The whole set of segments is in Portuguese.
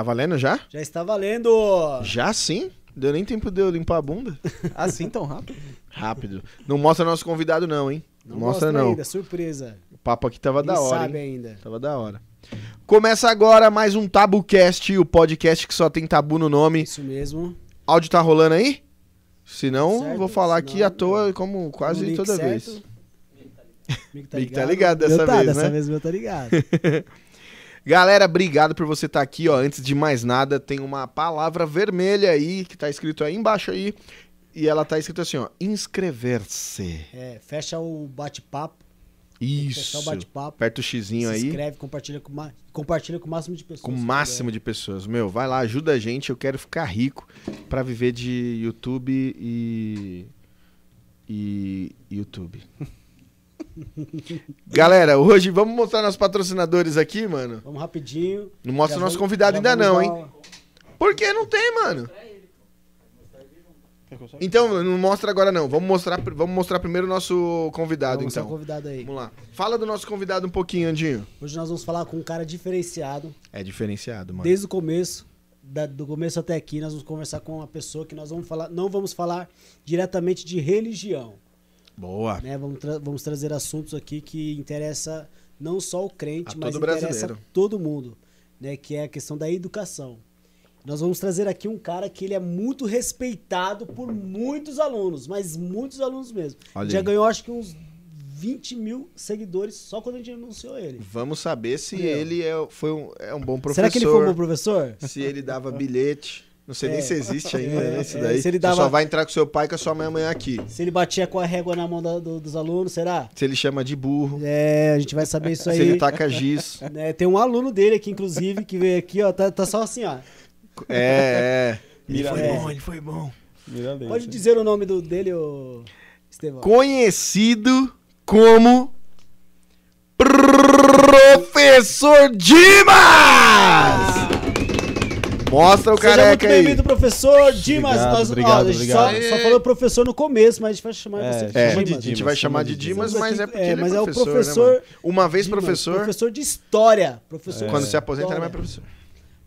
Tá valendo já? Já está valendo! Já sim? Deu nem tempo de eu limpar a bunda? Assim tão rápido? Rápido. Não mostra nosso convidado não, hein? Não, mostra, não. ainda, surpresa. O papo aqui tava da Ninguém hora, sabe hein? ainda. Tava da hora. Começa agora mais um TabuCast, o podcast que só tem tabu no nome. Isso mesmo. Áudio tá rolando aí? Se não, Certo, vou falar se aqui não, à toa, como quase link toda certo. vez. Mico tá Mico tá ligado? ligado dessa Meu tá, vez, dessa né? vez meu tá ligado. Galera, obrigado por você estar aqui, ó. Antes de mais nada, tem uma palavra vermelha aí que tá escrito aí embaixo aí. E ela tá escrito assim, ó, inscrever-se. É, fecha o bate-papo. Isso. o bate-papo. Aperta o xizinho Se aí. inscreve, compartilha com, ma- compartilha com o máximo de pessoas. Com o se máximo de pessoas. Meu, vai lá, ajuda a gente. Eu quero ficar rico pra viver de YouTube e. E. YouTube. Galera, hoje vamos mostrar nossos patrocinadores aqui, mano. Vamos rapidinho. Não mostra o nosso vamos- convidado ainda não, hein? Por que não tem, mano? Então, não mostra agora não. Vamos mostrar, vamos mostrar primeiro o nosso convidado, Vamos então. convidado aí. Vamos lá. Fala do nosso convidado um pouquinho, Andinho. Hoje nós vamos falar com um cara diferenciado. É diferenciado, mano. Desde o começo, da- do começo até aqui, nós vamos conversar com uma pessoa que nós vamos falar, não vamos falar diretamente de religião, Boa. né? Vamos, tra- vamos trazer assuntos aqui que interessa não só o crente, A mas todo interessa brasileiro. todo mundo, né? Que é a questão da educação. Nós vamos trazer aqui um cara que ele é muito respeitado por muitos alunos, mas muitos alunos mesmo. Olha Já aí. ganhou acho que uns 20 mil seguidores só quando a gente anunciou ele. Vamos saber se Meu. ele é, foi um, é um bom professor. Será que ele foi um bom professor? Se ele dava bilhete. Não sei nem É. se existe ainda, É, né? Isso é, daí. se ele Você dava- só vai entrar com seu pai e com a sua mãe amanhã aqui. Se ele batia com a régua na mão da- do- dos alunos, será? Se ele chama de burro. É, a gente vai saber isso aí. Se ele taca giz. Né, tem um aluno dele aqui, inclusive, que veio aqui, ó, tá, tá só assim, ó. É, é. Ele foi é. bom, ele foi bom. Mira leite. Pode dizer o nome do, dele, ô Estevão. Conhecido como Professor Dimas! Mostra o Seja muito careca aí. bem-vindo, professor Dimas. Obrigado, Nós, obrigado, ó, a gente obrigado. Só, só falou professor no começo, mas a gente vai chamar É, você de É, a de Dimas. gente Dimas, vai chama chamar de Dimas. Dimas, mas é porque É, ele mas é é o professor, né, professor? Uma vez Dimas, professor, Professor de história. Professor quando se aposenta ele é mais professor.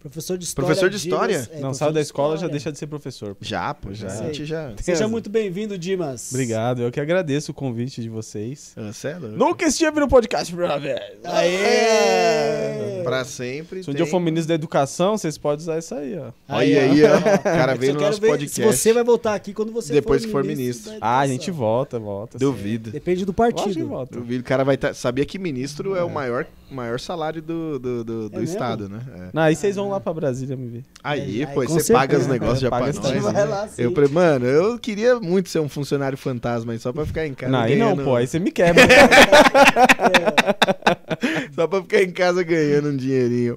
Professor de história. Professor de Dimas, história? é, Não, saiu da escola, já deixa de ser professor. Já, pô, já. A gente já... Seja muito bem-vindo, Dimas. Obrigado, eu que agradeço o convite de vocês. Ah, cê é. Nunca estive no podcast, brother. Aê! Pra sempre. Se um tem- dia eu for ministro da educação, vocês podem usar isso aí, ó. Olha ó. aí, ó. O cara veio no nosso ver podcast. Se você vai voltar aqui quando você Depois for que for ministro. ministro. Ah, a gente volta, volta. sim. Duvido. Depende do partido. volta. Duvido. O cara vai estar. Sabia que ministro é, o maior, maior salário do, do, do, do É mesmo? estado, né? É. Não, aí vocês vão lá pra Brasília me ver. Aí, É, pô, aí, com você paga os negócios já Paga pra nós. né? lá. Eu, pre- mano, eu queria muito ser um funcionário fantasma aí, só pra ficar em casa. não, aí não, ganhando- pô, aí você me quebra. Só pra ficar em casa ganhando um dinheirinho.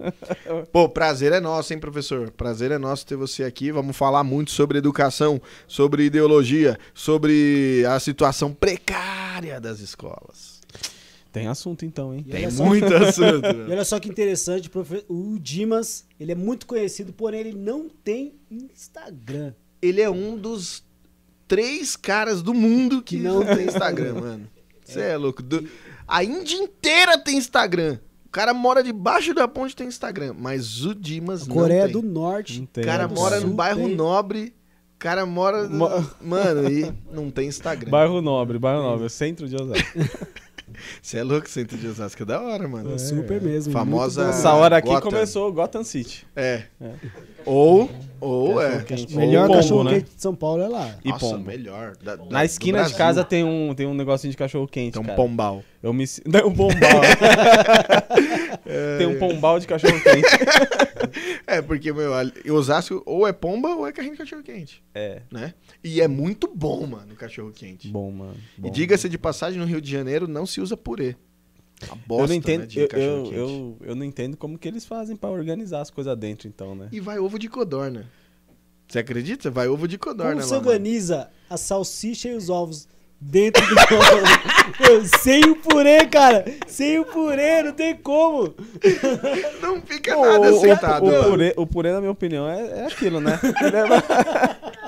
Pô, prazer é nosso, hein, professor? Prazer é nosso ter você aqui. Vamos falar muito sobre educação, sobre ideologia, sobre a situação precária das escolas. Tem assunto então, hein? E Tem só- muito assunto. E olha só que interessante, profe- o Dimas, ele é muito conhecido, porém ele não tem Instagram. Ele é um dos três caras do mundo que Que não não tem Instagram, mano. Você é louco. Do- A Índia inteira tem Instagram. O cara mora debaixo da ponte e tem Instagram. Mas o Dimas não Coreia tem. do Norte. Não O tem. cara do mora no bairro tem. nobre. O cara mora. no- Mo- Mano, e não tem Instagram. Bairro Nobre, bairro Nobre, centro de Osasco. Você é louco, centro de Osasco. É da hora, mano. É, super mesmo. Famosa-. Essa hora aqui Gotham. começou Gotham City. É. Ou. Ou é. Ou Melhor Pombo, cachorro né? quente de São Paulo é lá. E Nossa, pombo. melhor. Da- da- Na esquina de casa tem um, tem um negocinho de cachorro quente, Tem um cara. pombal. Eu me Não, um pombal. tem um pombal de cachorro quente. É, porque, meu, Osasco ou é pomba ou é carrinho de cachorro-quente, É, né? E é muito bom, mano, o cachorro-quente. bom, mano. E bom. diga-se de passagem, no Rio de Janeiro não se usa purê. A bosta, eu não entendo, né, de eu, eu, eu, eu não entendo como que eles fazem pra organizar as coisas dentro, então, né? E vai ovo de codorna. Você acredita? Vai ovo de codorna Como lá, mano. organiza a salsicha e os ovos dentro do Meu, Sem o purê, cara. Sem o purê, não tem como. Não fica nada o, sentado. o, mano. purê, o purê, na minha opinião, é, é aquilo, né?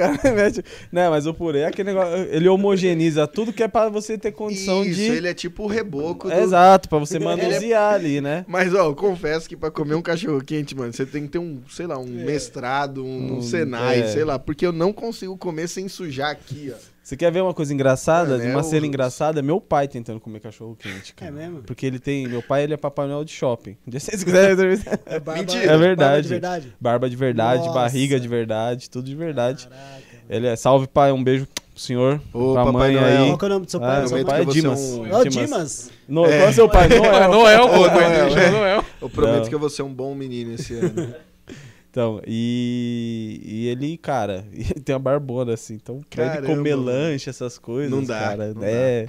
cara mete. Não, mas o purê é aquele negócio. Ele homogeneiza tudo que é pra você ter condição Isso, de. ele é tipo o reboco do... Exato, pra você manusear ali, né? Mas, ó, eu confesso que pra comer um cachorro quente, mano, você tem que ter um, sei lá, um mestrado, um, Um- Senai, é. sei lá, porque eu não consigo comer sem sujar aqui, ó. Você quer ver uma coisa engraçada? É uma cena o- engraçada? Meu pai tentando comer cachorro quente, cara. É mesmo? Porque ele tem. Meu pai, ele é Papai Noel de shopping. Dia vocês quiserem entrevistar. É, barba- Mentira. É barba verdade. de verdade. Barba de verdade, Nossa. barriga de verdade, tudo de verdade. Caraca. Ele é. Salve, pai. Um beijo pro senhor. Ô, pra Papai mãe Noel. aí. Qual que é o nome do seu pai? Ah, Seu pai? é é Dimas. um- É o Dimas. No, Qual é seu pai? Noel. Noel, pô, Noel. Noel. Eu prometo Não. que eu vou ser um bom menino esse ano. Então, e, e ele, cara, tem uma barbona assim. Então, pra ele Caramba, comer lanche, essas coisas. Não dá, Cara, não é.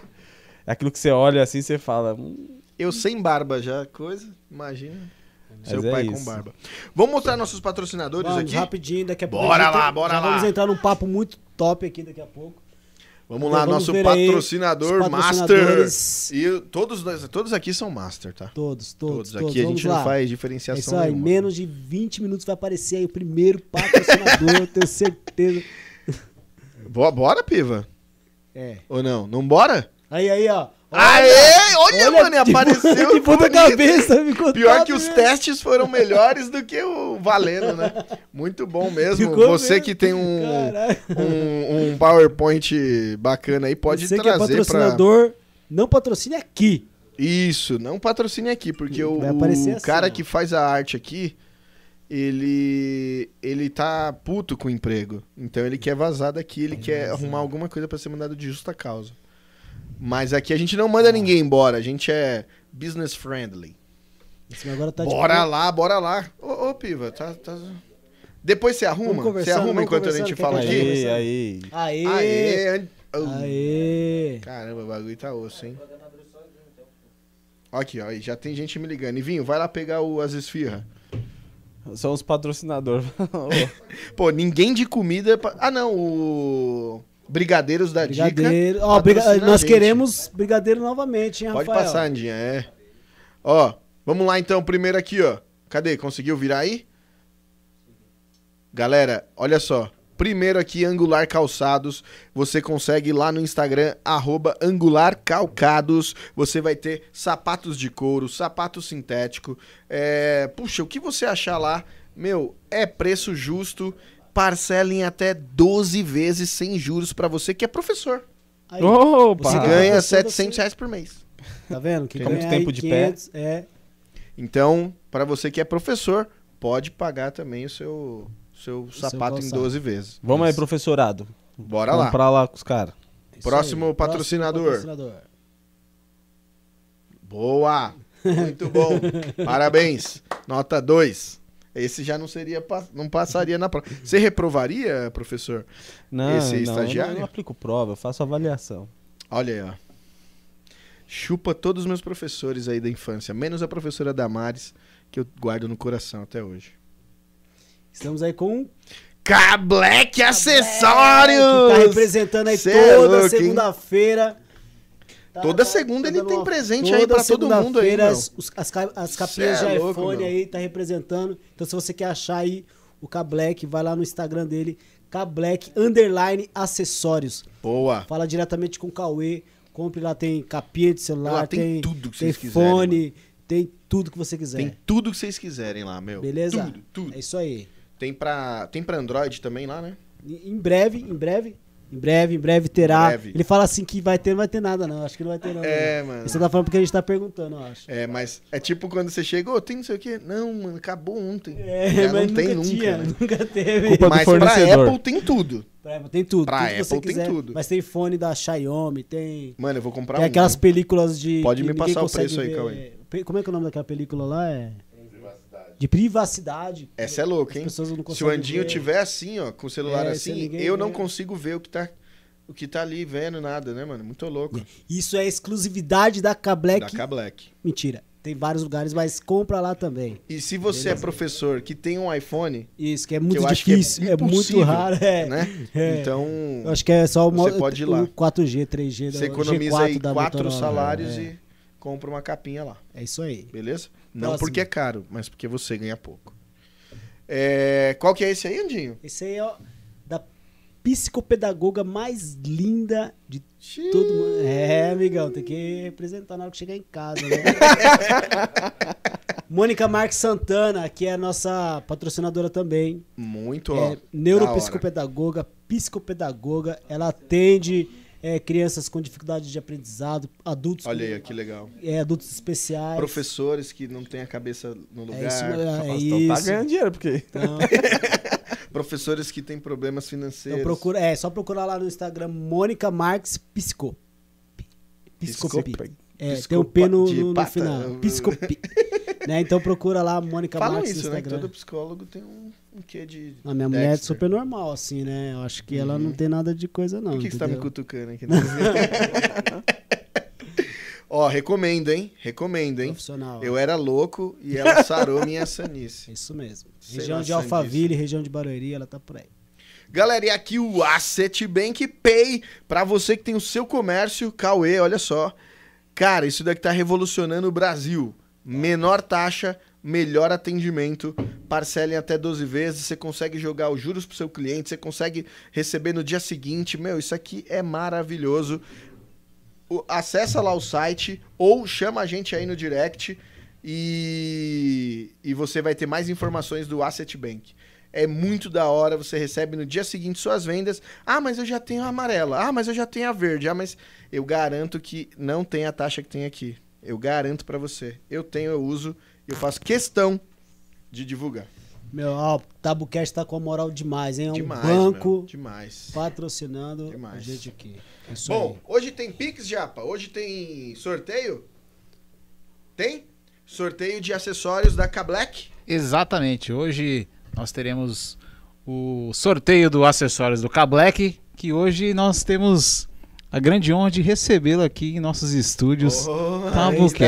É aquilo que você olha assim você fala. "Hum, Eu sem barba já, coisa, imagina. Seu é pai com isso. barba. Vamos mostrar nossos patrocinadores Vamos, aqui? rapidinho, daqui a pouco. Bora lá, bora já lá. Vamos entrar num papo muito top aqui daqui a pouco. Vamos lá, Vamos nosso patrocinador Master. E todos, todos aqui são Master, tá? Todos, todos, Todos. todos. Aqui a Vamos gente lá. não faz É diferenciação isso aí, nenhuma. menos de 20 minutos vai aparecer aí o primeiro patrocinador, eu tenho certeza. Bo- Bora, piva? É. Ou não? Não bora? Aí, aí, ó. Aê! Olha, mano, de apareceu De ponta cabeça, ficou Pior que os testes foram melhores do que o valendo, né? Muito bom mesmo. Ficou Você mesmo. que tem um, um, um PowerPoint bacana aí, pode Você que é trazer pra... patrocinador, não patrocine aqui. Isso, não patrocine aqui, porque o, assim, cara ó. que faz a arte aqui, ele ele tá puto com o emprego. Então ele quer vazar daqui, ele quer arrumar alguma coisa pra ser mandado de justa causa. Mas aqui a gente não manda ninguém embora, a gente é business friendly. Esse agora tá de bora boa. lá, bora lá. Ô, ô Piva, tá, tá... Depois você arruma? Você arruma enquanto a gente fala aqui? Aí, conversando? aí. Aê! Aê! an-. Aê! Caramba, o bagulho tá osso, hein? Aqui, ó, aí já tem gente me ligando. E Vinho, vai lá pegar o, as esfirras. São os patrocinadores. Pô, ninguém de comida. é Ah, não, o. Brigadeiros da Brigadeiro. Dica. Ó, briga- nós queremos brigadeiro novamente, hein, Pode Rafael? passar, Andinha, é. Ó, vamos lá então, primeiro aqui, ó. Cadê? Conseguiu virar aí? Galera, olha só. Primeiro aqui, Angular Calçados. Você consegue ir lá no Instagram, arroba Angular Calcados. Você vai ter sapatos de couro, sapato sintético. É... Puxa, o que você achar lá, meu, é preço justo. Parcela em até 12 vezes sem juros pra você que é professor. Aí, Opa! Você Ah, ganha professor, 700 reais por mês. tá vendo? Que Tem muito ganha tempo de pé. É. Então, para você que é professor, pode pagar também o seu, seu sapato em calçado. 12 vezes. Vamos aí, professorado. Bora lá. Comprar lá com os caras. Isso Próximo aí, patrocinador. patrocinador. Boa! Muito bom. Parabéns. Nota 2. Esse já não seria não passaria na prova. Você reprovaria, professor? Não, Esse é não, estagiário? Eu não aplico prova, eu faço avaliação. Olha aí, ó. Chupa todos os meus professores aí da infância, menos a professora Damares, que eu guardo no coração até hoje. Estamos aí com K-Black que Acessórios! tá representando aí Cê é toda hein? segunda-feira. Tá- Toda tá- segunda ele dando tem presente aí pra todo mundo aí, meu. as, as, as capinhas é de louco, iPhone meu. aí tá representando. Então se você quer achar aí o K-Black, vai lá no Instagram dele, K-Black underline acessórios. Boa. Fala diretamente com o Cauê. Compre lá, tem capinha de celular, Lá tem tem, tudo que tem vocês quiserem, fone, tem tudo que você quiser. Tem tudo que vocês quiserem lá, meu. Beleza? Tudo, tudo. É isso aí. Tem pra, tem pra Android também lá, né? Em breve, em breve, em breve, em breve terá. Breve. Ele fala assim que vai ter, não vai ter nada, não. Acho que não vai ter nada. É, não. mano. Você tá falando porque a gente tá perguntando, eu acho. É, mas é tipo quando você chega, ô, tem não sei o quê. Não, mano, acabou ontem. É, Já mas não tem nunca nunca. tinha, né? nunca teve. Culpa do Mas pra. Apple tem tudo. Pra Apple tem tudo. Pra tudo Apple tem quiser. tudo. Mas tem fone da Xiaomi, tem. Mano, eu vou comprar Tem um. aquelas películas de. Pode me passar o preço aí, ver. Cauê. Pe- Como é que é o nome daquela película lá? É. De privacidade. Essa é louca, hein? Se o Andinho ver. tiver assim, ó, com o celular É, assim, eu não vê. consigo ver o que tá o que tá ali vendo nada, né, mano? Muito louco. Isso é exclusividade da K-Black. Da K-Black. Mentira. Tem vários lugares, mas compra lá também. E se você é professor que tem um iPhone, Isso, que é muito que difícil. É, muito impossível, raro. É. né? É. Então, Eu acho que é só o, Você pode ir lá. o 4G, 3G da você economiza G4 aí quatro salários É. e compra uma capinha lá, É isso aí. beleza? Não Próximo. porque é caro, mas porque você ganha pouco. É, qual que é esse aí, Andinho? Esse aí é ó, da psicopedagoga mais linda de todo mundo. É, amigão, tem que representar na hora que chegar em casa, né? Mônica Marques Santana, que é a nossa patrocinadora também. Muito, ó. É neuropsicopedagoga, psicopedagoga. Ela atende é, crianças com dificuldade de aprendizado, adultos, Olha com- aí, ó, que legal. é, adultos especiais. Professores que não têm a cabeça no É lugar. isso, é Nossa, isso. então tá ganhando dinheiro, porque. Então, Professores que têm problemas financeiros. então procura, é só procurar lá no Instagram Mônica Marques Psico. Psicopi. Psicopi. É, tem um P no, no- no final. Psicopi. né? Então procura lá Mônica Falam Marques isso, no né? Instagram. Todo psicólogo tem um, um quê de. A minha mulher é Dexter. super normal, assim, né? Eu acho que ela não tem nada de coisa, não. Por que, que você tá me cutucando aqui? Ó, recomendo, hein? Recomendo, hein? Profissional. Eu era louco e ela sarou minha sanice. Isso mesmo. Sei região de Alphaville, região de Barueri, ela tá por aí. Galera, e aqui o Asset Bank Pay, pra você que tem o seu comércio, Cauê, olha só. Cara, isso daqui tá revolucionando o Brasil. Menor taxa, melhor atendimento, parcela em até 12 vezes, você consegue jogar os juros pro seu cliente, você consegue receber no dia seguinte. Meu, isso aqui é maravilhoso. O- acessa lá o site ou chama a gente aí no direct e, e você vai ter mais informações do Asset Bank. É muito da hora, você recebe no dia seguinte suas vendas. Ah, mas eu já tenho a amarela. Ah, mas eu já tenho a verde. Ah, mas eu garanto que não tem a taxa que tem aqui. Eu garanto pra você. Eu tenho, eu uso, eu faço questão de divulgar. Meu, ó, o Tabucast tá com a moral demais, hein? É um demais, banco meu, demais. patrocinando Demais. a gente aqui. Isso Bom, aí. hoje tem Pix, Japa? Hoje tem sorteio? Tem? Sorteio de acessórios da K-Black? Exatamente. Hoje nós teremos o sorteio do acessórios do K-Black, que hoje nós temos a grande honra de recebê-lo aqui em nossos estúdios. Oh, Tabucast,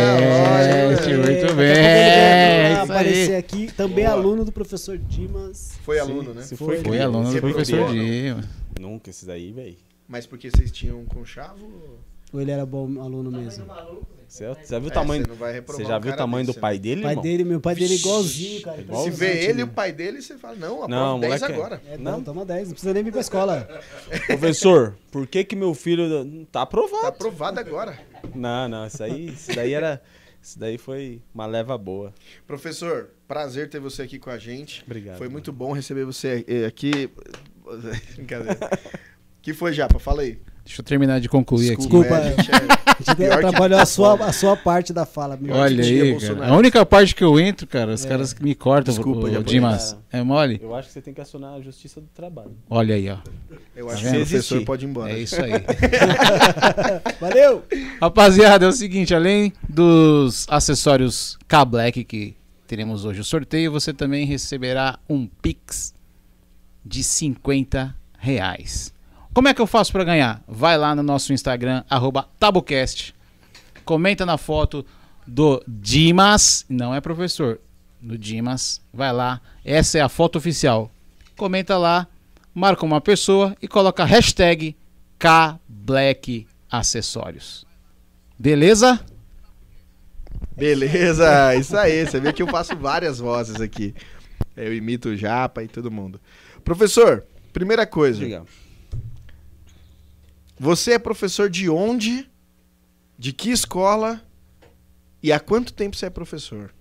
muito bem. É aparecer aí. aqui, também Boa. aluno do professor Dimas. Foi aluno, né? se Foi. Foi aluno do professor não? Dima. Nunca esses daí, velho. Mas porque vocês tinham conchavo? Ou ele era bom aluno mesmo? Você já viu o É, tamanho. você reprovar Você já viu o tamanho do pai né? dele, pai irmão? dele, meu pai dele é igualzinho, cara. Igual- Se vê ele e o pai dele, você fala, não, aprova Não, 10 moleque é- agora. É, Não. não, toma 10, não precisa nem vir pra escola. Professor, por que que meu filho. Tá Tá aprovado. aprovado agora. Não, não, isso aí, isso daí era. Isso daí foi uma leva boa. Professor, prazer ter você aqui com a gente. Obrigado. Foi mano. muito bom receber você eh, aqui. Brincadeira. que foi, Japa? Fala aí. Deixa eu terminar de concluir Desculpa. aqui. é, a gente é- A gente que- atrapalhou a sua, a sua parte da fala. meu. Olha, aí, Bolsonaro. cara. A única parte que eu entro, cara, os É. caras que me cortam, Desculpa, o, o. Dimas. É mole? Eu acho que você tem que acionar a justiça do trabalho. Olha aí, ó. Eu acho Tá que o professor pode ir embora. É isso aí. Valeu! Rapaziada, é o seguinte, além dos acessórios K-Black que teremos hoje o sorteio, você também receberá um Pix de 50 reais. Como é que eu faço para ganhar? Vai lá no nosso Instagram, arroba Tabucast, comenta na foto do Dimas, não é professor, do Dimas, vai lá, essa é a foto oficial. Comenta lá, marca uma pessoa e coloca a hashtag KBlackAcessórios. Beleza? Beleza, isso aí. Você vê que eu faço várias vozes aqui. Eu imito o Japa e todo mundo. Professor, primeira coisa. Diga. Você é professor de onde? De que escola? E há quanto tempo você é professor?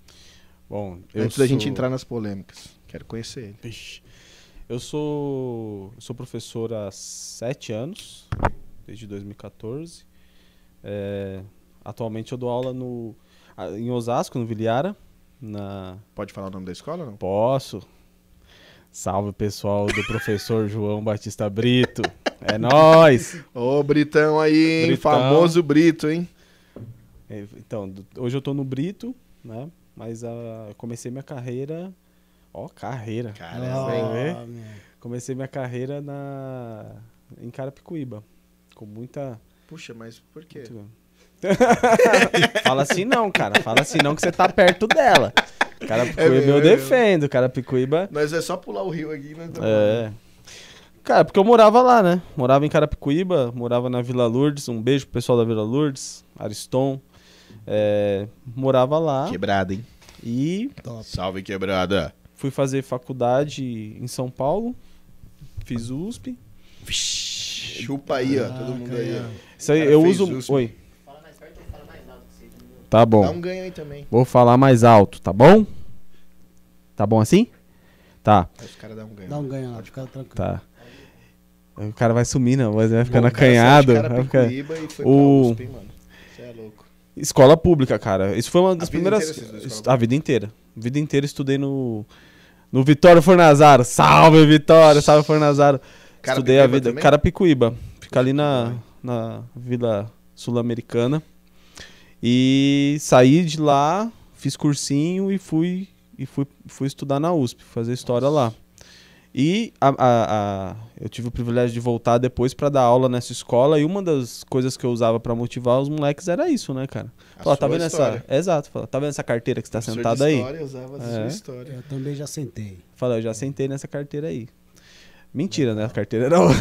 Bom, eu Antes da gente sou- entrar nas polêmicas. Quero conhecer ele. Eu sou, eu sou professor há sete anos, desde 2014. É, atualmente eu dou aula no, em Osasco, no Viliara. Na, Pode falar o nome da escola não? posso. Salve pessoal do professor João Batista Brito. É nóis! Ô, Britão aí, hein? Britão. Famoso Brito, hein? É, Então, hoje eu tô no Brito, né? Mas eu comecei minha carreira. Ó, carreira. Caramba, hein? Ah, meu. Comecei minha carreira na em Carapicuíba. Com muita. Puxa, mas por quê? muito- Fala assim não, cara. Fala assim não que você tá perto dela. Carapicuíba É eu é defendo. Carapicuíba. Nós é só pular o rio aqui, estamos É. Cara, porque eu morava lá, né? Morava em Carapicuíba, morava na Vila Lourdes. Um beijo pro pessoal da Vila Lourdes, Ariston. É, morava lá Quebrada, hein? e Salve, quebrada. fui fazer faculdade em São Paulo. Fiz USP. Chupa aí, ó. Todo mundo aí, ó. Isso aí cara eu uso. USP. Oi. Tá bom. Dá um ganho aí também. Vou falar mais alto, tá bom? Tá bom assim? Tá, Aí os caras dão um ganho. Dá um ganho lá, fica tranquilo. tá. O cara vai sumir, não, mas vai ficando cara, acanhado. cara vai ficar- e O- pra USP, hein, mano. Você é louco. Escola pública, cara. Isso foi uma das vida primeiras. escola A vida inteira. A vida inteira estudei no. No Vitório Fornazaro. Salve, Vitória! Salve, Fornazaro. Estudei a vida. também? Carapicuíba. Fica ali na, na Vila Sul-Americana. E saí de lá, fiz cursinho e fui, e fui, fui estudar na USP, fazer história lá. E a, a- a- eu tive o privilégio de voltar depois pra dar aula nessa escola e uma das coisas que eu usava pra motivar os moleques era isso, né, cara? A Falar, tá sua vendo história. essa. Exato, fala, tá vendo essa carteira que você tá sentado aí? História, usava a sua É. história. Eu também já sentei. Fala, eu já sentei nessa carteira aí. Mentira, né? A carteira era outra.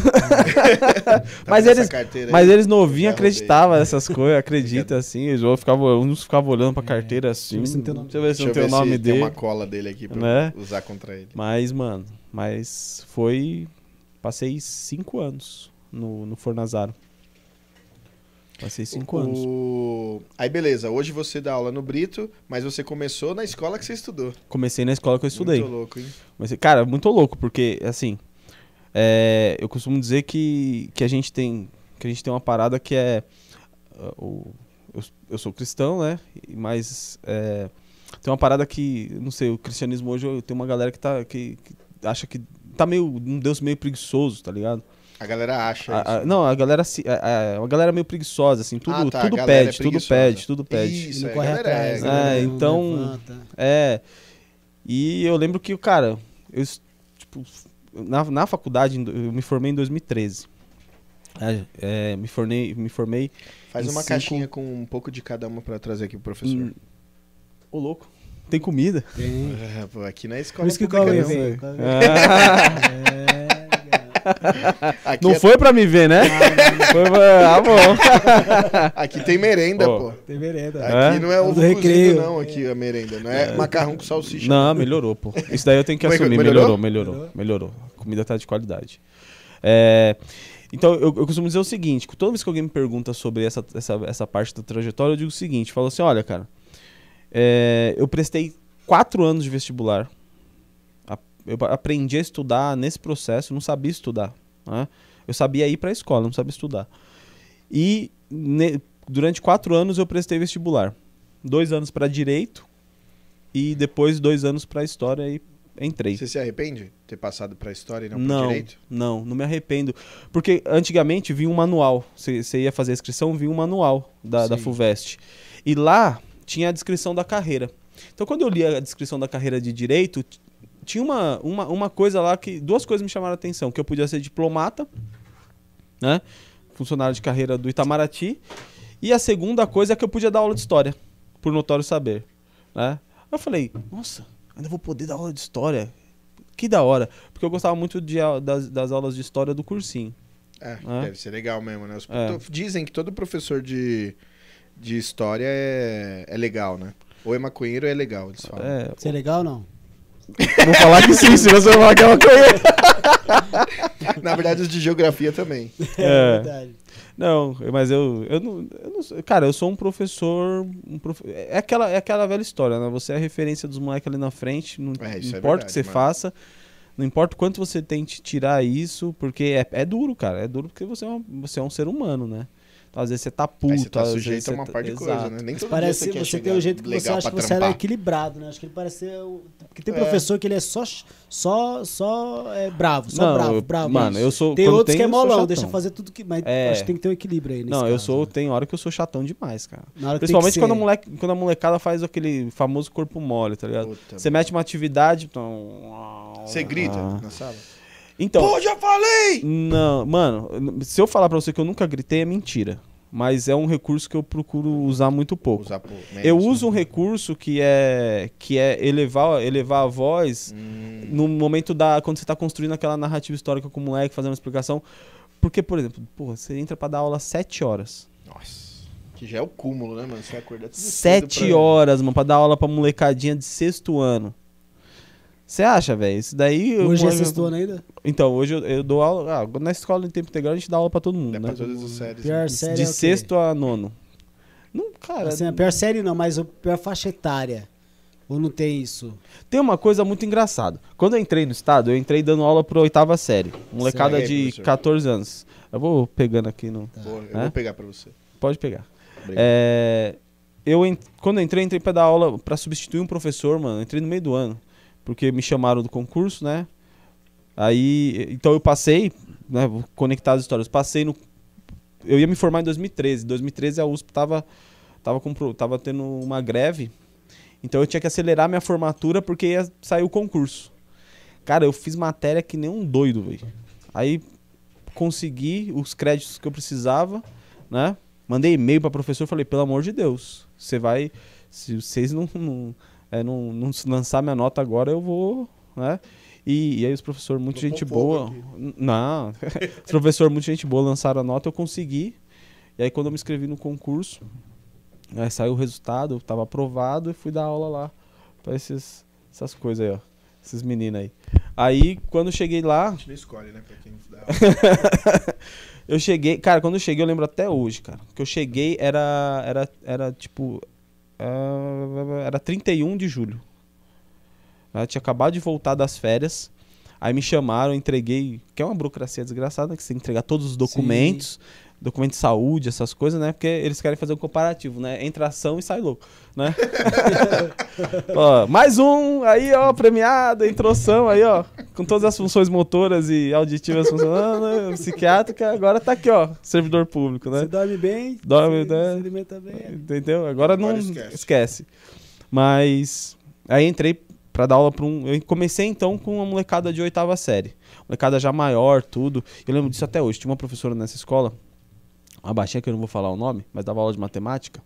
Tá Mas eles- carteira aí? Mas eles novinhos acreditavam nessas coisas, acredita assim. Eles vão ficavam, uns ficavam olhando pra carteira assim. Deixa eu ver se não tem o nome Deixa eu ver se tem o ver nome se tem dele. uma cola dele aqui pra Né? usar contra ele. Mas, mano, mas foi. Passei cinco anos no, no Fornazaro. Passei cinco anos. O- Aí beleza, hoje você dá aula no Brito, mas você começou na escola que você estudou. Comecei na escola que eu estudei. Muito louco, hein? Mas, cara, muito louco, porque, assim, é, eu costumo dizer que, que a gente tem que a gente tem uma parada que é o, eu, eu sou cristão, né? Mas é, tem uma parada que, não sei, o cristianismo hoje eu- tem uma galera que tá que, que acha que tá meio um Deus meio preguiçoso, tá ligado? A galera acha A- isso. a- não, a galera se, a, a- uma galera meio preguiçosa, assim, tudo Ah, tá, tudo é pede, tudo preguiçosa. pede, tudo pede. Isso, não é, corre atrás, é? É, então- levanta. É. E eu lembro que, cara, eu, tipo, na, na faculdade, eu me formei em 2013. É, é, me, formei, me formei. Faz uma cinco- caixinha com um pouco de cada uma pra trazer aqui pro professor. em- Ô, louco. Tem comida. Tem. É, pô, aqui na Por escola isso que o pública Cauê não. veio. Ah, É, cara. Aqui, não é- foi pra me ver, né? Foi pra... Ah, bom. aqui tem merenda, Ó. pô. Tem merenda. Aqui É? não é ovo cozido, recreio. não, aqui a merenda. Não é, macarrão com salsicha. Não, melhorou, pô. Isso daí eu tenho que é que- assumir. melhorou? Melhorou, melhorou, melhorou. A comida tá de qualidade. É, então, eu, eu costumo dizer o seguinte: toda vez que alguém me pergunta sobre essa, essa, essa parte da trajetória, eu digo o seguinte: falo assim, olha, cara, é, eu prestei quatro anos de vestibular. A- Eu aprendi a estudar nesse processo, não sabia estudar. né? Eu sabia ir pra escola, não sabia estudar. E ne- durante quatro anos eu prestei vestibular. Dois anos pra direito e depois dois anos pra história e entrei. Você se arrepende de ter passado pra história e não, Não, não, direito? não, me arrependo. Porque antigamente vinha um manual. Você ia fazer a inscrição, vinha um manual da, da. FUVEST. E lá tinha a descrição da carreira. Então quando eu li a descrição da carreira de direito, tinha uma, uma, uma coisa lá que. Duas coisas me chamaram a atenção: que eu podia ser diplomata, né? Funcionário de carreira do Itamaraty. E a segunda coisa é que eu podia dar aula de história, por notório saber. Né? Eu falei, nossa, ainda vou poder dar aula de história. Que da hora. Porque eu gostava muito de, das, das aulas de história do cursinho. É, É. deve ser legal mesmo, né? Os- É. Dizem que todo professor de, de história é, é legal, né? Ou é maconheiro ou é legal, eles falam. É, Isso é legal ou não? vou falar que sim, senão você vai falar que é uma coisa. Na verdade, os de geografia também. É. verdade. Não, mas eu, eu, não, eu não Cara, eu sou um professor. um profe- é, aquela, é aquela velha história, né? Você é a referência dos moleques ali na frente. Não, É, não é importa o verdade, que você mano. faça. Não importa o quanto você tente tirar isso, porque é, é duro, cara. É duro porque você é, um, você é um ser humano, né? Então, às vezes você tá puto. Aí você tá sujeito a uma tá- parte de coisa, né? Nem todo Parece dia você, você tem um jeito que você acha que você era equilibrado, né? Acho que ele parece ser. o- Porque tem É. professor que ele é só, só, só é bravo, só Não, bravo, eu- bravo. mano, eu sou- Tem outros tem, que é eu molão, deixa fazer tudo que. Mas É. acho que tem que ter um equilíbrio aí nesse Não, eu caso, sou. né? Tem hora que eu sou chatão demais, cara. Principalmente quando, a ser. moleque, quando a molecada faz aquele famoso corpo mole, tá ligado? Puta, Você mete uma atividade. Então... Você grita Ah. na sala? Então. Pô, já falei! Não, mano, se eu falar pra você que eu nunca gritei, é mentira. Mas é um recurso que eu procuro usar muito pouco. Usar pô, menos, Eu né? uso um recurso que é que é elevar, elevar a voz Hum, no momento da quando você tá construindo aquela narrativa histórica com o moleque, fazendo uma explicação. Porque, por exemplo, porra, você entra pra dar aula às 7 horas. nossa. Que já é o cúmulo, né, mano? Você acordar tudo 7 pra- horas, mano, pra dar aula pra molecadinha de sexto ano. Você acha, velho? Isso daí. Hoje é sexto ano ainda? Então, hoje eu, eu dou aula. ah, na escola em tempo integral a gente dá aula pra todo mundo, É né? pra todas as séries. Pior né? série De é o quê? sexto a nono. Não, cara. Assim, a pior série não, mas a pior faixa etária. Ou não tem isso? Tem uma coisa muito engraçada. Quando eu entrei no estado, eu entrei dando aula pro oitava série. Molecada aí, de professor. 14 anos. Eu vou pegando aqui no. Boa, eu É? vou pegar pra você. Pode pegar. Obrigado. É, eu quando eu entrei, entrei pra dar aula pra substituir um professor, mano. Eu Entrei no meio do ano. Porque me chamaram do concurso, né? Aí, então eu passei, né? Vou conectar as histórias. Passei no. Eu ia me formar em 2013. Em 2013 a USP tava, tava, com, tava tendo uma greve. Então eu tinha que acelerar minha formatura porque ia sair o concurso. Cara, eu fiz matéria que nem um doido, velho. Aí consegui os créditos que eu precisava, né? Mandei e-mail pra professor, falei, pelo amor de Deus, você vai. Se vocês não, não, é, não, não se lançar minha nota agora, eu vou. Né? E, e aí os professores, muito Tô gente boa. aqui. Não, os professores, muito gente boa, lançaram a nota, eu consegui. E aí quando eu me inscrevi no concurso, aí saiu o resultado, eu tava aprovado e fui dar aula lá pra esses, essas coisas aí, ó. Esses meninos aí. Aí, quando eu cheguei lá, A gente não escolhe, né? Pra quem dá. eu cheguei, cara, quando eu cheguei, eu lembro até hoje, cara. Que eu cheguei era era era tipo era 31 de julho. Eu tinha acabado de voltar das férias. Aí me chamaram, entreguei, que é uma burocracia desgraçada, que você tem que entregar todos os documentos, documento de saúde, essas coisas, né? Porque eles querem fazer um comparativo, né? Entra ação e sai louco, né? ó, mais um, aí, ó, premiado, introção aí, ó, com todas as funções motoras e auditivas funcionando, né? psiquiátrica, agora tá aqui, ó, servidor público, né? Você dorme bem, Dorme, você né? se alimenta bem. Entendeu? Agora, não Agora esquece. esquece. Mas aí entrei pra dar aula pra um. Eu comecei então com uma molecada de oitava série. Molecada já maior, tudo. Eu lembro disso até hoje. Tinha uma professora nessa escola, uma baixinha que eu não vou falar o nome, mas dava aula de matemática.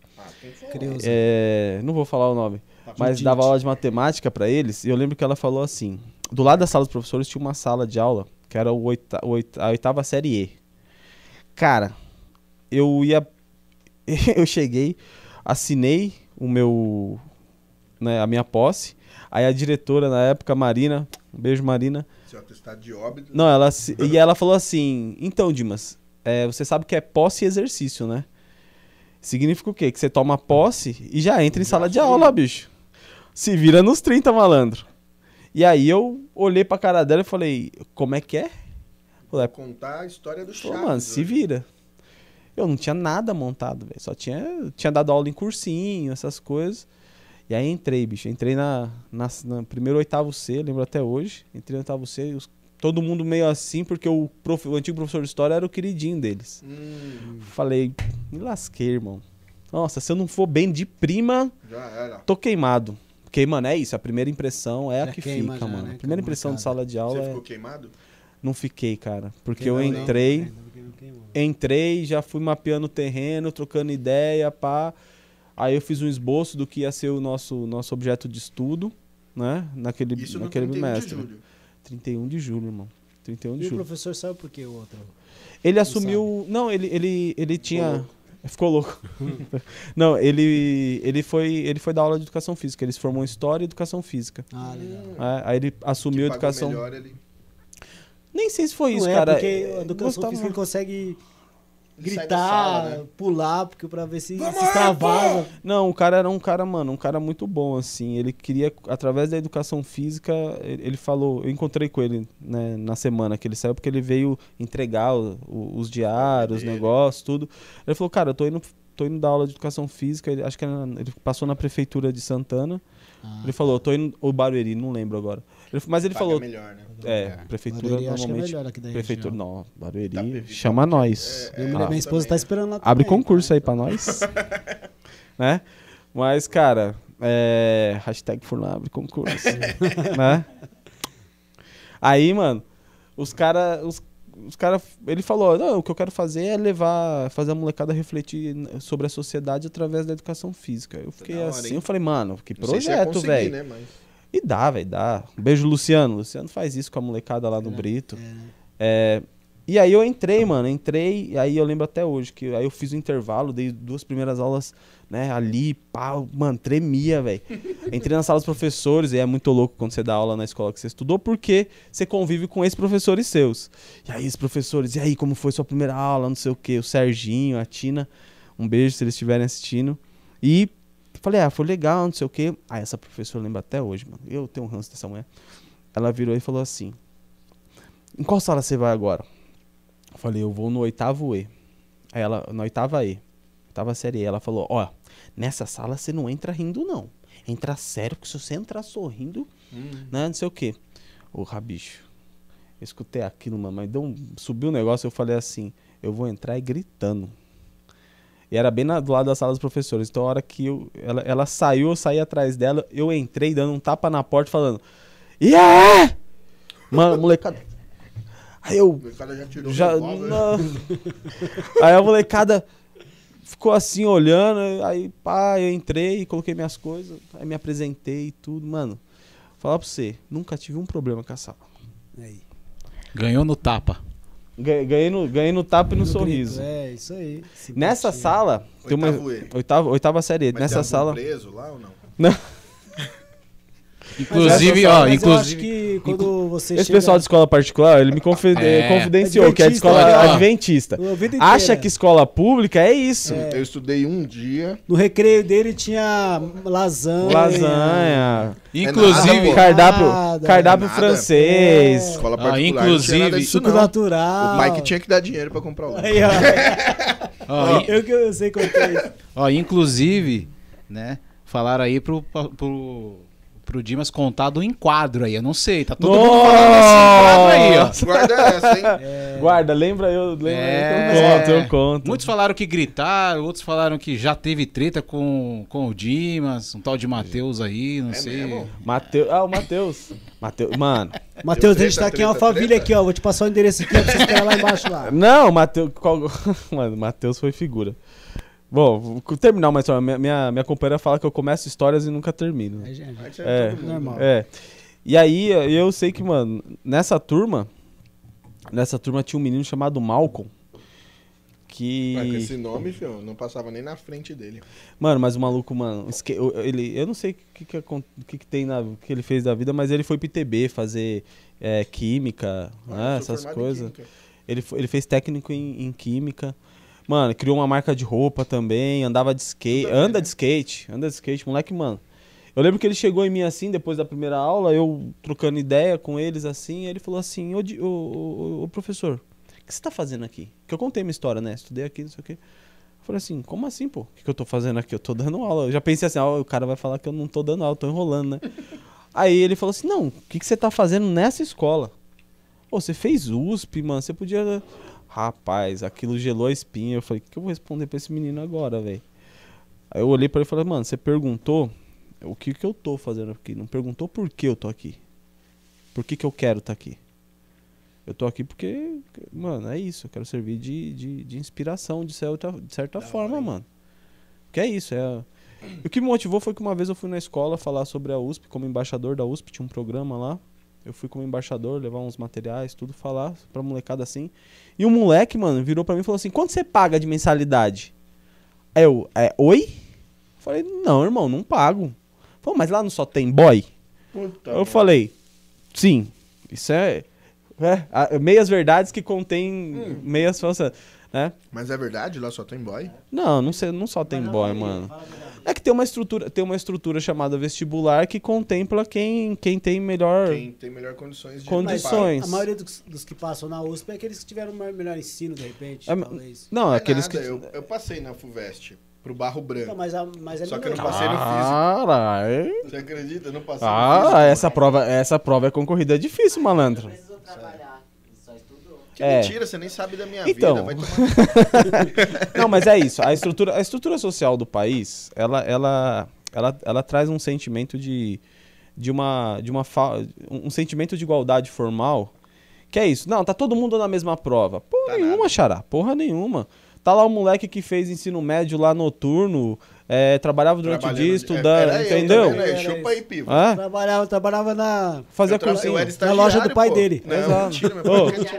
Creuza. É, não vou falar o nome, mas Judite. dava aula de matemática pra eles. E eu lembro que ela falou assim: do lado da sala dos professores tinha uma sala de aula que era o oita- oita- a oitava série E. Cara, eu ia. eu cheguei, assinei o meu. Né, a minha posse. Aí a diretora na época, Marina, um beijo Marina. Seu atestado de óbito. Não, ela e ela falou assim: então, Dimas, é, você sabe que é posse e exercício, né? Significa o quê? Que você toma posse e já entra em sala de aula, bicho. Se vira nos 30, malandro. E aí eu olhei pra cara dela e falei: como é que é? Falei, Contar a história do Chaves. mano, se hoje. vira. Eu não tinha nada montado, velho. Só tinha, tinha dado aula em cursinho, essas coisas. E aí entrei, bicho. Entrei na, na, na primeiro oitavo C, lembro até hoje. Entrei no oitavo C, e os- todo mundo meio assim, porque o, prof- o antigo professor de história era o queridinho deles. Hum, Falei, me lasquei, irmão. Nossa, se eu não for bem de prima, já era. tô queimado. Porque, mano, é isso. A primeira impressão é a Já que queima fica, já, mano. né? A primeira impressão de sala de aula Você é... ficou queimado? Não fiquei, cara. Porque Queimou, eu não? entrei... É, não queimou. Entrei, já fui mapeando o terreno, trocando ideia, pá. Aí eu fiz um esboço do que ia ser o nosso, nosso objeto de estudo, né? Naquele, Isso no naquele 31 bimestre. de julho. 31 de julho, irmão. 31 de E o julho. professor saiu por quê, o outro? Ele assumiu. Não, ele, ele, ele tinha. louco. Ficou louco. não, ele, ele, foi, ele foi dar aula de educação física. Ele se formou em história e educação física. Ah, legal. É, aí ele assumiu a Que educação. melhor, ele Nem sei se foi Não isso, é, cara. porque É, a educação gostava- física ele consegue gritar, sala, né? pular, porque pra ver se, Vamos se. Não, o cara era um cara, mano, um cara muito bom, assim. Ele queria, através da educação física, ele falou. Eu encontrei com ele né, na semana que ele saiu, porque ele veio entregar o- o- os diários, os negócios, tudo. Ele falou, cara, eu tô indo, tô indo dar aula de educação física. Ele, acho que era- ele passou na prefeitura de Santana. Ah, Ele falou, eu tô indo. Ou Barueri, não lembro agora. Ele- mas ele paga falou. melhor, né? É, prefeitura Barueri, acho que é normalmente. melhor aqui da prefeitura, região. não, Barueri. Da prefeitura. chama nós. É, Minha, Ah. minha esposa também, tá né? esperando lá Abre também, concurso tá? aí pra nós. né? Mas, cara, é... hashtag Furlan abre concurso. né? Aí, mano, os caras. Os, os cara, ele falou: não, o que eu quero fazer é levar, fazer a molecada refletir sobre a sociedade através da educação física. Eu fiquei Da hora, assim, hein? eu falei, mano, que se projeto, velho. né? Mas... E dá, velho, dá. Um beijo, Luciano. Luciano faz isso com a molecada lá no É, Brito. é? É, E aí eu entrei, mano, entrei, e aí eu lembro até hoje, que aí eu fiz o intervalo, dei duas primeiras aulas, né, ali, pá, mano, tremia, velho. Entrei na sala dos professores, e é muito louco quando você dá aula na escola que você estudou, porque você convive com esses professores seus. E aí, os professores, e aí, como foi sua primeira aula, não sei o quê, o Serginho, a Tina, um beijo se eles estiverem assistindo. E falei, ah, foi legal, não sei o quê. Aí essa professora lembra até hoje, mano, eu tenho um ranço dessa mulher. Ela virou e falou assim, em qual sala você vai agora? Eu falei, eu vou no oitavo E. Aí ela, na oitava E, oitava série E, ela falou, ó, nessa sala você não entra rindo, não. Entra sério, porque se você entrar sorrindo, né, não sei o quê. Ô, rabicho, eu escutei aquilo, mano, mas deu um, subiu um negócio, eu falei assim, eu vou entrar e gritando. E era bem na- do lado da sala dos professores. Então, a hora que eu, ela, ela saiu, eu saí atrás dela, eu entrei dando um tapa na porta, falando, e aí? Mano, molecada... Aí eu, O cara já tirou já. Aí a molecada ficou assim olhando, aí pá, eu entrei, coloquei minhas coisas, aí me apresentei e tudo, mano. Falar pra você, nunca tive um problema com a sala. Aí. Ganhou no tapa. Ganhei, no, ganhei no tapa e no, No sorriso. grito, É, isso aí. Nessa sala, tem uma Oitavo E. oitava, oitava série. Mas nessa tem sala. preso lá ou não? Inclusive, ó, Mas eu acho inclusive. que quando você Esse chega... pessoal de escola particular, ele me confide- É. confidenciou que é de escola adventista. Acha inteira. que escola pública é isso. Eu estudei um dia. No recreio dele tinha lasanha. Lasanha. Inclusive, pô. cardápio, Nada. cardápio Nada. francês. É. Escola Ah, particular. não tinha inclusive- nada disso, Suco não. natural. O pai que tinha que dar dinheiro pra comprar o lanche. Aí, ó. ó, Eu que eu sei contar isso. ó, inclusive, né? Falaram aí pro, pro, pro Dimas contar do enquadro aí. Eu não sei, tá todo mundo falando desse enquadro aí, ó. Guarda essa, hein? É. Guarda, lembra eu, lembra É. eu conto, eu conto. Muitos falaram que gritaram, outros falaram que já teve treta com, com o Dimas, um tal de Matheus aí, não É sei. Mateus, ah, o Matheus. Mateus, mano. Matheus, a gente tá aqui em treta, Alphaville treta? aqui, ó. Vou te passar o endereço aqui ó, pra você esperar lá embaixo lá. Não, Matheus, qual... mano, Matheus foi figura. Bom, vou terminar uma história. Minha, minha, minha companheira fala que eu começo histórias e nunca termino. Aí, gente, É. mundo, Normal. É. E aí, eu sei que, mano, nessa turma, nessa turma tinha um menino chamado Malcolm. Que. Mas com esse nome, filho, não passava nem na frente dele. Mano, mas o maluco, mano, ele, eu não sei o que, que, que, que tem na, o que ele fez da vida, mas ele foi pro ITB fazer é, química, Ah, né, essas coisas. Ele, ele fez técnico em, em química. Mano, criou uma marca de roupa também, andava de skate, anda né? de skate, anda de skate, moleque, mano. Eu lembro que ele chegou em mim assim, depois da primeira aula, eu trocando ideia com eles assim, ele falou assim, ô, ô, ô, ô, professor, o que você tá fazendo aqui? Que eu contei minha história, né? Estudei aqui, não sei o quê. Eu falei assim, como assim, pô? O que, que eu tô fazendo aqui? Eu tô dando aula. Eu já pensei assim, ó, o cara vai falar que eu não tô dando aula, tô enrolando, né? Aí ele falou assim, não, o que, que você tá fazendo nessa escola? Pô, você fez USP, mano, você podia... Rapaz, aquilo gelou a espinha. Eu falei, o que eu vou responder pra esse menino agora, velho? Aí eu olhei pra ele e falei, mano, você perguntou o que que eu tô fazendo aqui. Não perguntou por que eu tô aqui. Por que que eu quero estar aqui. Eu tô aqui porque, mano, é isso. Eu quero servir de, de, de inspiração, de certa, de certa forma, mano. Que é isso, é... O que me motivou foi que uma vez eu fui na escola falar sobre a USP, como embaixador da USP, tinha um programa lá. Eu fui como embaixador, levar uns materiais, tudo, falar pra molecada assim. E um moleque, mano, virou pra mim e falou assim: quanto você paga de mensalidade? Aí eu, é, oi? Falei, não, irmão, não pago. Falou, mas lá não só tem boy? Puta eu merda. falei, sim, isso é, é, meias verdades que contém meias falsas, né? Mas é verdade? Lá só tem boy? Não, não, sei, não só tem boy, mano. É que tem uma estrutura, tem uma estrutura chamada vestibular que contempla quem, quem tem melhor. Quem tem melhor condições de Condições. A maioria dos, dos que passam na USP é aqueles que tiveram um melhor ensino, de repente, É, talvez. Não, Não é aqueles nada, que. eu, eu passei na FUVEST, pro Barro Branco. Não, mas, a, mas é Só que eu não passei no físico. Caralho. Você acredita? Eu não passei no Ah, físico. essa prova, essa prova é concorrida é difícil, malandro. precisou trabalhar. Que É. mentira, você nem sabe da minha Então. vida. Tomar... Não, mas é isso. A estrutura, a estrutura social do país, ela, ela, ela, ela traz um sentimento de, de uma, de uma fa- um sentimento de igualdade formal, que é isso. Não, tá todo mundo na mesma prova. Porra Tá nenhuma, nada. xará. Porra nenhuma. Tá lá o moleque que fez ensino médio lá noturno, é, trabalhava durante o dia Trabalhando- estudando, é, entendeu? Era Chupa aí, pivo. Hã? Trabalhava, trabalhava na. Fazia Eu tra- cursinho. eu era Na loja do pai pô. dele. Não, Exato. mentira,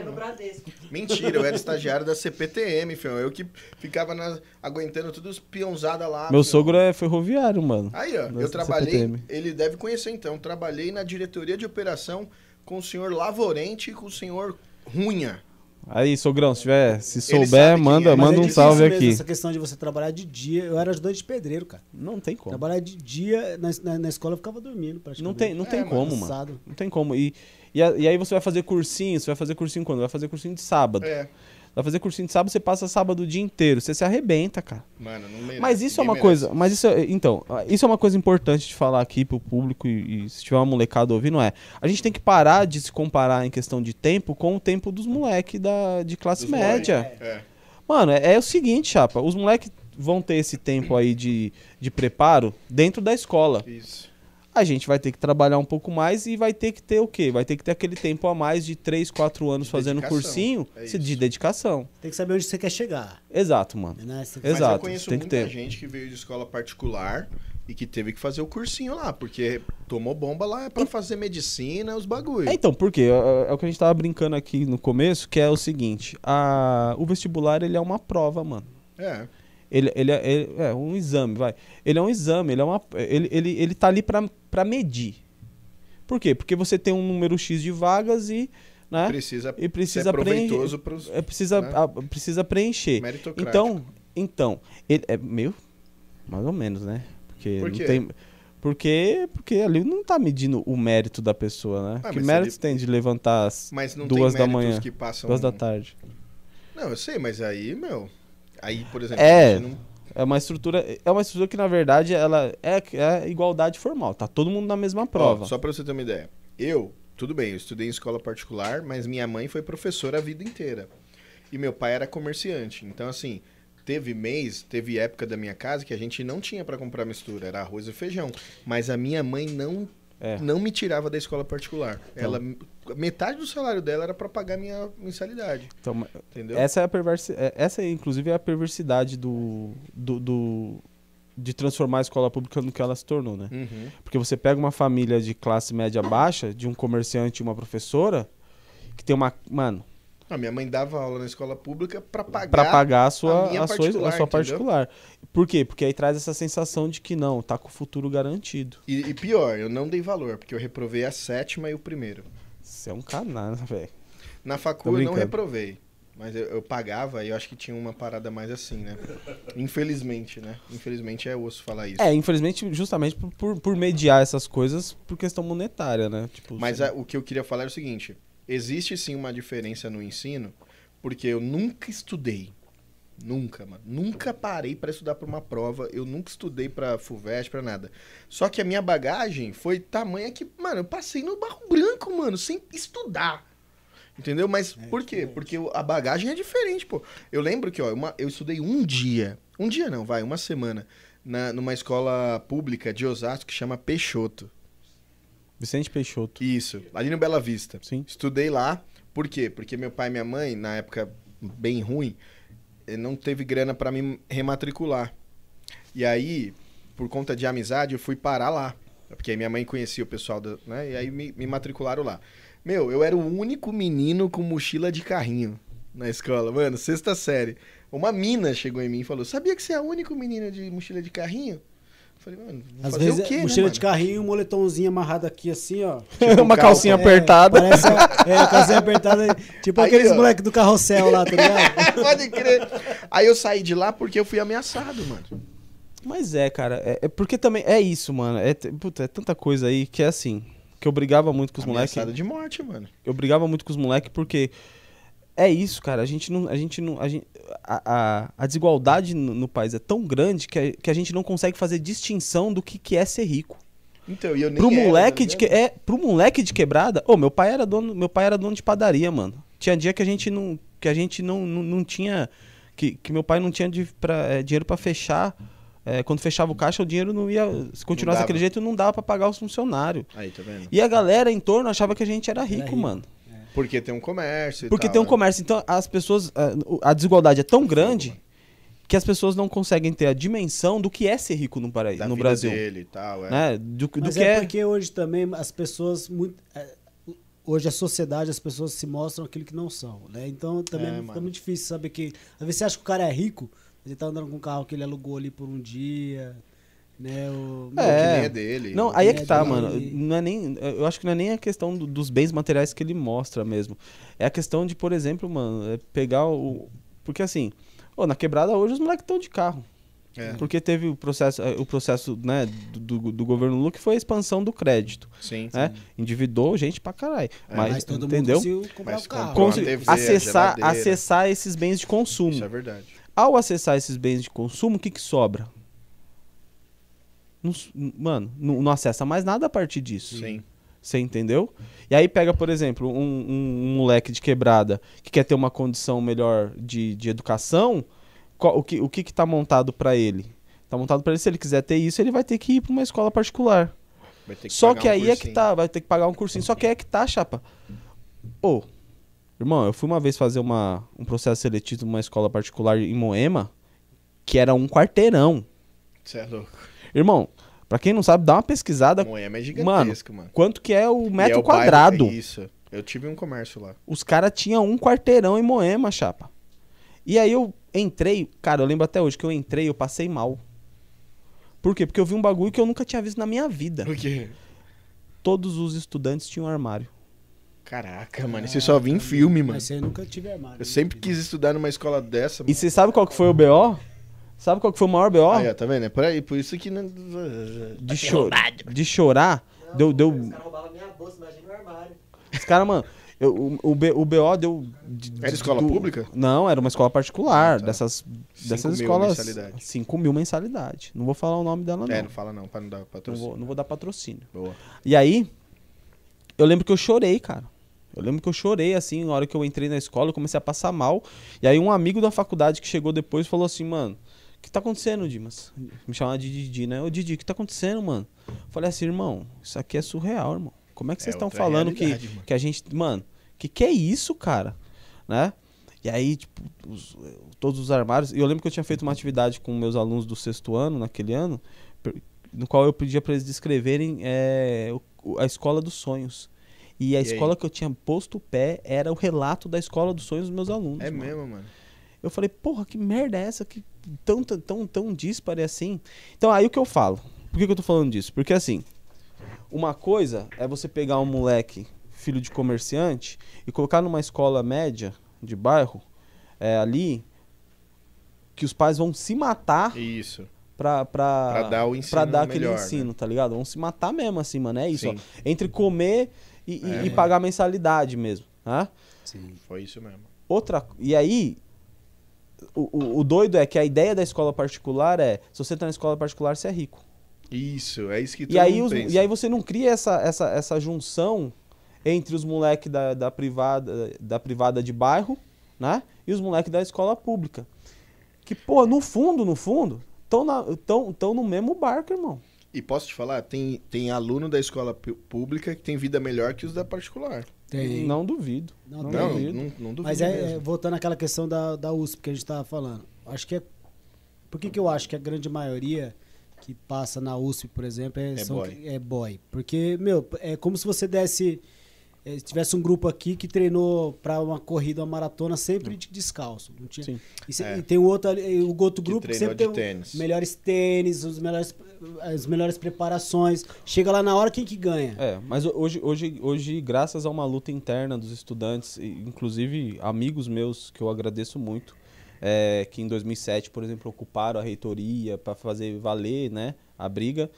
meu. Bradesco. Mentira, eu era estagiário da CPTM, filho. Eu que ficava na- aguentando tudo os peãozada lá. Meu filho. sogro é ferroviário, mano. Aí, ó, eu trabalhei, CPTM. ele deve conhecer então, trabalhei na diretoria de operação com o senhor Lavorente e com o senhor Runha. Aí, sogrão, se tiver, se souber, manda, é. Manda é um salve mesmo aqui. Essa questão de você trabalhar de dia. Eu era ajudante de pedreiro, cara. Não tem como. Trabalhar de dia na, na, na escola eu ficava dormindo praticamente. Não tem, não É, tem como, mano. Cansado. Não tem como. E, e, e aí você vai fazer cursinho, você vai fazer cursinho quando? Vai fazer cursinho de sábado. É, Vai fazer cursinho de sábado, você passa sábado o dia inteiro. Você se arrebenta, cara. mano, não merece. Mas isso é uma merece. coisa. Mas isso é, Então, isso é uma coisa importante de falar aqui pro público e, e se tiver uma molecada ouvindo, é. A gente tem que parar de se comparar em questão de tempo com o tempo dos moleques da, de classe Dos média. É. Mano, é, é o seguinte, chapa. Os moleques vão ter esse tempo aí de, de preparo dentro da escola. Isso. A gente vai ter que trabalhar um pouco mais e vai ter que ter o quê? Vai ter que ter aquele tempo a mais de 3, 4 anos De fazendo dedicação, cursinho é de dedicação. Tem que saber onde você quer chegar. Exato, mano. Né? Você- Mas eu Exato, conheço tem que muita ter. gente que veio de escola particular e que teve que fazer o cursinho lá, porque tomou bomba lá pra fazer medicina, os bagulho. É, então, por quê? É, é o que a gente tava brincando aqui no começo, que é o seguinte, a, o vestibular, ele é uma prova, mano. É. Ele, ele, é, ele é um exame, vai. Ele é um exame, ele é uma. Ele, ele, ele tá ali pra, pra medir. Por quê? Porque você tem um número X de vagas e. Né? Precisa, E precisa pros É, precisa, né? a- precisa preencher. Então, então, ele é meio mais ou menos, né? Porque Por não quê? tem porque porque ali não tá medindo o mérito da pessoa, né? Ah, que mas méritos ele- tem de levantar às Mas não duas tem da manhã, que passam... duas da tarde? Não, eu sei, mas aí, meu... Aí, por exemplo... É. a gente não- É uma estrutura, é uma estrutura que na verdade ela é, é igualdade formal, tá todo mundo na mesma prova. Ó, só pra você ter uma ideia. Eu, tudo bem, eu estudei em escola particular, mas minha mãe foi professora a vida inteira. E meu pai era comerciante. Então, assim, teve mês, teve época da minha casa que a gente não tinha pra comprar mistura, era arroz e feijão. Mas a minha mãe não, É. não me tirava da escola particular. Ela, metade do salário dela era pra pagar minha mensalidade, Então, entendeu? essa é a perversi é- essa inclusive é a perversidade do, do, do- de transformar a escola pública no que ela se tornou, né? Uhum. Porque você pega uma família de classe média baixa, de um comerciante e uma professora, que tem uma. Mano, A minha mãe dava aula na escola pública pra pagar. pra pagar a sua, a a sua, a particular, sua particular. Por quê? Porque aí traz essa sensação de que não, tá com o futuro garantido. E, e pior, eu não dei valor, porque eu reprovei a sétima e o primeiro. Você é um canalha, velho. Na Tô facul eu não reprovei. Mas eu, eu pagava e eu acho que tinha uma parada mais assim, né? Infelizmente, né? Infelizmente é osso falar isso. É, infelizmente, justamente por, por, por mediar essas coisas por questão monetária, né? Tipo, Mas você- a- o que eu queria falar é o seguinte: existe sim uma diferença no ensino, porque eu nunca estudei. Nunca, mano. Nunca parei pra estudar pra uma prova. Eu nunca estudei pra FUVEST, pra nada. Só que a minha bagagem foi tamanha que, mano, eu passei no barro branco, mano, sem estudar. Entendeu? Mas por quê? diferente. Porque a bagagem é diferente, pô. Eu lembro que, ó, uma- eu estudei um dia. Um dia não, vai, uma semana. Na, numa escola pública de Osasco que chama Peixoto. Vicente Peixoto. Isso, ali no Bela Vista. Sim. Estudei lá, por quê? Porque meu pai e minha mãe, na época bem ruim, eh, não teve grana pra me rematricular. E aí, por conta de amizade, eu fui parar lá. Porque aí minha mãe conhecia o pessoal, da, né? E aí me, me matricularam lá. Meu, eu era o único menino com mochila de carrinho na escola. Mano, sexta série. Uma mina chegou em mim e falou: Sabia que você é o único menino de mochila de carrinho? Eu falei, mano, vou Às fazer vezes, o quê, mochila né, de mano? carrinho, um moletomzinho amarrado aqui assim, ó. Uma calcinha É, apertada. Parece, é, calcinha apertada, tipo Aí, aqueles ó. moleques do carrossel lá, tá ligado? Pode crer. Aí eu saí de lá porque eu fui ameaçado, mano. Mas é, cara, é, é porque também é isso, mano. É, puta, é tanta coisa aí que é assim. Que eu brigava muito com os moleques. Ameaçado de morte, mano. Eu brigava muito com os moleques porque é isso, cara. A gente não. A, gente não, a, gente, a, a, a desigualdade no, no país é tão grande que a, que a gente não consegue fazer distinção do que, que é ser rico. Então, e eu nem Pro era, moleque, tá de que, é, pro moleque de quebrada. Ô, meu pai era dono, meu pai era dono de padaria, mano. Tinha dia que a gente não, que a gente não, não, não tinha que, que meu pai não tinha de, pra, é, dinheiro pra fechar. É, quando fechava o caixa, o dinheiro não ia. Se continuasse daquele jeito, não dava pra pagar os funcionários. Aí, tá vendo? E a galera em torno achava que a gente era rico, rico. mano. Porque tem um comércio e Porque tal, tem um né? comércio. Então, as pessoas. A, a desigualdade é tão grande que as pessoas não conseguem ter a dimensão do que é ser rico no, para... Da no vida Brasil. dele e tal, é. Né? Do, do Mas que é, é. porque hoje também as pessoas muito é, hoje a sociedade as pessoas se mostram aquilo que não são, né? Então também É, fica mano. muito difícil saber que às vezes você acha que o cara é rico, mas ele tá andando com um carro que ele alugou ali por um dia, né? O, Não, É. que nem é dele. Não, aí é que É tá, mano. Não é nem, eu acho que não é nem a questão do- dos bens materiais que ele mostra mesmo. É a questão de, por exemplo, mano, é pegar o. Porque assim, ô, na quebrada hoje os moleques estão de carro. É. Porque teve o processo, eh, o processo né, do, do, do governo Lula que foi a expansão do crédito. Sim. Né? Endividou gente pra caralho. É, mas, mas todo entendeu? mundo conseguiu comprar Mas o carro. uma TV, acessar, acessar esses bens de consumo. Isso é verdade. Ao acessar esses bens de consumo, o que, que sobra? Não mano, não, não acessa mais nada a partir disso. Sim. Você entendeu? E aí pega, por exemplo, um, um- um moleque de quebrada que quer ter uma condição melhor de, de educação, qual- o, que, o que que tá montado pra ele? Tá montado pra ele, se ele quiser ter isso, ele vai ter que ir pra uma escola particular. Vai ter Só que um aí é que cursinho. tá, vai ter que pagar um cursinho. Só que aí é que tá, chapa. Ô, irmão, eu fui uma vez fazer uma, um processo seletivo numa escola particular em Moema, que era um quarteirão. Você é louco. Irmão, pra quem não sabe, dá uma pesquisada. Moema é gigantesco, mano. Quanto que é o E metro é o bairro- quadrado? Isso. Eu tive um comércio lá. Os caras tinham um quarteirão em Moema, chapa. E aí eu entrei, cara, eu lembro até hoje que eu entrei, eu passei mal. Por quê? Porque eu vi um bagulho que eu nunca tinha visto na minha vida. Por quê? Todos os estudantes tinham armário. Caraca, mano. Isso eu só vi em filme, mano. Mas você nunca tive armário. Eu sempre quis estudar numa escola dessa, E mano. você sabe qual que foi o BO? Sabe qual que foi o maior BO? Aí, ó, tá vendo? É por aí. Por isso que... Não... de, cho de chorar. Deu, deu, Os caras roubavam minha bolsa, imagina o armário. os caras, mano, eu- o, o, B- o BO deu. de- Era de- escola do- pública? Não, era uma escola particular. Ah, tá. Dessas, dessas mil escolas. mensalidade. 5 mil mensalidade. Não vou falar o nome dela, não. É, não fala não, pra não dar não, patrocínio. vou, não vou dar patrocínio. Boa. E aí, eu lembro que eu chorei, cara. Eu lembro que eu chorei, assim, na hora que eu entrei na escola, eu comecei a passar mal. E aí um amigo da faculdade que chegou depois falou assim, mano, o que tá acontecendo, Dimas? Me chamava de Didi, né? Ô, Didi, o que tá acontecendo, mano? Eu falei assim, irmão, isso aqui é surreal, irmão. Como é que É vocês estão falando que, mano. que a gente... Mano, que que é isso, cara? Né? E aí, tipo, os- todos os armários... E eu lembro que eu tinha feito uma atividade com meus alunos do sexto ano, naquele ano, no qual eu pedia pra eles descreverem é, a escola dos sonhos. E a aí? escola que eu tinha posto o pé era o relato da escola dos sonhos dos meus alunos. É mano. mesmo, mano. Eu falei, porra, que merda é essa? Que tão, tão, tão, tão dispare assim. Então, aí o que eu falo? Por que, que eu tô falando disso? Porque assim, uma coisa é você pegar um moleque, filho de comerciante, e colocar numa escola média de bairro, é, ali, que os pais vão se matar Isso. pra, pra, Pra dar o ensino pra dar aquele melhor, ensino, tá ligado? Vão se matar mesmo, assim, mano. É isso, ó. Entre comer e, e- É, e pagar mensalidade mesmo, tá? Sim. Foi isso mesmo. Outra. E aí. O, o, doido é que a ideia da escola particular é: se você tá na escola particular, você é rico. Isso, é isso que E aí, os- e aí você não cria essa, essa, essa junção entre os moleques da, da, privada, da privada de bairro, né? E os moleques da escola pública. Que, pô, no fundo, no fundo, estão tão, tão no mesmo barco, irmão. E posso te falar, tem, tem aluno da escola pública que tem vida melhor que os da particular. Tem. Não duvido. Não, Não. Não, duvido. não, não duvido Mas é, é, voltando àquela questão da, da USP que a gente tava falando. Acho que é. Por que, que eu acho que a grande maioria que passa na USP, por exemplo, é, É são- boy. é boy? Porque, meu, é como se você desse. eh, tivesse um grupo aqui que treinou pra uma corrida, uma maratona sempre de descalço. Não tinha, Sim. e, se- É. e tem o outro, ali- o outro Que grupo que sempre tem de tênis. melhores tênis, os melhores, as melhores preparações. Chega lá na hora, quem que ganha? É, mas ho- hoje, hoje, hoje, graças a uma luta interna dos estudantes, inclusive amigos meus que eu agradeço muito, é, que em 2007, por exemplo, ocuparam a reitoria para fazer valer né, a briga,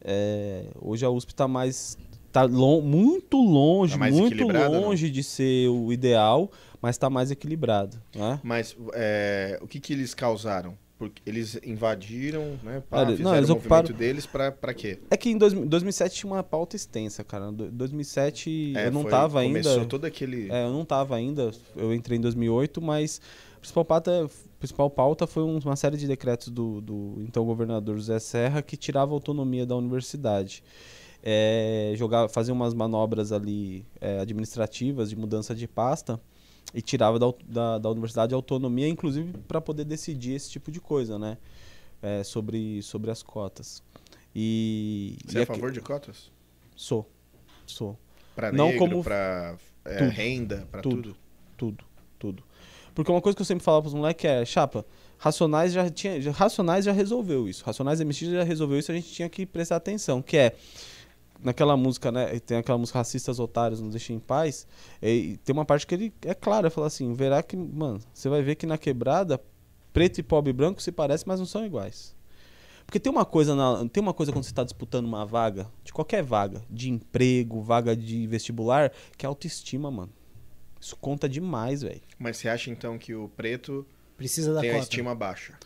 é, hoje a USP está mais. Tá lon- muito longe, Tá muito equilibrada, não? longe de ser o ideal, mas está mais equilibrado. Né? Mas é, o que que eles causaram? Porque eles invadiram, né? Pá, não, fizeram eles o movimento ocuparam- deles pra, pra quê? É que em dois- 2007 tinha uma pauta extensa, cara. Em 2007 É, eu não foi- tava ainda. Começou todo aquele... É, eu não tava ainda, eu entrei em 2008, mas a principal pauta, a principal pauta foi um- uma série de decretos do, do então governador José Serra que tirava a autonomia da universidade. É, jogar, fazer umas manobras ali é, administrativas de mudança de pasta e tirava da, da, da universidade a autonomia, inclusive para poder decidir esse tipo de coisa, né? É, sobre, sobre as cotas. E. Você e é a favor de cotas? Sou. Sou. Pra Não negro, como- pra é, Tudo. renda, pra Tudo. tudo. Tudo, tudo. Porque uma coisa que eu sempre falava pros moleques é, chapa, Racionais já tinha, Racionais já resolveu isso. Racionais MX já resolveu isso, a gente tinha que prestar atenção, que é naquela música, né, tem aquela música Racistas Otários Nos Deixem em Paz, e tem uma parte que ele é claro, ele fala assim, verá que, mano, você vai ver que na quebrada preto e pobre e branco se parecem, mas não são iguais. Porque tem uma coisa na, tem uma coisa quando você está disputando uma vaga, de qualquer vaga, de emprego, vaga de vestibular, que é autoestima, mano. Isso conta demais, velho. Mas você acha então que o preto Precisa da tem a cota. estima baixa?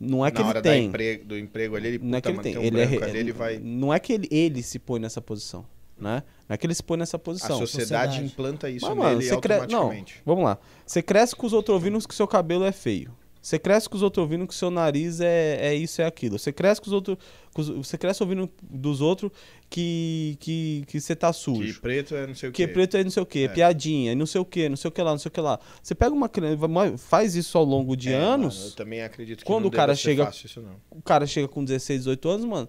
Não é que Na ele tem. do emprego ali, ele, Não é que ele tem. um Ele é ali, ele vai... Não é que ele, ele se põe nessa posição, né? Não é que ele se põe nessa A posição. sociedade, Sociedade. implanta isso Mas, nele mano, você cresce. Não, automaticamente. vamos lá. Você cresce com os outros ouvindo que seu cabelo é feio. Você cresce com os outros ouvindo que seu nariz é, é isso, é aquilo. Você cresce com os outros. com os- Você cresce ouvindo dos outros que, que, que você tá Que sujo. preto é não sei o Que quê. preto é não sei o que, É. piadinha, não sei o que, não sei o que lá, não sei o que lá. Você pega uma criança, faz isso ao longo de É, anos. mano, eu também acredito que Quando não o cara chega- fácil isso não. o cara chega com 16, 18 anos, mano.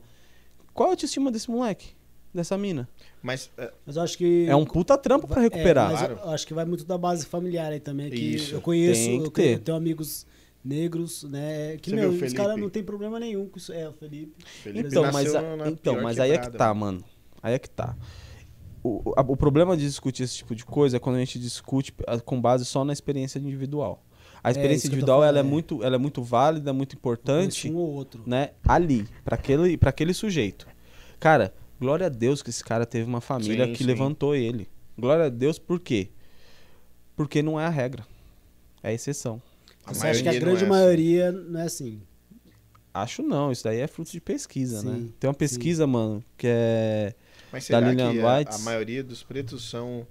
Qual é a autoestima desse moleque? Dessa mina? Mas é, Mas eu acho que. É um puta trampo pra É, recuperar. mas Claro. eu acho que vai muito da base familiar aí também. Que Isso. eu conheço, Tem que eu, tenho amigos negros, né? Que Você meu, os caras não tem problema nenhum com isso. É, o Felipe. Felipe Então, mas, a- então, mas aí é que tá, mano. mano. Aí é que tá. O, a- o problema de discutir esse tipo de coisa é quando a gente discute com base só na experiência individual. A experiência que eu tô individual ela é, falando, é. muito, ela é muito válida, muito importante, um ou outro. né? Ali, pra aquele, pra aquele sujeito. Cara, glória a Deus que esse cara teve uma família Sim, que sim. levantou ele. Glória a Deus, por quê? Porque não é a regra. É a exceção. A Você acha que a grande é assim. maioria não é assim? Acho não, isso daí é fruto de pesquisa, né? Sim, Tem uma pesquisa, mano, que é. Mas da será Lilian que a, a maioria dos pretos são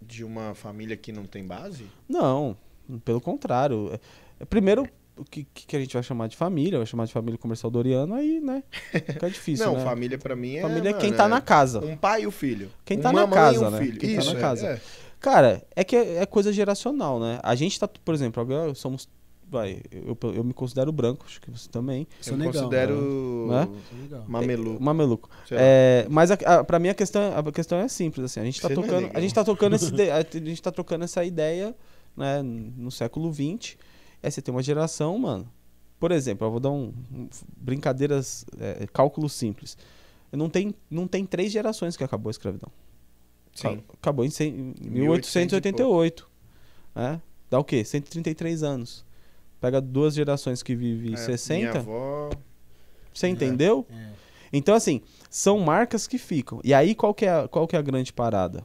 de uma família que não tem base? Não, pelo contrário. É- Primeiro, o que, que a gente vai chamar de família? Vai chamar de família comercial Doriano, aí, né? Fica difícil, não, né? família pra mim é. Família é quem mano, tá é na casa. Um pai e o filho. Quem Uma tá na casa, né? filho. Quem tá Isso, na é, casa. é. Cara, é que é, é coisa geracional, né? A gente tá, por exemplo, agora somos. Vai, eu, eu me considero branco, acho que você também. Sou Eu negão. considero Né? Legal. mameluco. Mameluco. sei lá. É, mas a, a, pra mim a questão, a questão é simples, assim. A gente tá Você é tocando, negão. a gente tá tocando esse a gente tá trocando essa ideia, né, no século XX. Aí você tem uma geração, mano. Por exemplo, eu vou dar um, um- brincadeiras, é, cálculo simples. Não tem, não tem três gerações que acabou a escravidão. Sim. Acabou em, 100, em 1800 e 1888. né? Dá o quê? 133 anos. Pega duas gerações que vivem É, 60. Minha avó. Você entendeu? É. Então, assim, são marcas que ficam. E aí, qual que é a, qual que é a grande parada?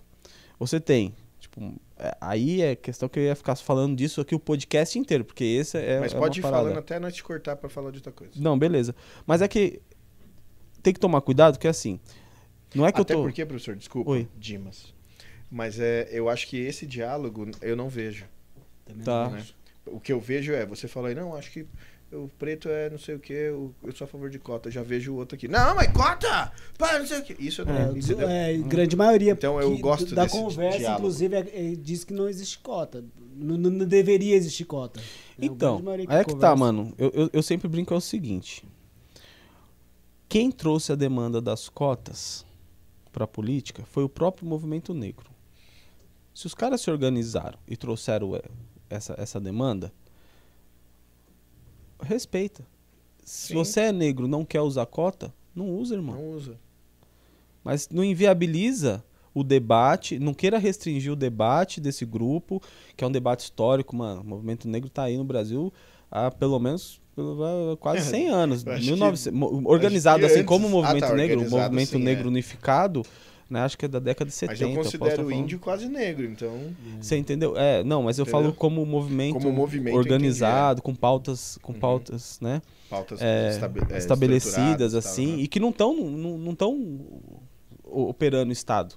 Você tem, tipo, é, aí é questão que eu ia ficar falando disso aqui o podcast inteiro, porque esse é, Mas é pode ir parada. falando até nós te cortar pra falar de outra coisa. Não, beleza. Mas é que tem que tomar cuidado, que assim, não é que Até eu tô... porque, professor, desculpa, Oi. Dimas. Mas é, eu acho que esse diálogo eu não vejo. Também Tá. não né? O que eu vejo é, você falou aí, não, acho que o preto é não sei o que, eu, sou a favor de cota. Já vejo o outro aqui. Não, mas cota! Pá, não sei o que. Isso eu não. É, entendeu? é, grande maioria. Então eu gosto da desse conversa, diálogo. inclusive, é- é- diz que não existe cota. Não, não- não deveria existir cota. A Então, grande maioria aí é que tá, conversa- mano. Eu, eu, eu sempre brinco é o seguinte. Quem trouxe a demanda das cotas pra política foi o próprio movimento negro. Se os caras se organizaram e trouxeram é, essa, essa demanda, respeita. Se Sim. você é negro e não quer usar cota, não usa, irmão. Não usa. Mas não inviabiliza o debate, não queira restringir o debate desse grupo, que é um debate histórico, mano. O movimento negro tá aí no Brasil há pelo menos quase É, 100 anos. eu acho 1900 mo- organizado assim como o movimento Ah, tá, negro, o movimento sim, negro é. unificado, né? Acho que é da década de 70. Mas eu considero o índio quase negro, então. Você entendeu? É, não, mas eu Entendeu? falo como movimento, Como movimento, organizado, com pautas, com Uhum. pautas, né? Pautas é, é, estabelecidas estruturadas e tal, assim né? e que não estão não, não tão operando o estado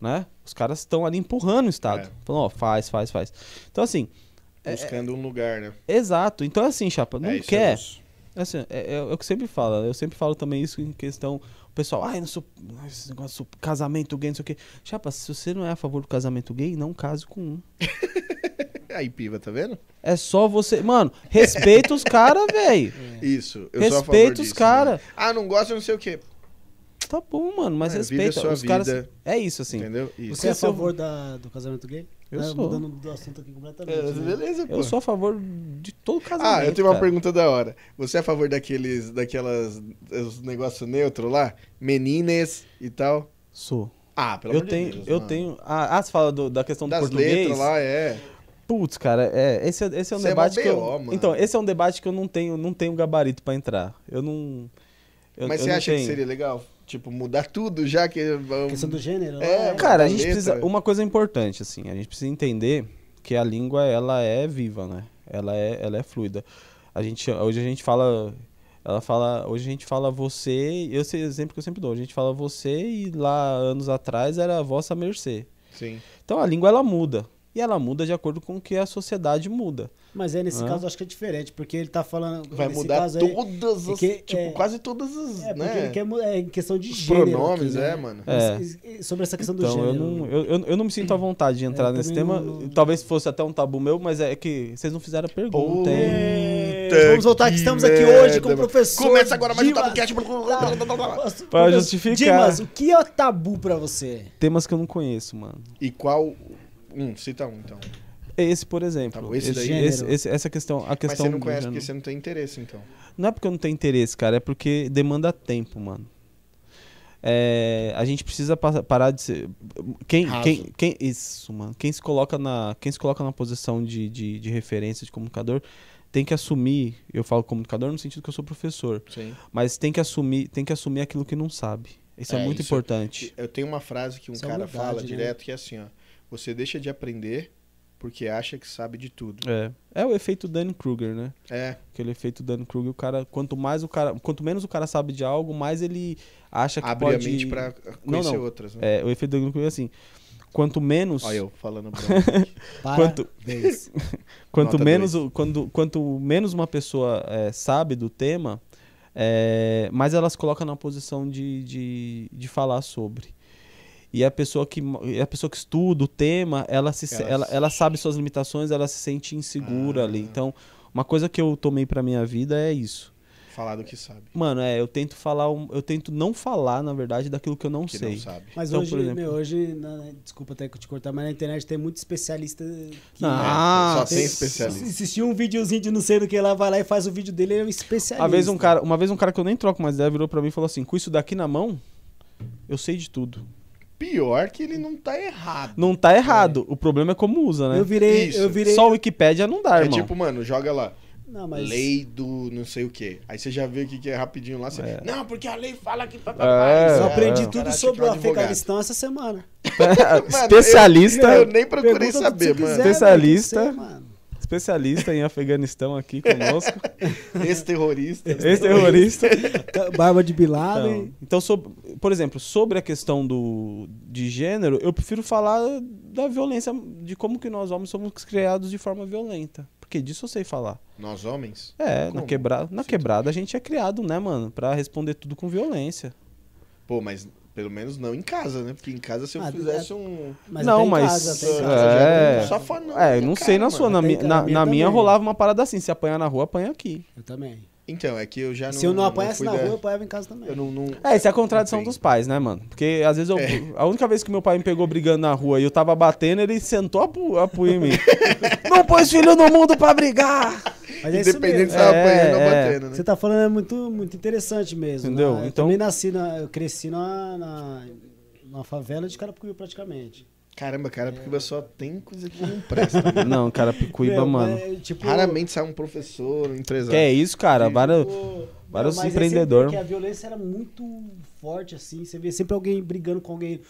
né os caras estão ali empurrando o estado É. falando ó faz faz faz então assim é- Buscando um lugar, né? exato então assim chapa não É, é quer osso. assim, é, é, é o que eu sempre falo eu sempre falo também isso em questão o pessoal ai não sou esse negócio casamento gay não sei o quê chapa se você não é a favor do casamento gay não case com um Aí, piva, tá vendo? É só você. Mano, respeita os caras, velho. Isso. Eu sou a favor Respeita os disso, cara. mano. Ah, não gosta, não sei o quê. Tá bom, mano, mas É, respeita. os caras. É isso, assim. Entendeu? Isso. Você é a favor da, do casamento gay? Eu Ah, sou. Mudando do assunto aqui completamente. É, né? beleza, pô. Eu sou a favor de todo casamento. Ah, eu tenho uma cara. pergunta da hora. Você é a favor daqueles, daquelas, os negócios neutro lá? Menines e tal? Sou. Ah, pelo Eu tenho, de Deus, eu mano. tenho. Ah, ah, você fala do- da questão do Das português? letras lá, é. Putz, cara, é, esse, é- esse é um Você é debate mó que eu. Mano. Então, esse é um debate que eu não tenho, não tenho gabarito pra entrar. Eu não. eu- Mas eu você acha que seria legal? Tipo, mudar tudo já que... A questão do gênero? É, lá, Cara, a gente letra. precisa. Uma coisa importante, assim, a gente precisa entender que a língua, ela é viva, né? Ela é, ela é fluida. A gente, hoje a gente fala. Ela fala. Hoje a gente fala você. Eu sei o exemplo que eu sempre dou. A gente fala você e lá anos atrás era a vossa mercê. Sim. Então a língua ela muda. E ela muda de acordo com o que a sociedade muda. Mas aí nesse Hã? caso eu acho que é diferente, porque ele tá falando. Vai nesse mudar caso aí, todas as... que, tipo, é- quase todas as, É, porque né? ele quer é em questão de Os gênero. pronomes, aqui, né? é, mano. É. Sobre essa questão do Então eu gênero. não, eu, eu, eu não me sinto à vontade de entrar Eu nesse tema. não- Talvez fosse até um tabu meu, mas é que vocês não fizeram a pergunta. É, Vamos voltar que estamos aqui hoje com o professor. Começa agora mais um Dimas. Tabocast. Tá. Pra justificar. Dimas, o que é tabu pra você? Temas que eu não conheço, mano. E qual... Hum, cita um, então. Esse, por exemplo. Tá bom, esse daí? esse- Gênero. esse- essa questão, a Mas questão você não conhece porque você não tem interesse, então. Não é porque eu não tenho interesse, cara, é porque demanda tempo, mano. É, a gente precisa pa- parar de ser. Quem, Raso. quem, quem, isso, mano. Quem se coloca na, quem se coloca na posição de, de, de referência de comunicador tem que assumir. Eu falo comunicador no sentido que eu sou professor, Sim. mas tem que assumir, tem que assumir aquilo que não sabe. Isso é, É, muito isso- importante. Eu tenho uma frase que um Isso é cara humildade, fala né? direto que é assim, ó. Você deixa de aprender porque acha que sabe de tudo. É, é o efeito Dunning-Kruger, né? É, Aquele efeito Dunning-Kruger, o cara, quanto mais o cara, quanto menos o cara sabe de algo, mais ele acha que abre pode a mente pra conhecer não. outras, né? É, o efeito Dunning-Kruger é assim. Quanto menos, Olha eu falando. Para Quanto- quanto Nota menos, o- quando, quanto menos uma pessoa é, sabe do tema, é, mais ela se coloca na posição de, de, de falar sobre. E a pessoa que a pessoa que estuda o tema, ela se Ela ela, sabe suas limitações, ela se sente insegura Ah. ali. Então, uma coisa que eu tomei pra minha vida é isso. Falar do que sabe. Mano, é, eu tento falar, eu tento não falar, na verdade, daquilo que eu não Que sei. não sabe. Mas Então, hoje, por exemplo- meu, hoje, na- desculpa até que eu te cortar, mas na internet tem muito especialista que. Ah, só tem Tem- especialista. Assistiu um videozinho de não sei do que lá, vai lá e faz o vídeo dele, ele é um especialista. Uma vez um cara, uma vez um cara que eu nem troco mais ideia virou pra mim e falou assim: "Com isso daqui na mão, eu sei de tudo". Pior que ele não tá errado. Não tá errado. O problema é como usa, né? Eu virei, Isso. eu virei. Só o Wikipédia não dá, é irmão. tipo, mano, joga lá. Não, mas Lei do não sei o quê. Aí você já vê o que, é rapidinho lá. Você... Não, porque a lei fala que. É, eu é, aprendi é. tudo Cara, sobre é o. Afeganistão essa semana. Mano, especialista, Eu, eu nem procurei saber, mano. quiser, Especialista. que você, mano. Especialista em Afeganistão aqui conosco. Ex-terrorista. Ex-terrorista. Barba de Bilal. Então, então sob- por exemplo, sobre a questão do, de gênero, eu prefiro falar da violência, de como que nós homens somos criados de forma violenta. Porque disso eu sei falar. Nós homens? É, na Como? quebrada, na quebrada a gente é criado, né, mano? Pra responder tudo com violência. Pô, mas pelo menos não em casa, né? Porque em casa se eu Ah, fizesse um. Mas Não, mas- casa, casa. É. não- Só fanão. É, na não cara, sei na sua, na, cara, na, a minha na minha rolava uma parada assim, se apanhar na rua, apanha aqui. Eu também. Então, é que eu já não. Se eu não apanhasse na da- rua, eu apanhava em casa também. Eu não. não... É, isso é a contradição Sim. dos pais, né, mano? Porque às vezes eu. É. A única vez que meu pai me pegou brigando na rua e eu tava batendo, ele sentou a pu, a pu em mim. não pôs filho no mundo pra brigar! Mas é isso Independente mesmo. se tava É, apanhando ou é. batendo, né? Você tá falando é muito, muito interessante mesmo. Entendeu? né? Eu Então- também nasci na. Eu cresci na, na, na favela de Carapicuíba praticamente. Caramba, cara, porque só tem coisa que não presta. né? Não, cara, Picuíba, Meu, mano. mas, tipo, Raramente sai um professor, um Que empresário. é isso, cara? Várias. tipo, vários mas é empreendedor. sempre que a violência era muito forte, assim. Você vê sempre alguém brigando com alguém.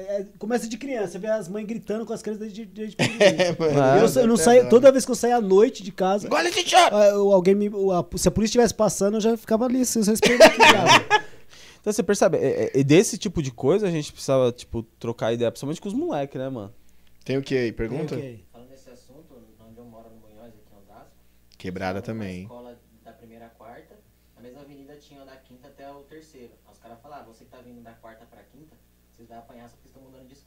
É- é- começa de criança, você vê as mães gritando com as crianças desde, desde pequenininho. mano, eu, eu não saio, toda vez que eu saía à noite de casa, esse choro! ah, eu- alguém me, o- a- se a polícia estivesse passando, eu já ficava ali, sem respeito aqui, já. Então você percebe, é, é- é desse tipo de coisa a gente precisava, tipo, trocar ideia, principalmente com os moleques, né, mano? Tem o que aí? Pergunta? Ok. Falando nesse assunto, onde eu moro no Munhoz, aqui em Osasco. Quebrada também, escola da primeira à quarta, na mesma avenida tinha da quinta até o terceiro. Aí os caras falaram, ah, você que tá vindo da quarta pra quinta, vocês vão apanhar só porque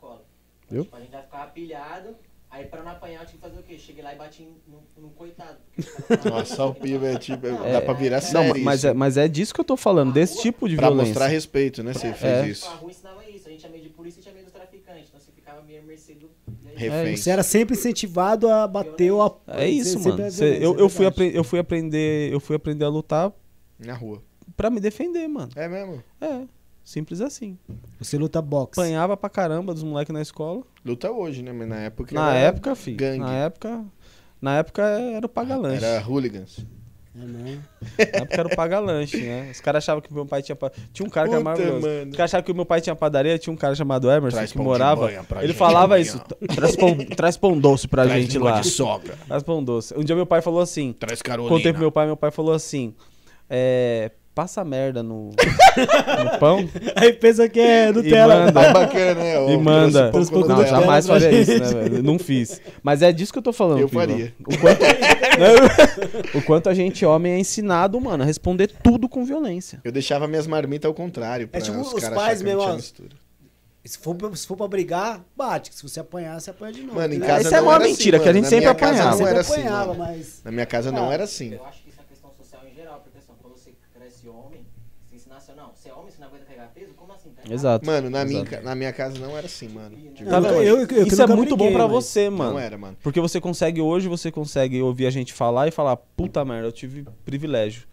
escola. Viu? tipo, a gente vai ficar pilhado, Aí pra não apanhar, eu tinha que fazer o quê? Cheguei lá e bati num, coitado. o Nossa, o piva é tipo. Não, dá pra virar é, série. Não, mas isso. é, mas é disso que eu tô falando, desse tipo de Pra violência. mostrar respeito, né? Você É, fez É. isso. A rua ensinava isso. A gente tinha medo de polícia e tinha medo dos traficantes. Então você ficava meio à mercê do. Refém. Você era sempre incentivado a bater ou a. É isso, sempre mano. a Cê- violência, eu, é eu, fui eu fui aprender, eu fui aprender a lutar Na rua. pra me defender, mano. É mesmo? É, simples assim. Você luta boxe. Apanhava pra caramba dos moleques na escola. Luta hoje, né? Mas na época. Na era época, filho. gangue. Na época, na época era o paga-lanche. Era hooligans. É mesmo. Na época era o paga-lanche, né? Os caras achavam que meu pai tinha. Tinha um cara que era Puta, maravilhoso. mano. Os caras achavam que o meu pai tinha padaria, tinha um cara chamado Emerson Traz que morava. Ele gente, falava isso: traz pão, traz pão doce pra Traz gente lá. de sogra. Traz pão doce. Um dia meu pai falou assim: Traz Carolina. Contei pro meu pai, meu pai falou assim: é, passa merda no, no pão Aí pensa que é e Nutella. manda. É bacana, né? Ó, E manda. Não, Nutella. jamais faria gente. isso, né, velho? Não fiz. Mas é disso que eu tô falando, Eu faria. O quanto, o quanto a gente, homem, é ensinado, mano, a responder tudo com violência. Eu deixava minhas marmitas ao contrário. Pra tipo os os caras pais mesmo. Se for, pra- se for pra brigar, bate. Se você apanhar, você apanha de novo. Mano, em entendeu? casa Essa é a não maior era mentira, assim, que a gente sempre apanhava. Não Sempre era assim, apanhava, mas. Na minha casa não Ah, era assim. Eu acho que isso é questão social em geral, porque assim, quando você cresce homem, você ensinasse, não, você é homem, você não aguenta carregar peso? Como assim? Tá errado. Exato. Mano, na minha, Exato. ca- na minha casa não era assim, mano. Não, eu- eu- eu Isso é muito bom briguei, pra mas- você, mano. Não era, mano. Porque você consegue, hoje você consegue ouvir a gente falar e falar, puta merda, eu tive privilégio.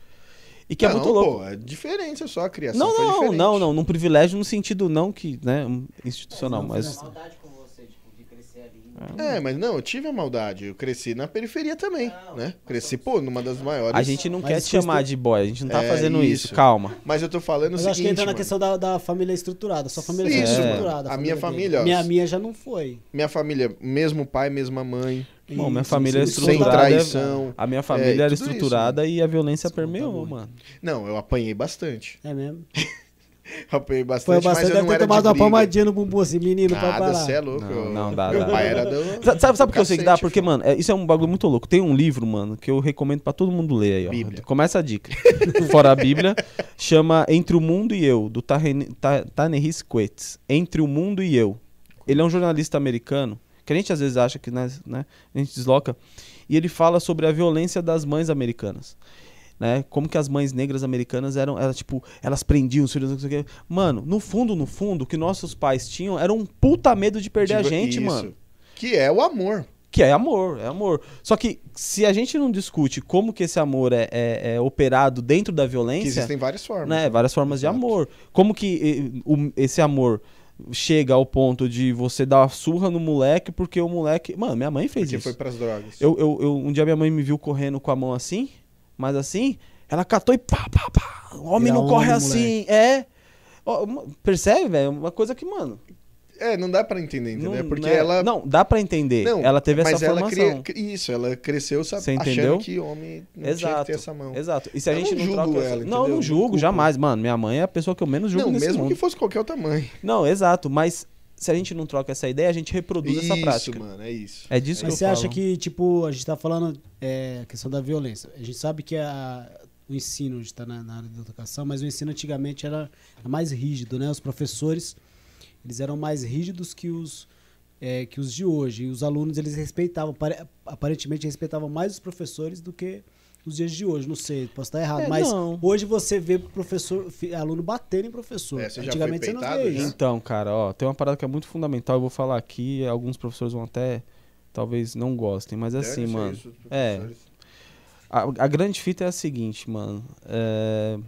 E que é não, muito louco. Pô, é diferente só a criação. Não, foi não, diferente. não, não, num privilégio no sentido não que, né, institucional, Não, mas maldade com você, tipo, de crescer ali. É, mas não, eu tive a maldade. Eu cresci na periferia também, Não, né? Cresci, pô, numa das maiores. a gente não Mas quer te chamar de boy, a gente não tá É, fazendo isso. isso. calma. Mas eu tô falando Mas o eu acho que seguinte, entra na mano. questão da, da família estruturada. Sua família é Isso, estruturada. mano. A minha família, ó. Minha, minha já não foi. Minha família, mesmo pai, mesma mãe, Bom, minha família é isso, sem estruturada. traição. A minha família É, era tudo isso, estruturada e a violência permeou, muito. mano. Não, eu apanhei bastante. É mesmo. Apanhei Foi bastante, mas bastante, eu deve não ter era tomado de uma palmadinha no bumbum assim, menino, pra Nada, parar. você é louco. Não, eu- não, dá, Meu dá, pai era do... Sabe, sabe, sabe por que eu sei que dá? Porque, mano, é- isso é um bagulho muito louco. Tem um livro, mano, que eu recomendo pra todo mundo ler aí, ó. Bíblia. Começa a dica. Fora a Bíblia, chama Entre o Mundo e Eu, do Tahene- Ta- Ta-Nehisi Coates. Entre o Mundo e Eu. Ele é um jornalista americano, que a gente às vezes acha que né, né, a gente desloca, e ele fala sobre a violência das mães americanas. Né? Como que as mães negras americanas eram, era, tipo, elas prendiam os filhos, não sei o quê. Mano, no fundo, no fundo, o que nossos pais tinham era um puta medo de perder a Tipo, gente, isso. mano. Que é o amor. Que é amor, é amor. Só que se a gente não discute como que esse amor é, é- é operado dentro da Que violência, existem várias formas. né, várias formas de Exato. amor. Como que esse amor chega ao ponto de você dar uma surra no moleque porque o moleque... Mano, minha mãe fez Porque isso. foi pras drogas. Eu, eu, eu- um dia minha mãe me viu correndo com a mão assim, mas assim, ela catou e pá, pá, pá. O homem não corre assim. É. Ó, uma- percebe, velho? Uma coisa que, mano... É, não dá pra entender, entendeu? Não, É porque né? ela... Não, dá pra entender. Não, ela teve mas essa ela formação. cria- Isso, ela cresceu sabe, Você achando entendeu? que homem não tinha que Exato. ter essa mão. Exato. E se a Eu gente não não, julgo troca ela, Não, não Não julgo, jamais, mano. Minha mãe é a pessoa que eu menos julgo Não, nesse mesmo mundo. que fosse qualquer outra mãe. Não, exato, mas se a gente não troca essa ideia, a gente reproduz essa isso, prática. mano, é isso. É disso Mas que você eu acha falo. que, tipo, a gente tá falando é, a questão da violência. A gente sabe que a- o ensino, a gente tá na, na área da educação, mas o ensino antigamente era, era mais rígido, né? Os professores, eles eram mais rígidos que os, é, que os de hoje. E os alunos, eles respeitavam, pare- aparentemente respeitavam mais os professores do que os dias de hoje. Não sei, posso estar errado, É, mas não. hoje você vê professor, aluno batendo em professor. É, você já antigamente você não vê isso. Então, cara, ó, tem uma parada que é muito fundamental, eu vou falar aqui, alguns professores vão até talvez não gostem, mas assim, Dane-se mano, isso, é. a, a grande fita é a seguinte, mano. é,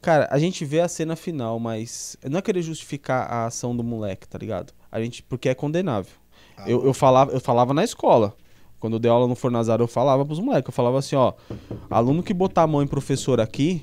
Cara, a gente vê a cena final, mas não é querer justificar a ação do moleque, tá ligado? A gente, porque é condenável. Ah, eu, eu, falava, eu falava na escola. Quando eu dei aula no Fornazar, eu falava pros moleques. Eu falava assim, ó. Aluno que botar a mão em professor aqui,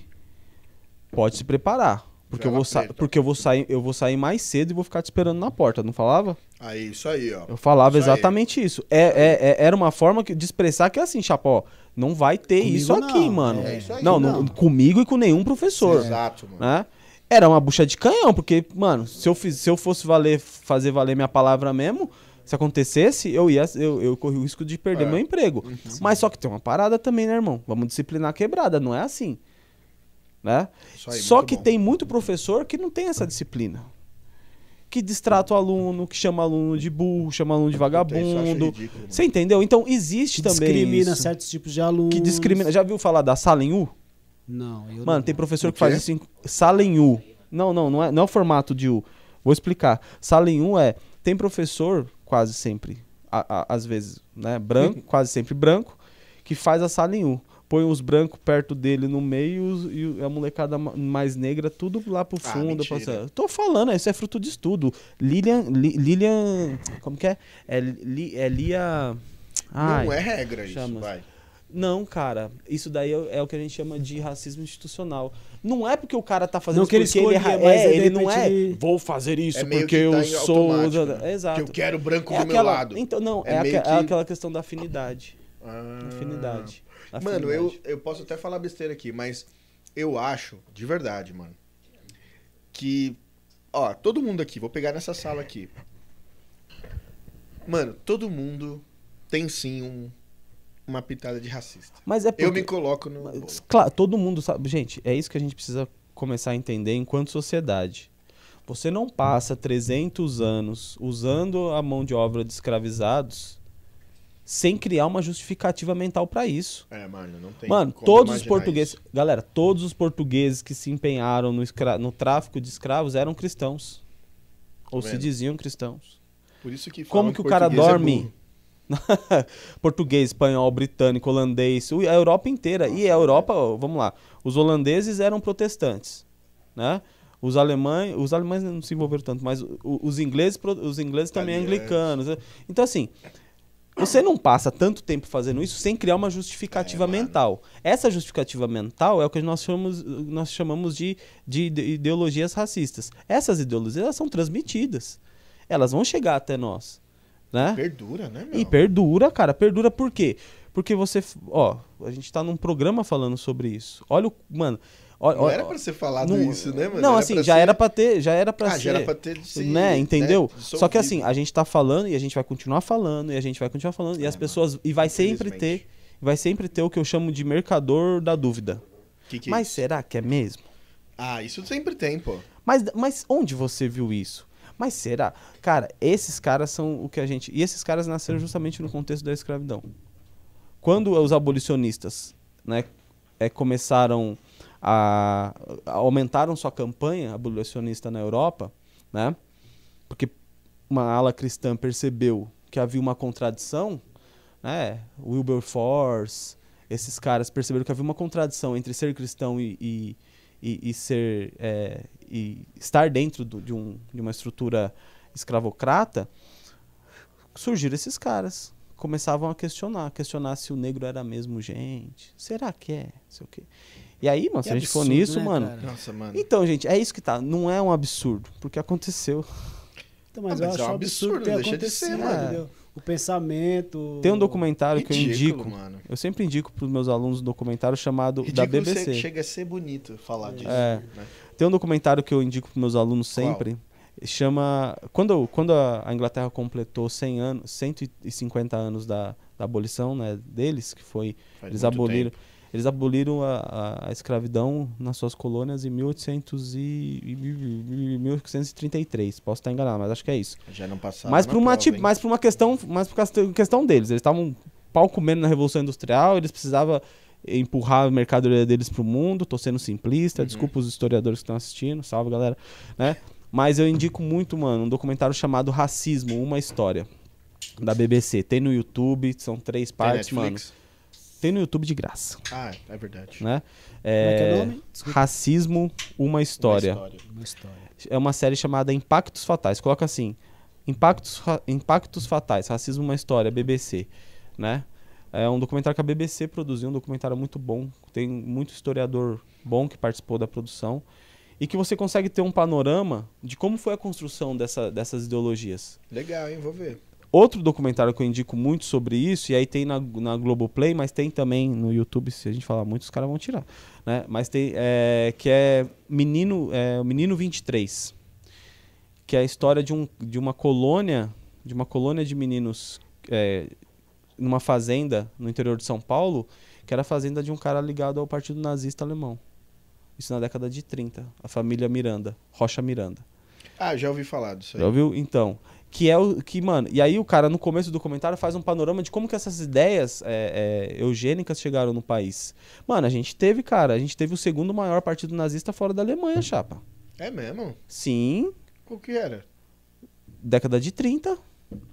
pode se preparar. Porque eu, vou preta. porque eu vou sair, eu vou sair mais cedo e vou ficar te esperando na porta, não falava? Aí, isso aí, ó. Eu falava Isso aí. exatamente isso. É, é- é- era uma forma de expressar que assim, Chapó, não vai ter Comigo isso aqui, não, mano. é isso aí, não, não, não. comigo e com nenhum professor. Exato, mano. Né? Era uma bucha de canhão, porque, mano, se eu, fiz, se eu fosse valer, fazer valer minha palavra mesmo, se acontecesse, eu ia, eu, eu corri o risco de perder É. meu emprego. Mas só que tem uma parada também, né, irmão? Vamos disciplinar a quebrada, não é assim. Né? Aí, Só que bom. tem muito professor que não tem essa disciplina. que distrata o aluno, que chama aluno de burro, chama aluno de acho vagabundo. ridículo. Você entendeu? Então existe Que também discrimina isso. certos tipos de alunos. Que discrimina. Já viu falar da sala em U? Não, eu Mano, não. tem professor que faz isso em sala em U. Não, não, não é, não é o formato de U. Vou explicar. Sala em U é. Tem professor, quase sempre, a- a- às vezes, né? Branco, quase sempre branco, que faz a sala em U. Põe os brancos perto dele no meio e a molecada ma- mais negra tudo lá pro Ah, fundo. passa- Tô falando, isso é fruto de estudo. Lilian. Li- Lilian. Como que é? É, Li, é Lia. Ai. Não é regra isso, vai. Não, cara, isso daí é, é o que a gente chama de racismo institucional. Não é porque o cara tá fazendo Não isso que ele porque ele é, mas é, ele não é. ele- Vou fazer isso É porque que tá eu sou. né? Exato. Que eu quero branco é do meu aquela, lado. Então, não, É é, aque- é que- aquela questão da afinidade. Ah. Afinidade. Mano, eu, Afinidade. eu posso até falar besteira aqui, mas eu acho, de verdade, mano, que. Ó, todo mundo aqui, vou pegar nessa sala aqui. Mano, todo mundo tem sim um- uma pitada de racista. Mas é porque. Eu me coloco no. Mas, Claro, todo mundo sabe. Gente, é isso que a gente precisa começar a entender enquanto sociedade. Você não passa 300 anos usando a mão de obra de escravizados sem criar uma justificativa mental pra isso. É, mano, não tem. Mano, todos os portugueses. isso. Galera, todos os portugueses que se empenharam no, escra- no tráfico de escravos eram cristãos. Ou se vendo? diziam cristãos. Por isso que Como que o cara é dorme? burro. Português, espanhol, britânico, holandês, a Europa inteira. e a Europa, ó, vamos lá, os holandeses eram protestantes, né? Os alemães, os alemães não se envolveram tanto, mas os ingleses, os ingleses também Italianos. anglicanos. né? Então assim, você não passa tanto tempo fazendo isso sem criar uma justificativa É, mental. Essa justificativa mental é o que nós chamamos, nós chamamos de, de ide- ideologias racistas. Essas ideologias elas são transmitidas. Elas vão chegar até nós, né? Perdura, né, meu? E perdura, cara. Perdura por quê? Porque você. Ó, a gente tá num programa falando sobre isso. Olha o. Mano. Olha, Não olha- era pra ser falado não- isso, né, mano? Não, Era assim, já ser- era pra ter. Já era pra Ah, ser. já era pra ter de ser, né, entendeu? né, Só que assim, a gente tá falando e a gente vai continuar falando e a gente vai continuar falando e É, as mano, pessoas. E vai sempre ter. Vai sempre ter o que eu chamo de mercador da dúvida. Que que é Mas isso? será que é mesmo? Ah, isso sempre tem, pô. Mas, mas onde você viu isso? Mas será? Cara, esses caras são o que a gente. E esses caras nasceram justamente no contexto da escravidão. Quando os abolicionistas né, é, começaram a, a- aumentaram sua campanha abolicionista na Europa, né? Porque uma ala cristã percebeu que havia uma contradição, né? Wilberforce, esses caras perceberam que havia uma contradição entre ser cristão e, e, e- e ser é, e estar dentro do- de, um, de uma estrutura escravocrata, surgiram esses caras. Começavam a questionar, questionar se o negro era mesmo gente. Será que é? Sei o quê. E aí, mano, Que se a gente for nisso, né, mano. Nossa, mano. Então, gente, é isso que tá. Não é um absurdo, porque aconteceu. Então, mas, Ah, eu mas acho é um um absurdo, absurdo deixa de ser, mano. entendeu? O pensamento... Tem um documentário que eu Ridículo, indico. mano. Eu sempre indico pros meus alunos um documentário chamado da Ridículo BBC. ser- chega a ser bonito falar disso. É. né? Tem um documentário que eu indico para meus alunos Qual? sempre. Chama. Quando, quando a a Inglaterra completou 100 anos, 150 anos da, da abolição né, deles, que foi. Faz eles muito aboliram. tempo. Eles aboliram a, a, escravidão nas suas colônias em 1800 e, e- e- 1833. Posso estar enganado, mas acho que é isso. Já não passaram Mas por uma, prova, mas por uma questão, mais por questão- questão deles. Eles estavam pau comendo na Revolução Industrial, eles precisavam empurrar a mercadoria deles pro mundo. Tô sendo simplista, Uhum. desculpa os historiadores que estão assistindo, salve galera, né? Mas eu indico muito, mano, um documentário chamado Racismo, uma história da BBC. Tem no YouTube, são três partes, mano. Tem no YouTube de graça, Ah, é verdade. né? Como é que é o nome? Desculpa. Racismo, uma história. Uma história. Uma história. É uma série chamada Impactos Fatais. Coloca assim: Impactos, Impactos Fatais, Racismo uma História, BBC, né? É um documentário que a BBC produziu, um documentário muito bom. Tem muito historiador bom que participou da produção. E que você consegue ter um panorama de como foi a construção dessa, dessas ideologias. Legal, hein? Vou ver. Outro documentário que eu indico muito sobre isso, e aí tem na, na Globoplay, mas tem também no YouTube, se a gente falar muito, os caras vão tirar. Né? Mas tem. é, que é Menino, é, o Menino 23. Que é a história de, um, de uma colônia, de uma colônia de meninos é, numa fazenda no interior de São Paulo, que era a fazenda de um cara ligado ao Partido Nazista Alemão. Isso na década de 30, a família Miranda, Rocha Miranda. Ah, já ouvi falar disso aí. Já ouviu? Então. Que é o que, mano. E aí o cara, no começo do comentário, faz um panorama de como que essas ideias é, é, eugênicas chegaram no país. Mano, a gente teve, cara, a gente teve o segundo maior partido nazista fora da Alemanha, chapa. É mesmo? Sim, Qual que era? década de 30.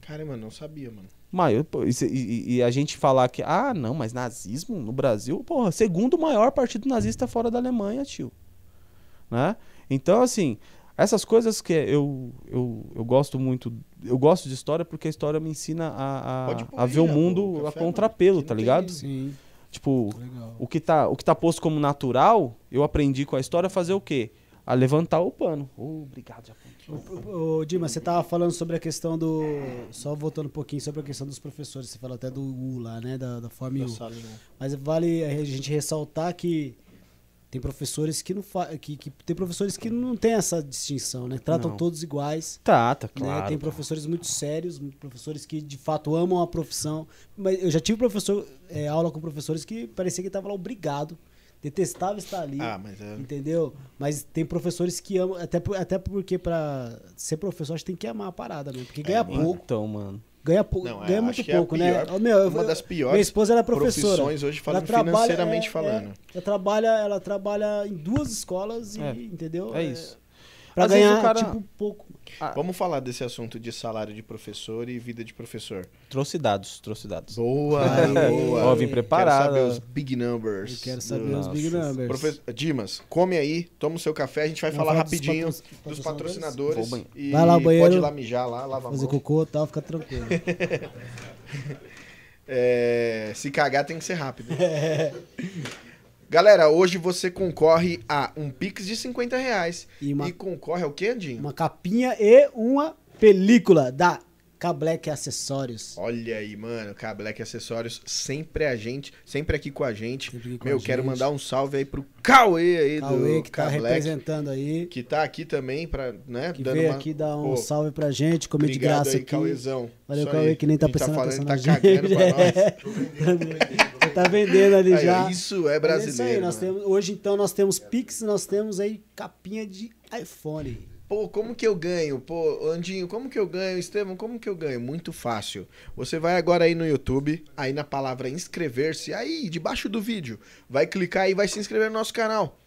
Caramba, não sabia, mano. Maior, e, e- e a gente falar que, ah, não, mas nazismo no Brasil, porra, segundo maior partido nazista fora da Alemanha, tio. Né? Então, assim, essas coisas que eu, eu, eu gosto muito, eu gosto de história porque a história me ensina a, a, a ver o mundo o a contrapelo, tá ligado? Sim, Tipo, legal. o que, tá, o que tá posto como natural, eu aprendi com a história a fazer o quê? A levantar o pano. Oh, obrigado, Japão. Ô, ô, Dima, você tava falando sobre a questão do. Só voltando um pouquinho sobre a questão dos professores. Você falou até do U lá, né? Da, da forma U. sala, não. Mas vale a gente ressaltar que tem professores que não fa... que, que tem professores que não tem essa distinção, né? Tratam Não. todos iguais. Tá, tá, né? claro. Tem professores muito sérios, professores que de fato amam a profissão. Mas eu já tive professor, é, aula com professores que parecia que estava lá obrigado, detestava estar ali. Ah, mas é. Entendeu? Mas tem professores que amam, até, até porque pra ser professor a gente tem que amar a parada, né? Porque ganha pouco, Então, mano. Ganha, Não, é, ganha muito é pouco, né? pior- Ó, meu, eu- uma das piores minha esposa era é professora. profissões hoje falando Ela trabalha, financeiramente é, falando. é, ela trabalha, ela trabalha em duas escolas e, É, entendeu? É isso. Pra Às ganhar cara- tipo pouco. Ah, Vamos falar desse assunto de salário de professor e vida de professor. trouxe dados, trouxe dados. Boa, boa. Ó, vim Quero preparado. saber os big numbers. Eu quero saber do- os big numbers. Professor Dimas, come aí, toma o seu café, a gente vai Vamos falar falar dos rapidinho patro- dos patrocinadores? E Vai lá ao banheiro. pode ir lá mijar lá, lava a Fazer mão. cocô e tal, fica tranquilo. É, se cagar tem que ser rápido. Galera, hoje você concorre a um Pix de 50 reais. E uma- concorre ao quê, Andinho? uma capinha e uma película da K-Black Acessórios. Olha aí, mano, K-Black Acessórios, sempre a gente, sempre aqui com a gente. Com Meu, a quero gente. mandar um salve aí pro Cauê aí Cauê do que tá representando aí. que tá aqui também pra, né, Que dando veio uma- aqui dar um Pô, salve pra gente, comer de graça aí, aqui. Cauêzão. Valeu, Isso Cauê, aí. que nem tá gente prestando falando, atenção tá na cagando pra nós. Tá vendendo ali Aí, já. isso é brasileiro. É isso aí, nós mano. temos, hoje então nós temos Pix, nós temos aí capinha de iPhone. Pô, como que eu ganho? Pô, Andinho, como que eu ganho? Estevão, como que eu ganho? Muito fácil. Você vai agora aí no YouTube, aí na palavra inscrever-se, aí debaixo do vídeo. Vai clicar e vai se inscrever no nosso canal.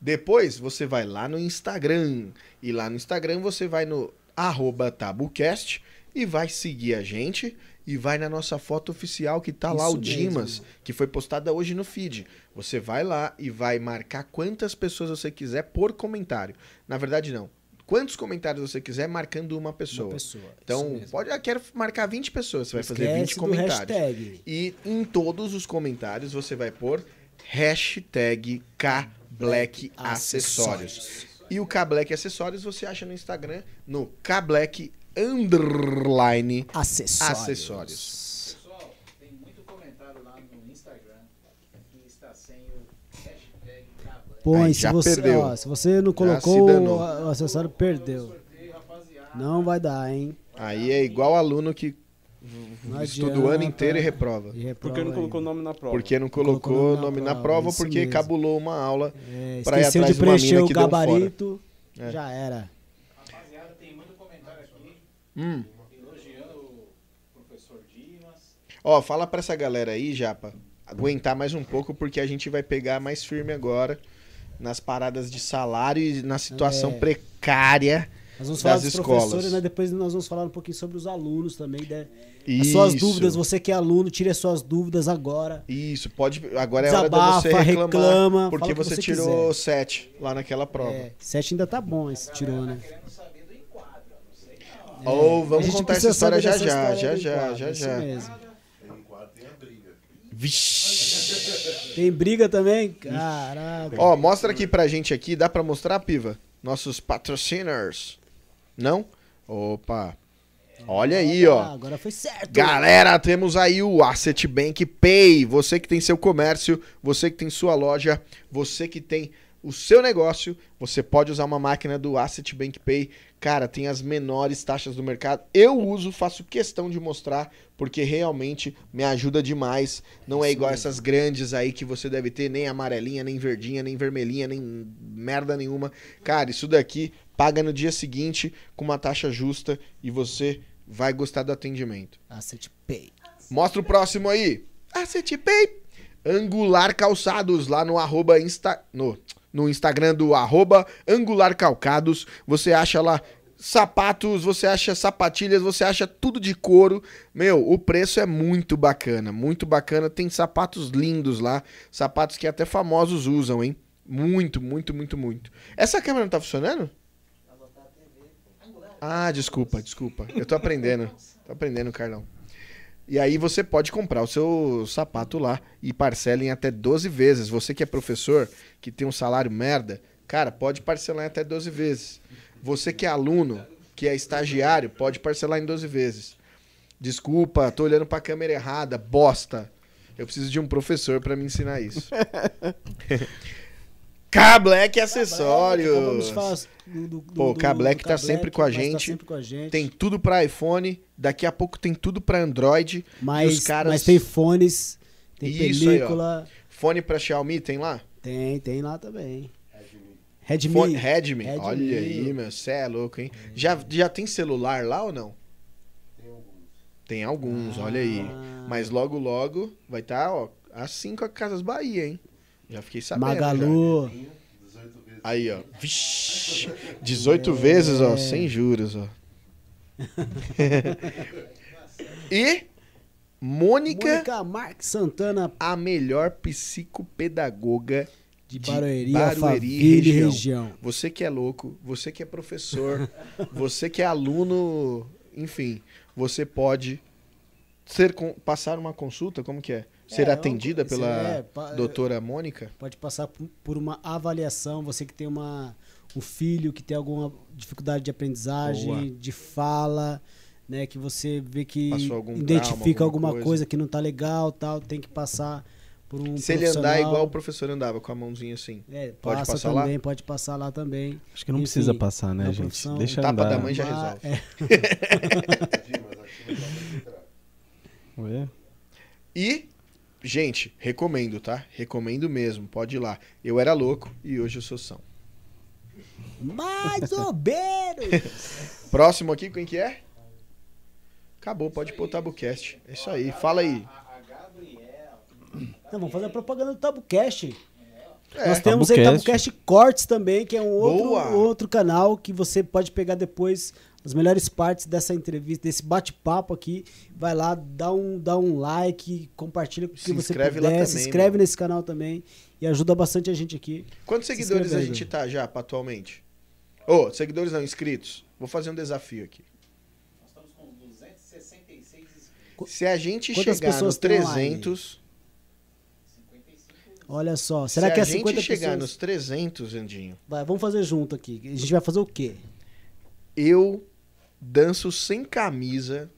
Depois você vai lá no Instagram. E lá no Instagram você vai no arroba tabucast e vai seguir a gente. E vai na nossa foto oficial que tá lá Isso o Dimas, mesmo. que foi postada hoje no feed. Você vai lá e vai marcar quantas pessoas você quiser por comentário. Na verdade, não. Quantos comentários você quiser, marcando uma pessoa. Uma pessoa. Então, pode, ah, quero marcar 20 pessoas. Você vai fazer Esquece 20 do comentários. hashtag. E em todos os comentários você vai pôr hashtag KBlack Acessórios. E o K-Black Acessórios você acha no Instagram no K-Black underline Acessórios. acessórios. Pessoal, tem muito comentário lá no Instagram que está sem o hashtag K-Black. Põe, Aí, se já você, perdeu. ó, se você não colocou o acessório, perdeu. Não vai dar, hein? Aí é igual aluno que Não estuda o ano inteiro e reprova. E reprova Porque não colocou o nome na prova. Porque não colocou Colocou o nome na prova, porque mesmo. cabulou uma aula. É, pra ir atrás de de uma preencher mina o que deu fora. gabarito, É. já era. Rapaziada, tem muito comentário aqui Hum. elogiando o professor Dimas. Ó, fala pra essa galera aí, Japa, aguentar mais um pouco, porque a gente vai pegar mais firme agora nas paradas de salário e na situação É. precária. Nós vamos falar Das dos escolas. professores, né? Depois nós vamos falar um pouquinho sobre os alunos também. né? As suas dúvidas, você que é aluno, tire as suas dúvidas agora. Isso, pode. Agora é hora de você reclamar. reclama, porque você, você tirou quiser. 7 lá naquela prova. É, sete ainda tá bom esse tirou, né? Ou A vamos contar essa história já já, história já já, quadro, já isso já. mesmo. Vixe. Tem briga também? Caraca. Ó, mostra aqui pra gente aqui, dá pra mostrar, Piva? Nossos patrociners. Não? Opa. Olha aí, ó. Ah, agora foi certo. Galera, temos aí o Asset Bank Pay. Você que tem seu comércio, você que tem sua loja, você que tem o seu negócio, você pode usar uma máquina do Asset Bank Pay. Cara, tem as menores taxas do mercado. Eu uso, faço questão de mostrar, porque realmente me ajuda demais. Não é igual essas grandes aí que você deve ter, nem amarelinha, nem verdinha, nem vermelhinha, nem merda nenhuma. Cara, isso daqui paga no dia seguinte com uma taxa justa e você vai gostar do atendimento. Asset Pay. Mostra o próximo aí. Asset Pay. Angular Calçados, lá no arroba Insta, no, no Instagram do arroba Angular Calcados. Você acha lá sapatos, você acha sapatilhas, você acha tudo de couro. Meu, o preço é muito bacana, muito bacana. Tem sapatos lindos lá, sapatos que até famosos usam, hein? Muito, muito, muito, muito. Essa câmera não tá funcionando? Ah, desculpa, desculpa. Eu tô aprendendo. Tô aprendendo, Carlão. E aí você pode comprar o seu sapato lá e parcela em até 12 vezes. Você que é professor, que tem um salário merda, cara, pode parcelar em até 12 vezes. Você que é aluno, que é estagiário, pode parcelar em 12 vezes. Desculpa, tô olhando pra câmera errada, bosta. Eu preciso de um professor pra me ensinar isso. K-Black Acessórios. Então vamos falar do, do, Pô, do- tá sempre com a mas tá gente. sempre com a gente. Tem tudo pra iPhone, daqui a pouco tem tudo pra Android. mas, os caras- mas tem fones, tem Isso aí, película. Fone pra Xiaomi tem lá? tem, tem lá também. Redmi. Fone, Redmi. Redmi. Olha aí, meu, cê é louco, hein? Já, já tem celular lá ou não? Tem alguns, olha aí. Ah. Mas logo, logo vai estar, ó, assim com a Casas Bahia, hein? Já fiquei sabendo. já. Magalu. Aí, ó. Vixe, 18 vezes, ó, sem juros, ó. e Mônica, Mônica Marques Santana a melhor psicopedagoga de De Barueri, Barueri, Alphaville e região. região. Você que é louco, você que é professor, você que é aluno, enfim, você pode ser passar uma consulta, como que é? Ser É, atendida você pela é, pa- doutora Mônica? Pode passar por- uma avaliação. Você que tem uma, um filho que tem alguma dificuldade de aprendizagem, Boa. de fala, né? Que você vê que algum identifica trauma, alguma alguma coisa. coisa. que não tá legal, tal, tem que passar por um Se ele andar igual o professor andava, com a mãozinha assim. É, Pode passa passar lá? também, pode passar lá também. Acho que não Enfim, precisa passar, né, gente? profissão, Deixa um tapa andar. da mãe já Ah, resolve. é. E, gente, recomendo, tá? Recomendo mesmo, pode ir lá. Eu era louco e hoje eu sou são. Mais ou menos! Próximo aqui, quem que é? Acabou, pode pôr o Tabucast. É isso aí, fala aí. Não, vamos fazer a propaganda do Tabucast. É, Nós temos aí Tabucast. Tabucast Cortes também, que é um outro, Boa. outro canal que você pode pegar depois as melhores partes dessa entrevista, desse bate-papo aqui. Vai lá, dá um, dá um like, compartilha com o Se que você inscreve lá puder, se também, inscreve meu. nesse canal também e ajuda bastante a gente aqui. Quantos Se seguidores a gente tá já, atualmente? Ô, seguidores não, inscritos. Vou fazer um desafio aqui. Nós estamos com 266 Se a gente Quantas chegar pessoas nos tem online? 300... Olha só, será se que a é gente 50 chegar pessoas? nos 300, Andinho, Vai, vamos fazer junto aqui. A gente vai fazer o quê? eu danço sem camisa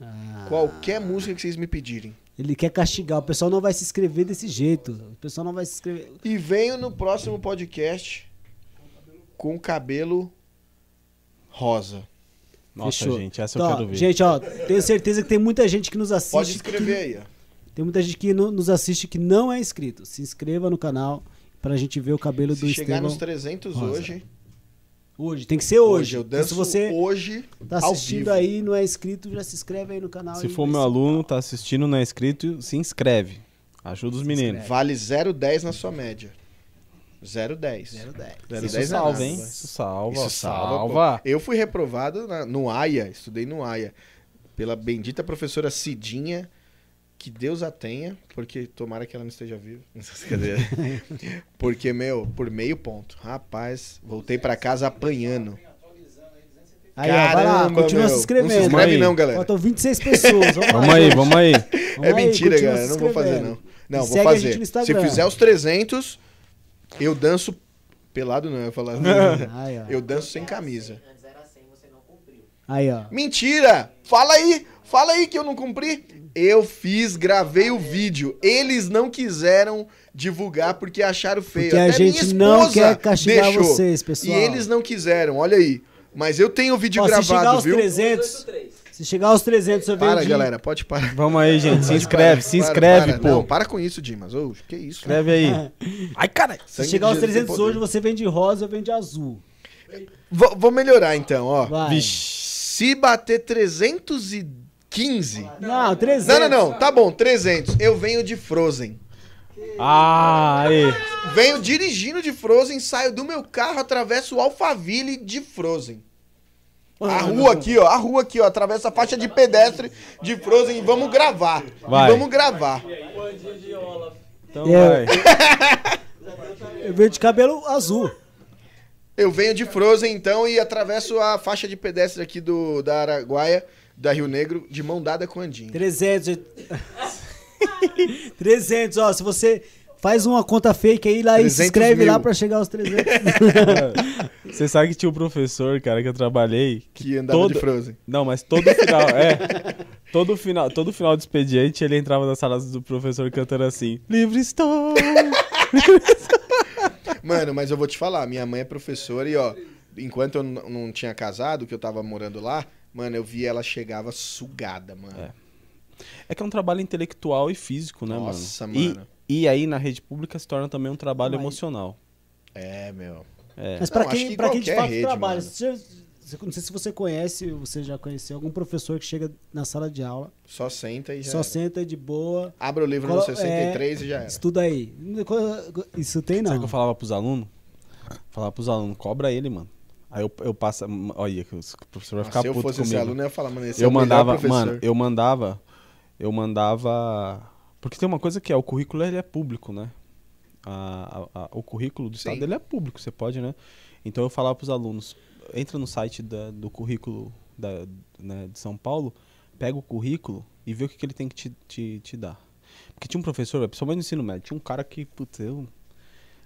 Ah, qualquer música que vocês me pedirem. Ele quer castigar. O pessoal não vai se inscrever desse jeito. O pessoal não vai se inscrever. E venho no próximo podcast com cabelo rosa. Nossa, Fechou. gente, essa Então, eu quero ver. Gente, ó, tenho certeza que tem muita gente que nos assiste. Pode escrever aí, ó. que- tem muita gente que no- nos assiste que não é inscrito. Se inscreva no canal pra gente ver o cabelo do Se chegar Estevão. nos 300 Rosa. hoje, Hoje, tem que ser hoje. hoje eu danço se você hoje tá ao assistindo vivo. aí e não é inscrito, já se inscreve aí no canal. Se for meu aluno, tá assistindo, não é inscrito, se inscreve. Ajuda os meninos. Vale 0,10 na sua média. 0,10. 010. 0,10 Isso salva, hein? Isso salva, Isso salva. salva. Eu fui reprovado na- no AIA, estudei no AIA, pela bendita professora Cidinha, que Deus a tenha, porque tomara que ela não esteja viva. Porque, meu, por meio ponto. Rapaz, voltei pra casa apanhando. Aí, ó, vai lá, Caramba, continua meu. se inscrevendo. Não se inscreve aí. não, galera. Faltam 26 pessoas. Vamos, Vamos aí, vamos aí. Vamos É mentira, galera. Não vou fazer, não. Não, E vou segue a gente fazer. no Se fizer os 300, eu danço pelado, não. Eu ia falar. Aí, eu danço sem camisa. Antes era 100, você não cumpriu. Aí, ó. Mentira! Fala aí! Fala aí que eu não cumpri. Eu fiz, gravei o vídeo. Eles não quiseram divulgar porque acharam feio. Porque a Até minha gente não quer castigar deixou. vocês, E pessoal. eles não quiseram, olha aí. Mas eu tenho o vídeo Ó, se chegar gravado, aos viu? 300, se chegar aos 300, você Para, vende... galera, pode parar. Vamos aí, gente. Se inscreve, se para, inscreve, para. pô. Não, para com isso, Dimas. Ô, que isso? Escreve aí. Ai, cara. Se chegar aos Jesus tem 300 poder. hoje, você vende rosa ou vende azul. Vou, vou melhorar então, ó. Vai. Se bater 315. Não, 300. Não, não, não. Tá bom, 300. Eu venho de Frozen. Ah, aí. Venho dirigindo de Frozen, saio do meu carro, atravesso o Alphaville de Frozen. A rua aqui, ó. A rua aqui, ó. Atravessa a faixa de pedestre de Frozen e vamos gravar. E Vai. vamos gravar. Então É. vai. Eu vejo de cabelo azul. Eu venho de Frozen, então, e atravesso a faixa de pedestre aqui do, da Araguaia, da Rio Negro, de mão dada com o Andinho. 300. 300, ó. Se você faz uma conta fake aí lá e se 300 inscreve mil. lá pra chegar aos 300. Você sabe que tinha um professor, cara, que eu trabalhei. Que andava todo- de Frozen. Não, mas todo final, é. Todo final, todo final de expediente ele entrava na sala do professor cantando assim: Livre estou! Mano, mas eu vou te falar, minha mãe é professora e, ó, enquanto eu não tinha casado, que eu tava morando lá, mano, eu vi ela chegava sugada, mano. É. É que é um trabalho intelectual e físico, né, Nossa, mano? E- mano. E, aí na rede pública se torna também um trabalho Mas- emocional. É, meu. É. Mas pra Não, acho quem, que pra quem de fato rede, trabalha, você, não sei se você conhece, ou você já conheceu algum professor que chega na sala de aula, Só senta e já. só era. senta de boa, Abre o livro Colo- no 63 e já era. estuda aí. Isso tem Sabe não. o que eu falava pros alunos? Falava pros alunos, cobra ele, mano. Aí eu, eu passo. Olha, o professor vai Nossa, ficar se eu puto fosse comigo. esse aluno, eu ia falar, mano, esse é eu o melhor mandava, mano, eu mandava, eu mandava, porque tem uma coisa que é, o currículo ele é público, né? A- a- a- o currículo do Sim. estado ele é público, você pode, né? Então eu falava pros alunos, entra no site da- do currículo da, né, de São Paulo, pega o currículo e vê o que, que ele tem que te, te, te dar. Porque tinha um professor, principalmente no ensino médio, tinha um cara que, putz, eu,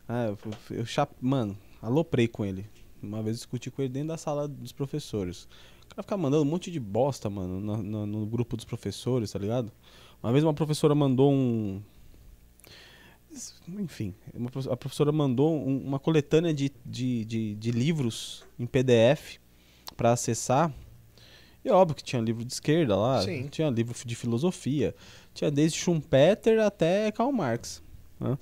ah, eu, eu chap- mano, aloprei com ele. Uma vez discuti com ele dentro da sala dos professores. O cara ficava mandando um monte de bosta, mano, no, no- no grupo dos professores, tá ligado? Uma vez uma professora mandou um. Enfim, uma a professora mandou um- uma coletânea de, de, de, de livros em PDF pra acessar. E é óbvio que tinha livro de esquerda lá, Sim. tinha livro de filosofia, tinha desde Schumpeter até Karl Marx. né?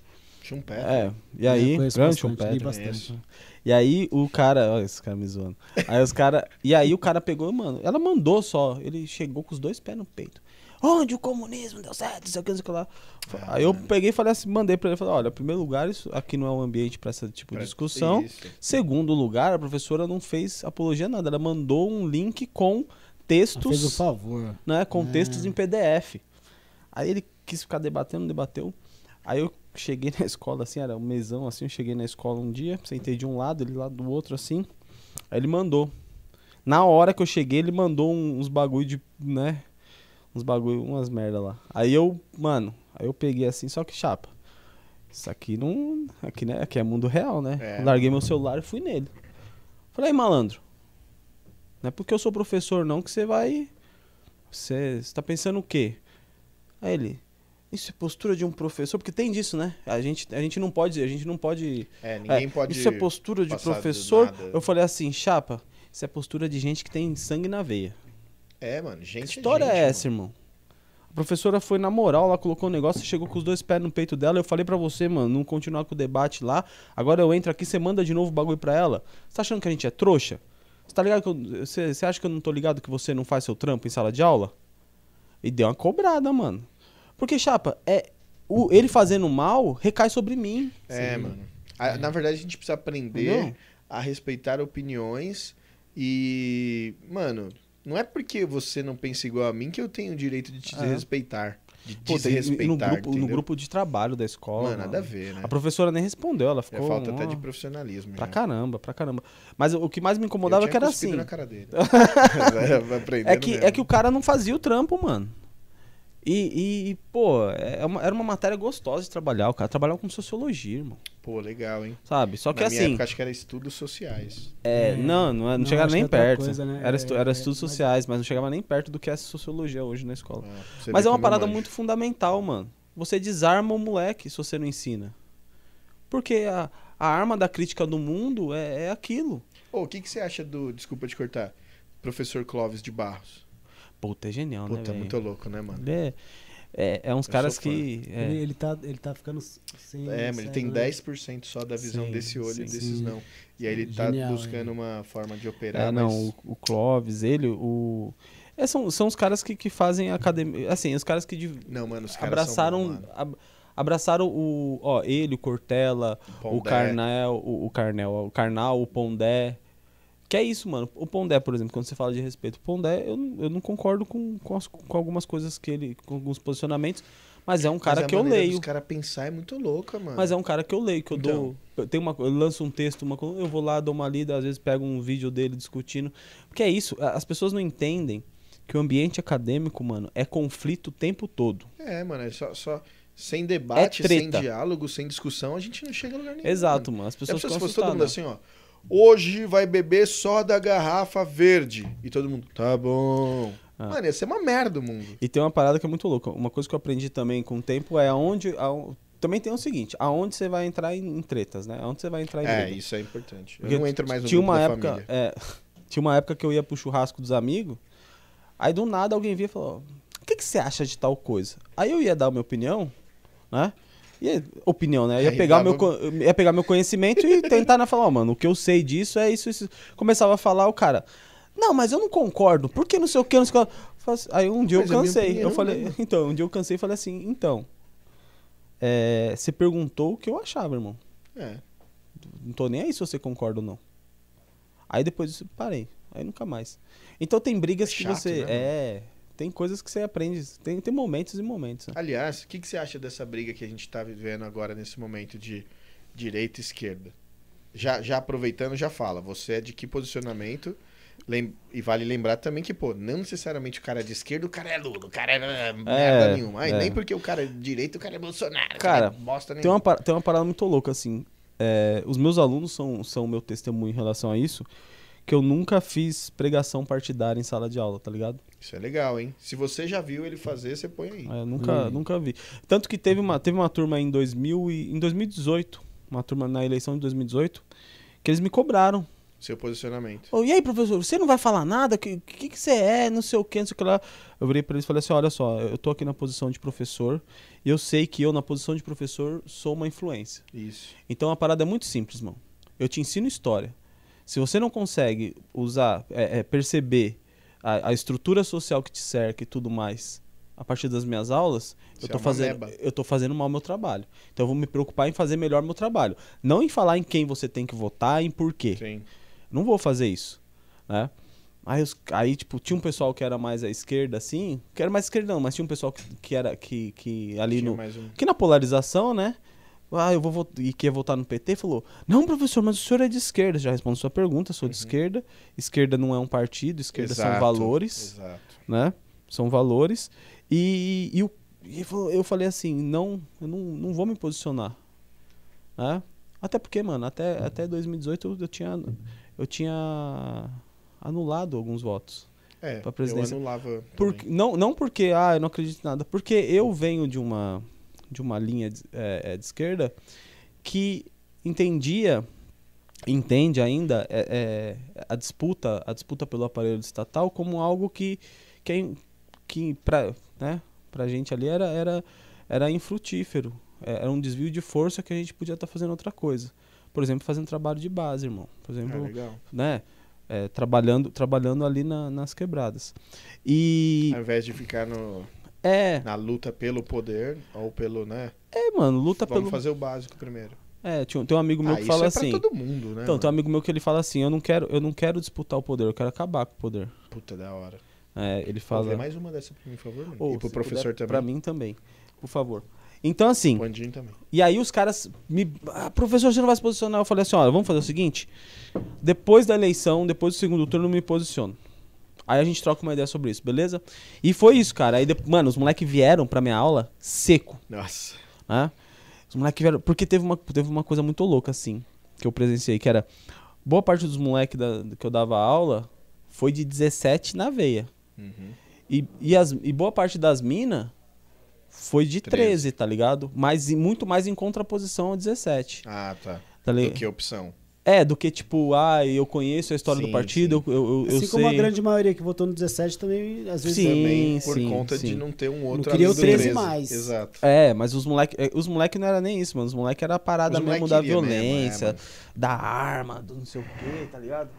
Schumpeter. É, e aí, grande Schumpeter. bastante. E aí o cara, olha esse cara me zoando. Aí os cara, e aí o cara pegou, mano, ela mandou só, ele chegou com os dois pés no peito. Onde o comunismo deu certo, não sei o que, não sei o que lá. Aí eu peguei e falei assim, mandei pra ele, falei, olha, em primeiro lugar, isso aqui não é um ambiente pra esse tipo de discussão. Segundo lugar, a professora não fez apologia a nada, ela mandou um link com Ela textos Fez o favor. né, com É. textos em PDF. Aí ele quis ficar debatendo, debateu. Aí eu cheguei na escola, assim, era um mesão, assim, eu cheguei na escola um dia, sentei de um lado, ele lá do outro, assim. Aí ele mandou. Na hora que eu cheguei, ele mandou uns bagulho de, né, uns bagulho, umas merda lá. Aí eu, mano, aí eu peguei assim, só que chapa. Isso aqui não, aqui, né, aqui é mundo real, né? É. Larguei meu celular e fui nele. Falei, malandro, não é porque eu sou professor não que você vai você você tá pensando o quê? Aí ele, isso é postura de um professor, porque tem disso, né? A gente, a gente não pode, a gente não pode. É, ninguém é, pode. Isso é postura de professor. Eu falei assim, chapa, isso é postura de gente que tem sangue na veia. É, mano, gente. Que história gente, é essa, irmão? A professora foi na moral, lá colocou um negócio, chegou com os dois pés no peito dela. Eu falei pra você, mano, não continuar com o debate lá. Agora eu entro aqui, você manda de novo o bagulho pra ela. Você tá achando que a gente é trouxa? Você tá ligado que eu, você, você acha que eu não tô ligado que você não faz seu trampo em sala de aula? E deu uma cobrada, mano. Porque, chapa, é o, ele fazendo mal recai sobre mim. É, mano. A- Na verdade, a gente precisa aprender Entendeu? a respeitar opiniões e, mano, não é porque você não pensa igual a mim que eu tenho o direito de te É. respeitar, de Pô, desrespeitar, e no grupo, no grupo de trabalho da escola. Mano, nada a mano. ver, né? A professora nem respondeu, ela É ficou. falta até de profissionalismo. Pra já. caramba, pra caramba. Mas o que mais me Eu incomodava tinha que era assim. na cara dele. É que, mesmo. é que o cara não fazia o trampo, mano. E, e, pô, é uma- era uma matéria gostosa de trabalhar. O cara trabalhava com sociologia, irmão. Pô, legal, hein? Sabe? Só que Na minha assim. época, acho que era estudos sociais. É, É. não, não, é- não Não, chegava nem é perto. coisa, né? Era, estu- É, era é, estudos mas- sociais, mas não chegava nem perto do que é sociologia hoje na escola. Ah, mas é uma parada muito fundamental, mano. Você desarma o moleque se você não ensina. Porque a, a arma da crítica do mundo é, é aquilo. Ô, o que, que você acha do. Desculpa te cortar. Professor Clóvis de Barros. Puta, é genial, né, Puta, velho? muito louco, né, mano? Ele é- É, é uns Eu caras que. é, Ele, ele, tá, ele tá ficando sem. É, mas ele tem cego, né? 10% só da visão Sim, desse olho sim. e desses Sim. não. E aí ele tá Genial, buscando uma forma de operar, É, não, mas... o, o Clóvis, ele, o. É, são, são os caras que, que fazem academia. Assim, os caras que de- Não, mano, os caras abraçaram. são abraçaram o. Ó, ele, o Cortella, o. Carnel, o, o Carnel, o Carnal, o Pondé. Que é isso, mano. O Pondé, por exemplo, quando você fala de respeito, o Pondé, eu, não- eu não concordo com, com, as- com algumas coisas que ele. com alguns posicionamentos, mas é um cara que eu leio. dos caras pensar é muito louca, mano. Mas é um cara que eu leio, que eu Então. dou. Eu, tenho uma, eu lanço um texto, uma, eu vou lá, dou uma lida, às vezes pego um vídeo dele discutindo. Porque é isso, as pessoas não entendem que o ambiente acadêmico, mano, é conflito o tempo todo. É, mano, é só, só sem debate, É sem diálogo, sem discussão, a gente não chega a lugar nenhum. Exato, mano. mano. As pessoas pensou ficam se fosse todo mundo assim, ó. Hoje vai beber só da garrafa verde. E todo mundo, tá bom. Ah. Mano, ia ser uma merda o mundo. E tem uma parada que é muito louca. Uma coisa que eu aprendi também com o tempo é aonde. aon- Também tem o seguinte, aonde você vai entrar em, tretas, né? Aonde você vai entrar em É, briga. isso é importante. Porque Eu não entro mais no tinha uma época, família. é, tinha uma época que eu ia pro churrasco dos amigos, aí do nada alguém via e falou: "O que que você acha de tal coisa?" Aí eu ia dar a minha opinião, né? E opinião, né? Eu ia pegar, dava- meu, eu ia pegar meu conhecimento e tentar né, falar, ó, mano, o que eu sei disso é isso, isso. Começava a falar, o cara, não, mas eu não concordo, por que não sei o que, não sei o que. Eu assim- Aí um dia Mas é eu minha cansei, opinião, eu falei, né? então, um dia eu cansei e falei assim, então, é, você perguntou o que eu achava, irmão. É. Não tô nem aí se você concorda ou não. Aí depois disso, parei. Aí nunca mais. Então tem brigas que Chato, você. né, é. Tem coisas que você aprende. Tem, tem momentos e momentos. né? Aliás, o que, que você acha dessa briga que a gente tá vivendo agora nesse momento de direita e esquerda? Já, já aproveitando, já fala. Você é de que posicionamento? Lem- E vale lembrar também que, pô, não necessariamente o cara é de esquerda, o cara é Lula, o cara é merda nenhuma. Ai, é. Nem porque o cara é de direita, o cara é Bolsonaro. o Cara, é bosta Tem uma, par- tem uma parada muito louca, assim. É, os meus alunos são, são meu testemunho em relação a isso. Que eu nunca fiz pregação partidária em sala de aula, tá ligado? Isso é legal, hein? Se você já viu ele fazer, você põe aí. É, eu nunca, Hum. nunca vi. Tanto que teve uma, teve uma turma em, 2000 e, em 2018, uma turma na eleição de 2018, que eles me cobraram. Seu posicionamento. Ô, e aí, professor, você não vai falar nada? O que, que, que você é? Não sei o que, não sei o que lá. Eu virei pra eles e falei assim: olha só, eu tô aqui na posição de professor e eu sei que eu, na posição de professor, sou uma influência. Isso. Então a parada é muito simples, mano. Eu te ensino história. Se você não consegue usar, é, é, perceber a, a estrutura social que te cerca e tudo mais a partir das minhas aulas, eu tô, é fazendo, eu tô fazendo mal meu trabalho. Então eu vou me preocupar em fazer melhor meu trabalho. Não em falar em quem você tem que votar, em por quê. Sim. Não vou fazer isso, né? Aí, aí, tipo, tinha um pessoal que era mais à esquerda, assim, que era mais esquerda não, mas tinha um pessoal que, que era, que, que ali Tinha no, um. que na polarização, né? Ah, eu vou votar, e que ia votar no PT, falou: Não, professor, mas o senhor é de esquerda. Já respondo sua pergunta, sou de esquerda. Esquerda não é um partido, esquerda são Uhum. Exato, valores, Exato. né? São valores. E, e, e eu falei assim: Não, eu não, não vou me posicionar. Né? Até porque, mano, até, até 2018 eu, eu tinha, eu tinha anulado alguns votos. É, Pra presidência. eu anulava. Por- não, não porque, ah, eu não acredito em nada. Porque eu venho de uma, de uma linha de, é, é, de esquerda que entendia, entende ainda é, é, a disputa, a disputa pelo aparelho estatal como algo que, que, é que pra, né, pra gente ali era, era, era infrutífero. É, Era um desvio de força que a gente podia estar fazendo outra coisa. Por exemplo, fazendo trabalho de base, irmão. Por Ah, exemplo, legal. né? é, trabalhando, trabalhando ali na- nas quebradas. E Ao invés de ficar no, é, na luta pelo poder, ou pelo, né? é, mano, luta Vamos pelo. fazer o básico primeiro. É, tinha, tem um amigo meu ah, que fala é assim. pra todo mundo, né? Então, tem um mano? amigo meu que ele fala assim: eu não quero, eu não quero disputar o poder, eu quero acabar com o poder. Puta da hora. É, ele Fala... mais uma dessa pra mim, por favor. mano. "Ô, e pro professor puder, também. Pra mim também, por favor. Então, assim, também. E aí os caras me. Ah, professor, você não vai se posicionar? Eu falei assim, olha, vamos fazer o seguinte. Depois da eleição, depois do segundo turno, eu me posiciono. Aí a gente troca uma ideia sobre isso, beleza? E foi isso, cara. Aí, de- mano, os moleques vieram pra minha aula seco, Nossa. né? Os moleques vieram. Porque teve uma, teve uma coisa muito louca, assim, que eu presenciei, que era. Boa parte dos moleques que eu dava aula foi de 17 na veia. Uhum. E, e, as, e boa parte das minas foi de 13, 13, tá ligado? Mas muito mais em contraposição ao 17. Ah, tá. Tá Do li- que opção. É, do que tipo, ah, eu conheço a história Sim, do partido, eu, eu, eu Assim sei. como a grande maioria que votou no 17 também, às vezes... Sim, Também por sim, conta de sim. não ter um outro queria o além do 13 mais. Exato. É, mas os moleque, eh, os moleque não era nem isso, mano. Os moleque era a parada Os mesmo da queria mesmo, é, violência, da arma, do não sei o quê, tá ligado?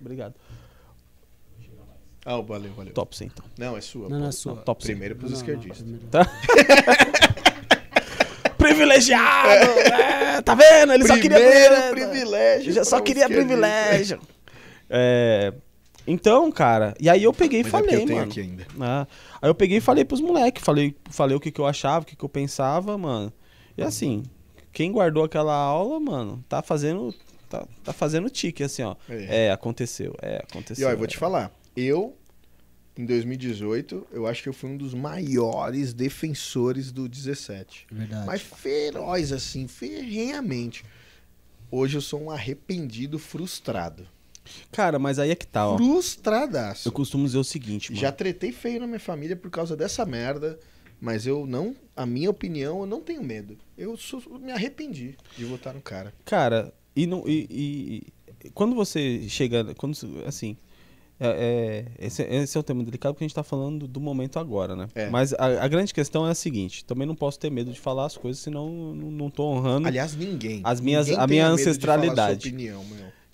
Obrigado. Ah, valeu, valeu. Top sim, então. Não, é sua. Não, pô. não é sua. Não, top sim. Primeiro pros Não, não, esquerdistas. primeiro. Privilegiado! é, tá vendo? Ele só queria Primeiro privilégio. Já só queria privilégio. É, então, cara, e aí eu peguei e Mas é falei, eu tenho mano. aqui ainda. Ah, aí eu peguei e falei pros moleques, falei, falei o que, que eu achava, o que, que eu pensava, mano. E assim, quem guardou aquela aula, mano, tá fazendo. Tá, tá fazendo tique, assim, ó. É. É, aconteceu, é, E aconteceu. ó, eu vou te é. falar. Eu, em 2018, eu acho que eu fui um dos maiores defensores do 17. Verdade. Mas feroz, assim, ferrenhamente. Hoje eu sou um arrependido frustrado. Cara, mas aí é que tá, ó. Frustradaço. Eu costumo dizer o seguinte, mano. Já tretei feio na minha família por causa dessa merda. Mas eu não, a minha opinião, eu não tenho medo. Eu sou- me arrependi de votar no cara. Cara, e, não, e, e- e quando você chega. Quando, assim. É- é- esse, esse é um tema delicado porque a gente tá falando do momento agora, né? É. Mas a, a grande questão é a seguinte: também não posso ter medo de falar as coisas, senão não, tô honrando. Aliás, ninguém. As minhas- ninguém a minha ancestralidade. sua opinião.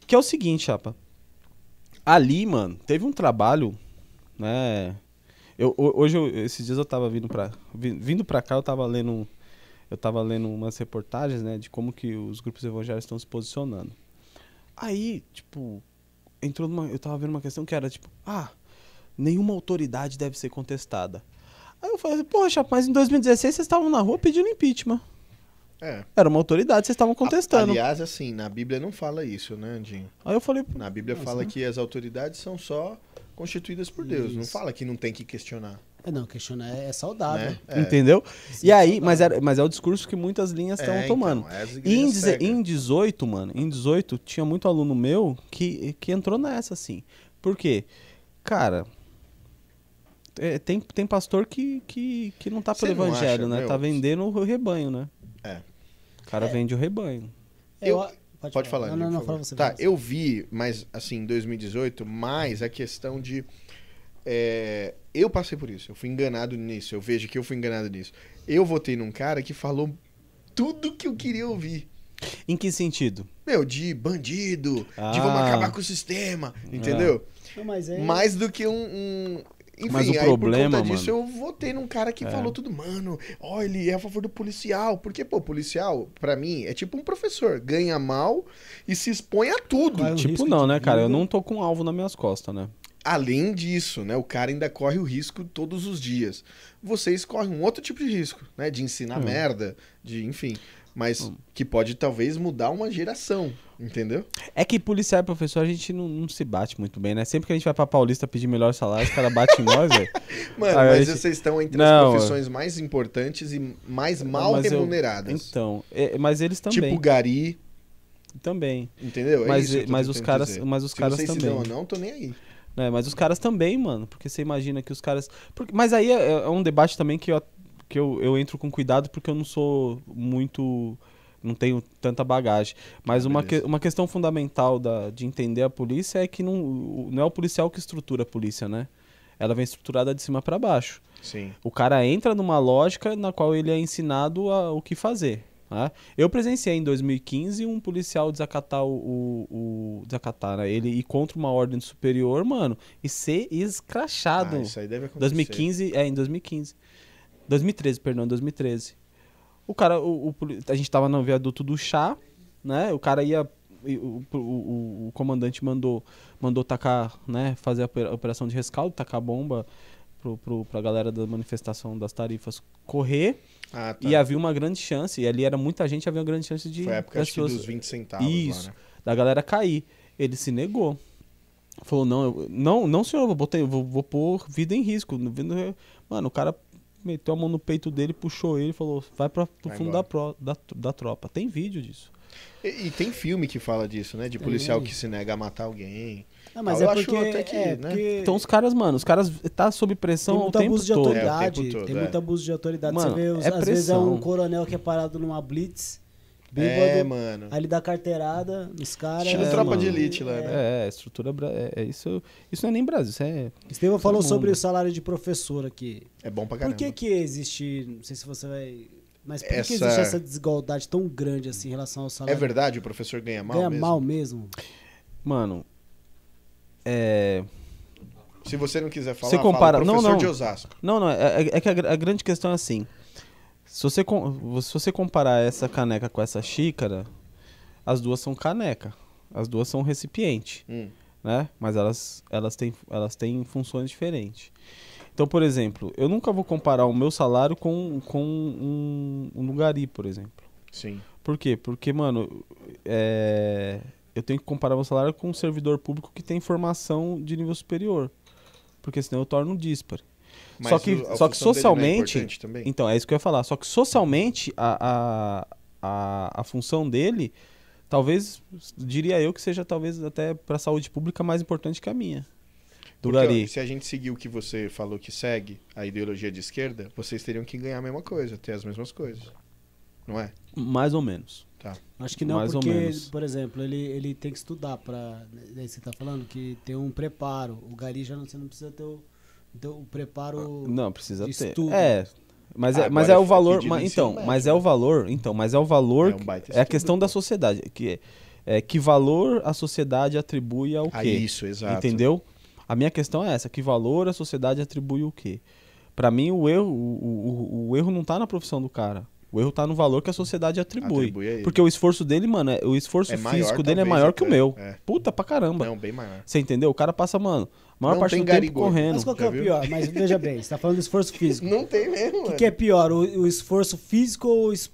Que é o seguinte, chapa. Ali, mano, teve um trabalho, né? Eu, ho- hoje, eu- esses dias eu tava vindo pra. vi- Vindo pra cá, eu tava lendo. Eu tava lendo umas reportagens, né? De como que os grupos evangélicos estão se posicionando. Aí, tipo, entrou numa. Eu tava vendo uma questão que era tipo, ah, nenhuma autoridade deve ser contestada. Aí eu falei, porra, chapa, mas em 2016 vocês estavam na rua pedindo impeachment. É. Era uma autoridade, vocês estavam contestando. Aliás, assim, na Bíblia não fala isso, né, Andinho? Aí eu falei, Na Bíblia fala né? que as autoridades são só constituídas por Deus. Não Isso. fala que não tem que questionar. É, não, questionar é, é saudável. Né? É. Entendeu? Sim, E aí, saudável. mas, era, mas é o discurso que muitas linhas estão É, tomando. então, E em, em 18, mano, em 18, tinha muito aluno meu que, que entrou nessa, assim. Por quê? Cara, é, tem, tem pastor que, que, que não tá pelo não evangelho, acha, né? meu? Tá vendendo o rebanho, né? É. O cara vende o rebanho. É, Eu- Pode, Pode falar, Não, não, não, por fala você. Tá, fala você. eu vi, mas assim, em 2018, mais a questão de. é, eu passei por isso, eu fui enganado nisso, eu vejo que eu fui enganado nisso. Eu votei num cara que falou tudo que eu queria ouvir. Em que sentido? Meu, de bandido, de vamos Ah. acabar com o sistema, entendeu? Não, mas é... Mais do que um. um- Enfim, Mas o aí problema, por conta disso mano- eu votei num cara que É. falou tudo, mano, ó, ele é a favor do policial. Porque, pô, policial, pra mim, é tipo um professor, ganha mal e se expõe a tudo. Um tipo, não, né, cara? Eu não tô com um alvo nas minhas costas, né? Além disso, né, o cara ainda corre o risco todos os dias. Vocês correm um outro tipo de risco, né, de ensinar Hum. merda, de, enfim, mas Hum. que pode talvez mudar uma geração, entendeu? É que policial e professor a gente não, não se bate muito bem, né? Sempre que a gente vai pra Paulista pedir melhor salário, os caras batem em nós, velho. Mano, Aí mas gente- vocês estão entre Não, as profissões mais importantes e mais mal Mas eu- remuneradas. Então, é- mas eles também. Tipo Gari, Também. entendeu? É Mas, mas os caras, mas os Se caras se também. dão ou não, tô nem aí. Né? Mas os caras também, mano. Porque você imagina que os caras. porque- mas aí é, é um debate também que, eu, que eu, eu entro com cuidado porque eu não sou muito. Não tenho tanta bagagem. Mas Ah, uma, que- uma questão fundamental da, de entender a polícia é que não, não é o policial que estrutura a polícia, né? Ela vem estruturada de cima pra baixo. Sim. O cara entra numa lógica na qual ele é ensinado a- o que fazer. Né? Eu presenciei em 2015 um policial desacatar o, o, o- desacatar né? ele ir contra uma ordem superior, mano, e ser escrachado. Ah, isso aí deve acontecer. 2015, é, em 2015. 2013, perdão, 2013. O cara, o, o a gente tava no viaduto do chá, né? O cara ia. O, o, o- o comandante mandou, mandou tacar, né? Fazer a opera- operação de rescaldo, tacar bomba pro, pro, pra galera da manifestação das tarifas correr. Ah, tá. E havia uma grande chance, e ali era muita gente, havia uma grande chance de Foi a época pessoas- dos 20 centavos Isso. lá, né? da galera cair. Ele se negou. Falou, não, eu- não, não senhor, eu eu vou, vou pôr vida em risco. Mano, o cara meteu a mão no peito dele, puxou ele e falou, vai pro Vai fundo da, pro- da, da tropa. Tem vídeo disso. E, e tem filme que fala disso, né? De policial que se nega a matar alguém. Não, mas Eu é acho porque... até que, é, né? porque Então os caras, mano, os caras tá sob tem pressão o muito tempo abuso de todo. autoridade. É, o tempo todo, tem é. muito abuso de autoridade. Mano, Você vê, os- é às vezes é um pressão. coronel que é parado numa blitz, bêbado. É, mano. Aí ele dá carteirada nos caras. Estilo É, tropa mano. de elite lá, né? É, estrutura. É, é isso, isso não é nem Brasil, isso é. Estevam falou Todo sobre mundo. o salário de professor aqui. É bom pra Por caramba. que que existe, não sei se você vai, mas por que que Essa- existe essa desigualdade tão grande assim em relação ao É salário? verdade, o professor ganha mal Ganha mesmo? mal mesmo? Mano. É. Se você não quiser falar, Você compara- fala não, professor não. de Osasco. Não, não, é, é- é que a, a grande questão é assim. Se você, se você comparar essa caneca com essa xícara, as duas são caneca. As duas são recipiente, Hum. né? Mas elas, elas, têm, elas têm funções diferentes. Então, por exemplo, eu nunca vou comparar o meu salário com, com um, um lugari, por exemplo. Sim. Por quê? Porque, mano, é, eu tenho que comparar meu salário com um servidor público que tem formação de nível superior. Porque senão eu torno díspare. Mas Só que- o- só que é socialmente- também? Então, é isso que eu ia falar. Só que socialmente, a, a, a, a função dele, talvez, diria eu que seja talvez até para a saúde pública mais importante que a minha. Do Porque, ó, se a gente seguir o que você falou que segue, a ideologia de esquerda, vocês teriam que ganhar a mesma coisa, ter as mesmas coisas. Não é? Mais ou menos. Acho que não, Mais porque, por exemplo, ele, ele tem que estudar para. Daí você tá falando que tem um preparo. O Gari já não, você não precisa ter o, ter o preparo. Não, precisa de ter. estudo. É. Mas é, mas é é o valor. pedido mas- então, médio, mas é né? o valor. Então, mas é o valor. É um baita É a estudo, questão da sociedade. Que, é, que valor a sociedade atribui ao Ah, quê? isso, exato. Entendeu? A minha questão é essa: que valor a sociedade atribui o quê? Pra mim, o erro, o, o, o- o erro não tá na profissão do cara. O erro tá no valor que a sociedade atribui. Atribui a ele. Porque o esforço dele, mano, é- o esforço É maior, físico dele é maior que o meu. É. Puta pra caramba. Não, bem maior. Você entendeu? O cara passa, mano, a maior Não parte tem do tempo garigol. correndo. Mas qual que é o pior? Mas veja bem, você tá falando do esforço físico. Não tem mesmo, O que, que é pior, o, o esforço físico ou o es- espo- o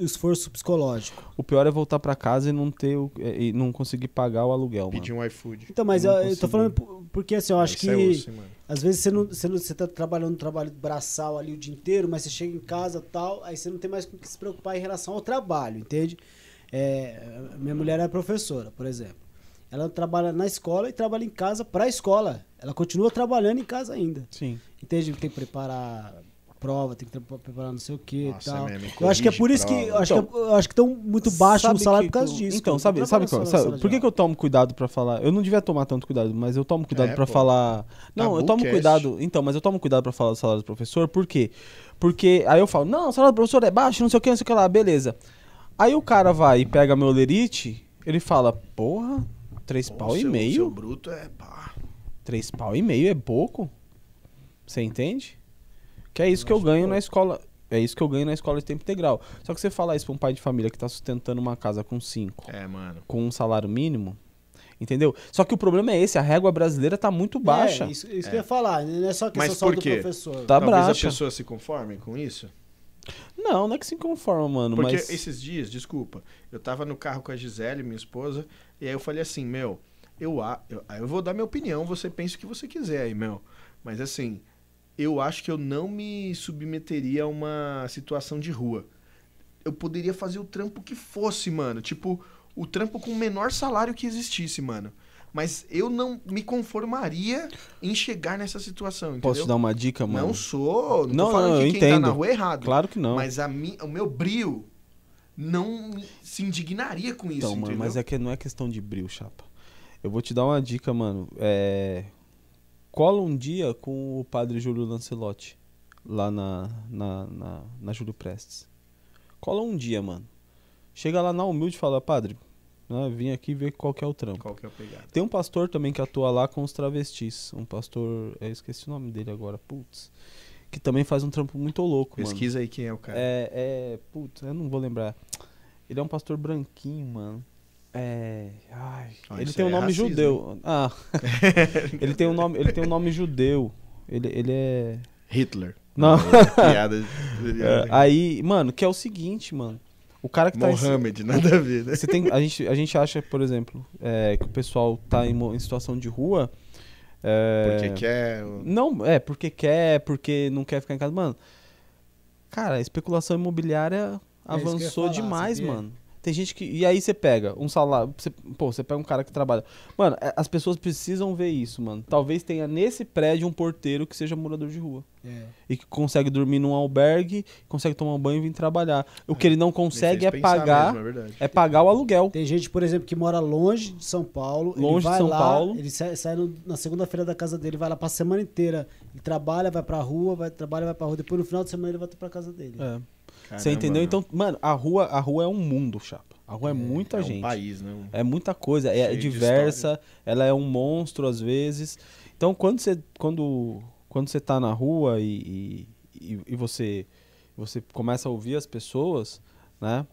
esforço psicológico? O pior é voltar pra casa e não ter o- e não conseguir pagar o aluguel, mano. Pedir um iFood. Então, mas eu, eu tô falando por- porque assim, eu acho Isso que é osso, às vezes você não, você não você tá trabalhando um trabalho braçal ali o dia inteiro, mas você chega em casa tal, aí você não tem mais com o que se preocupar em relação ao trabalho, entende? É, minha mulher é professora, por exemplo. Ela trabalha na escola e trabalha em casa pra escola. Ela continua trabalhando em casa ainda. Sim. Entende? Tem que preparar prova, tem que preparar não sei o que Nossa, e tal. é mesmo, eu acho que é por isso que eu acho, que, eu acho que estão muito baixo no Sabe salário por causa tu- disso. Então, sabe, sabe, qual- na sabe por que, que eu tomo cuidado pra falar? Eu não devia tomar tanto cuidado, mas eu tomo cuidado É, pra pô. falar. Não, eu tomo Tabucast. cuidado. Então, mas eu tomo cuidado pra falar do salário do professor, por quê? Porque aí eu falo, não, o salário do professor é baixo, não sei o que, não sei o que lá, beleza. Aí o cara vai e pega meu lerite, ele fala, porra, três pau e seu- meio? Seu bruto é pá. Três pau e meio é pouco? Você entende? Que é isso que eu ganho na escola. É isso que eu ganho na escola de tempo integral. Só que você falar isso pra um pai de família que tá sustentando uma casa com cinco, É, mano. com um salário mínimo, entendeu? Só que o problema é esse, a régua brasileira tá muito baixa. É, isso, isso que eu ia falar, não é só questão Mas só por do quê? professor. Tá Talvez bracha. a pessoa se conforme com isso. Não, não é que se conforma, mano, Porque mas esses dias, desculpa, eu tava no carro com a Gisele, minha esposa, e aí eu falei assim, meu, eu, eu, aí eu vou dar minha opinião, você pensa o que você quiser aí, meu. Mas assim, eu acho que eu não me submeteria a uma situação de rua. Eu poderia fazer o trampo que fosse, mano. Tipo, o trampo com o menor salário que existisse, mano. Mas eu não me conformaria em chegar nessa situação, entendeu? posso te dar uma dica, mano? Não sou, não, Não, não, que eu quem tá na entendo. rua é errado. Claro que não. Mas a mi, o meu brio não se indignaria com isso, então, mano, entendeu? mas é que não é questão de bril, chapa. Eu vou te dar uma dica, mano. É... Cola um dia com o padre Júlio Lancelotti, lá na, na, na, na Júlio Prestes. Cola um dia, mano. Chega lá na humilde e fala, padre, né, vim aqui ver qual que é o trampo. Qual que é a pegada? Tem um pastor também que atua lá com os travestis. Um pastor, eu esqueci o nome dele agora, putz. Que também faz um trampo muito louco, mano. Pesquisa aí quem é o cara. É, é. Putz, eu não vou lembrar. Ele é um pastor branquinho, mano. É. Ai. Ah, ele tem um é nome racismo, judeu. Ah. ele tem um nome, ele tem um nome judeu. Ele, ele é. Hitler. Não. Piada. É, aí, mano, que é o seguinte, mano. O cara que tá. em- Mohamed, nada a ver, né? Você tem, a, gente, a gente acha, por exemplo, é, que o pessoal tá em, em situação de rua. é, Porque quer. Não, é, porque quer, porque não quer ficar em casa. Mano, cara, a especulação imobiliária É avançou falar, demais, sabia? mano. Tem gente que. E aí você pega um salário. Você, pô, você pega um cara que trabalha. Mano, é- as pessoas precisam ver isso, mano. Talvez tenha nesse prédio um porteiro que seja morador de rua. É. E que consegue dormir num albergue, consegue tomar um banho e vir trabalhar. O que ele não consegue é pagar. mesmo, é. É pagar o aluguel. Tem gente, por exemplo, que mora longe de São Paulo. ele Longe de vai São lá, Paulo. Ele sai, sai no- na segunda-feira da casa dele, vai lá pra semana inteira. Ele trabalha, vai pra rua, vai trabalha, vai pra rua. Depois no final de semana ele volta pra casa dele. É. Caramba, Você entendeu? meu. Então, mano, a rua, a rua é um mundo, chapa. A rua é, muita é gente. um país, né? Um- É muita coisa, é de diversa, ela é um monstro às vezes. Então, quando você, quando, quando você tá na rua e, e, e- e você, você começa a ouvir as pessoas, né,